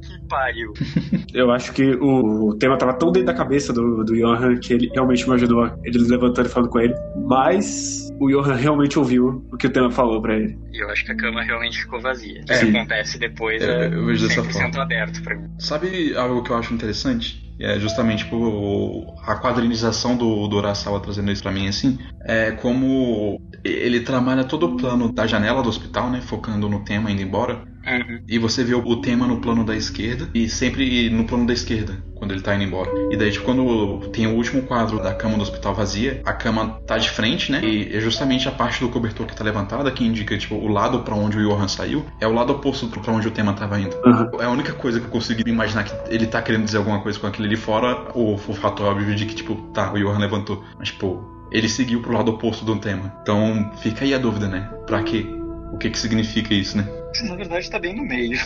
F: que pariu. *laughs*
G: Eu acho que o, o tema tava tão dentro da cabeça do, do Johan que ele realmente me ajudou. Ele levantando e falando com ele. Mas o Johan realmente ouviu o que o tema falou pra ele.
F: E eu acho que a cama realmente ficou vazia. O
G: Sim.
F: que acontece depois
E: É,
F: é,
E: eu vejo dessa
F: 100%
E: forma.
F: aberto pra mim.
E: Sabe algo que eu acho interessante? É justamente tipo, a quadrinização do, do Urasawa trazendo isso pra mim, assim. É como ele trabalha todo o plano da janela do hospital, né? Focando no tema indo embora.
F: Uhum.
E: E você vê o tema no plano da esquerda e sempre no plano da esquerda, quando ele tá indo embora. E daí, tipo, quando tem o último quadro da cama do hospital vazia, a cama tá de frente, né? E é justamente a parte do cobertor que tá levantada que indica, tipo, o lado pra onde o Johan saiu é o lado oposto pra onde o tema tava indo.
G: Uhum.
E: É a única coisa que eu consigo imaginar que ele tá querendo dizer alguma coisa com aquilo ali, fora o, o fato óbvio de que, tipo, tá, o Johan levantou. Mas, tipo, ele seguiu pro lado oposto do tema. Então, fica aí a dúvida, né? Pra quê? O que que significa isso, né?
F: Na verdade tá bem no meio.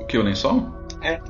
E: O que, o lençol?
F: É.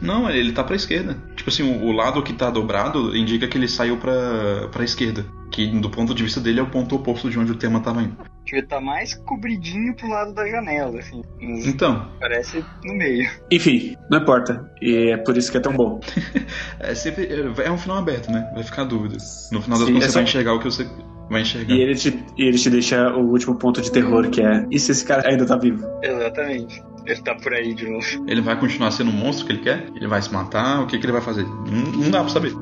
E: Não, ele tá pra esquerda. Tipo assim, o, o lado que tá dobrado indica que ele saiu pra, pra esquerda. Que do ponto de vista dele é o ponto oposto de onde o tema tava indo.
F: Devia tá mais cobridinho pro lado da janela, assim. Mas
E: Então,
F: parece no meio.
G: Enfim, não importa. E é por isso que é tão bom. *laughs*
E: é sempre. É é um final aberto, né? Vai ficar a dúvida. No final das
G: Sim,
E: contas,
G: é
E: você
G: só-
E: vai enxergar o que você vai enxergar.
G: E ele, te, ele te deixa o último ponto de terror, que é: e se esse cara ainda tá vivo?
F: Exatamente. Ele tá por aí de novo.
E: Ele vai continuar sendo o monstro que ele quer? Ele vai se matar? O que, que ele vai fazer? Não, não dá pra saber.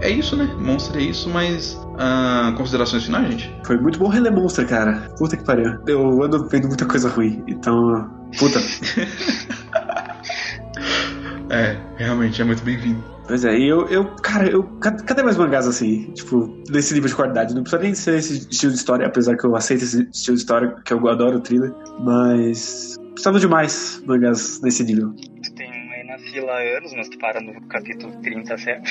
E: É isso, né? Monstro é isso, mas. ah, considerações finais, gente?
G: Foi muito bom reler Monster, cara. Puta que pariu. Eu ando vendo muita coisa ruim, então. Puta. *laughs*
E: É, realmente é muito bem-vindo.
G: Pois é, e eu, eu, cara, eu. Cadê mais mangás assim? Tipo, desse nível de qualidade? Não precisa nem ser esse estilo de história, apesar que eu aceito esse estilo de história, que eu adoro o thriller, mas. Precisava de mais mangás nesse nível.
F: Fila há anos, mas tu para no capítulo 30 sempre.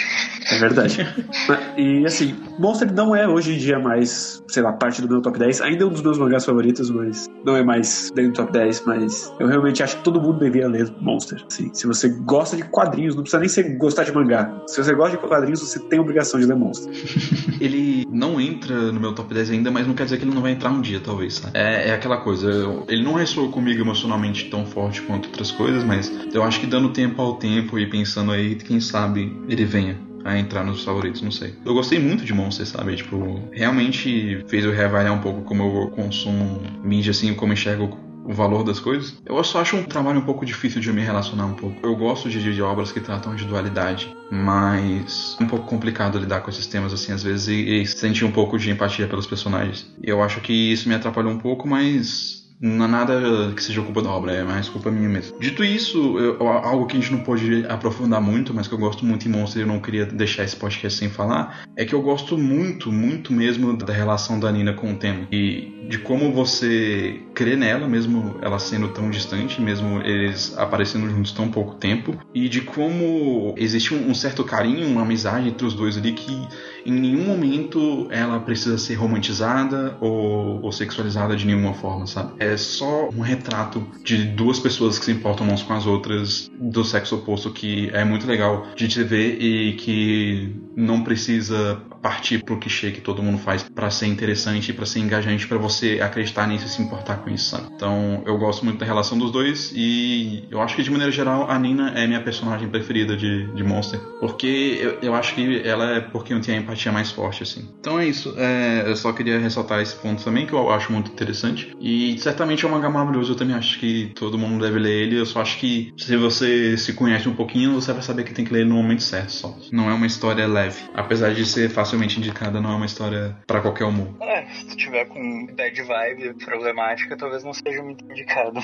G: É verdade. *laughs* e assim, Monster não é hoje em dia mais, sei lá, parte do meu top 10. Ainda é um dos meus mangás favoritos, mas não é mais dentro do top 10. Mas eu realmente acho que todo mundo deveria ler Monster. Assim, se você gosta de quadrinhos, não precisa nem ser gostar de mangá. Se você gosta de quadrinhos, você tem a obrigação de ler Monster. *laughs*
E: ele não entra no meu top 10 ainda, mas não quer dizer que ele não vai entrar um dia, talvez. Sabe? É, é aquela coisa, eu, ele não ressoou comigo emocionalmente tão forte quanto outras coisas, mas eu acho que dando tempo ao tempo e pensando aí, quem sabe ele venha a entrar nos favoritos, não sei. Eu gostei muito de Monster, sabe? Tipo, realmente fez eu reavaliar um pouco como eu consumo mídia, assim, como enxergo o valor das coisas. Eu só acho um trabalho um pouco difícil de me relacionar um pouco. Eu gosto de, de obras que tratam de dualidade, mas é um pouco complicado lidar com esses temas assim às vezes e, e sentir um pouco de empatia pelos personagens. Eu acho que isso me atrapalhou um pouco, mas não é nada que seja culpa da obra, é mais culpa minha mesmo. Dito isso, eu, algo que a gente não pode aprofundar muito, mas que eu gosto muito em Monster e eu não queria deixar esse podcast sem falar, é que eu gosto muito, muito mesmo da relação da Nina com o tema. E de como você crê nela, mesmo ela sendo tão distante, mesmo eles aparecendo juntos tão pouco tempo, e de como existe um, um certo carinho, uma amizade entre os dois ali que em nenhum momento ela precisa ser romantizada ou, ou, sexualizada de nenhuma forma, sabe? É só um retrato de duas pessoas que se importam umas com as outras do sexo oposto que é muito legal de te ver e que não precisa partir pro clichê que todo mundo faz para ser interessante, para ser engajante, para você acreditar nisso e se importar com isso, sabe? Então, eu gosto muito da relação dos dois e eu acho que de maneira geral a Nina é minha personagem preferida de, de Monster, porque eu, eu acho que ela é porque eu tenho a empatia mais forte, assim. Então é isso, é, eu só queria ressaltar esse ponto também, que eu acho muito interessante e certamente é um mangá maravilhoso, eu também acho que todo mundo deve ler ele, eu só acho que se você se conhece um pouquinho, você vai saber que tem que ler no momento certo, só. Não é uma história leve, apesar de ser facilmente indicada, não é uma história para qualquer humor.
F: É, se tu tiver com bad vibe problemática, talvez não seja muito indicado.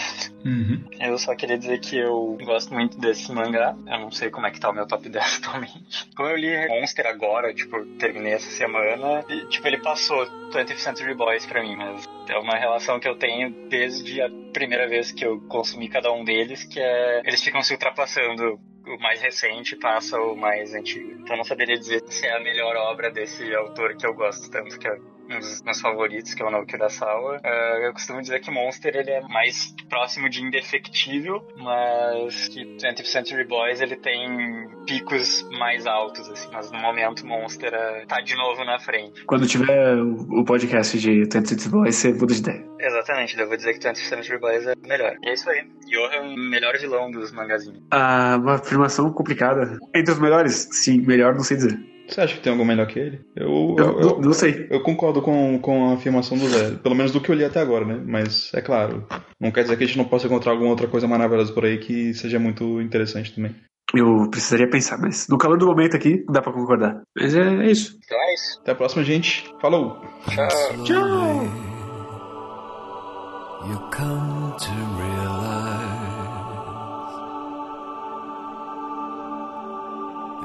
E: Uhum.
F: Eu só queria dizer que eu gosto muito desse mangá. Eu não sei como é que tá o meu top 10 atualmente. Como eu li Monster agora, tipo, terminei essa semana, e, tipo, ele passou 20th Century Boys pra mim, mas é uma relação que eu tenho desde a primeira vez que eu consumi cada um deles, que é eles ficam se ultrapassando o mais recente passa o mais antigo. Então não saberia dizer se é a melhor obra desse autor que eu gosto tanto, que é um dos meus favoritos, que é o Naoki Urasawa. Uh, eu costumo dizer que Monster ele é mais próximo de indefectível, mas que 20th Century Boys ele tem picos mais altos, assim. Mas no momento Monster uh, tá de novo na frente.
G: Quando tiver o podcast de 20th Century Boys, você muda de ideia.
F: Exatamente, eu vou dizer que 20th Century Boys é melhor. E é isso aí. Yoha é o melhor vilão dos mangazinhos.
G: Ah, uma afirmação complicada. Entre os melhores? Sim, melhor não sei dizer.
E: Você acha que tem algum melhor que ele?
G: Eu, eu, eu, não sei.
E: Eu concordo com, com a afirmação do Zé. Pelo menos do que eu li até agora, né? Mas é claro. Não quer dizer que a gente não possa encontrar alguma outra coisa maravilhosa por aí que seja muito interessante também.
G: Eu precisaria pensar, mas no calor do momento aqui dá pra concordar. Mas é, é isso.
F: Então é isso.
E: Até a próxima, gente. Falou.
F: Tchau.
G: Tchau.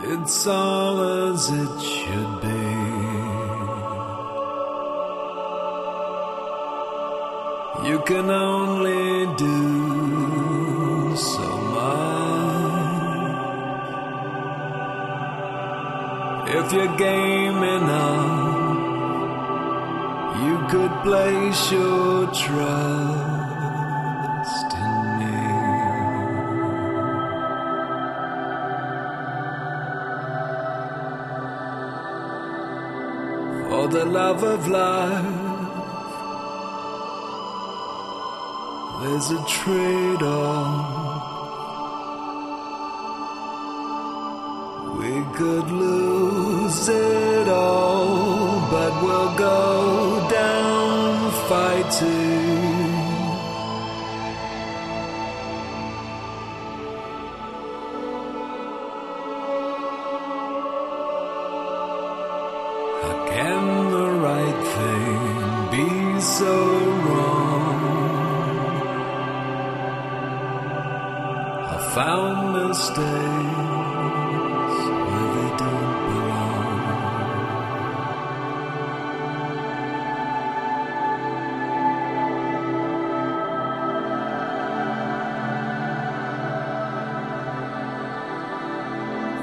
H: It's all as it should be. You can only do so much. If you're game enough, you could place your trust The love of life, there's a trade off. We could lose it all, but we'll go down fighting.
J: Mistakes where they don't belong.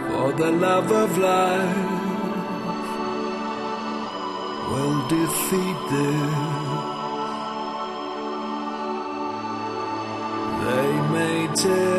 J: For the love of life will defeat this. They may tear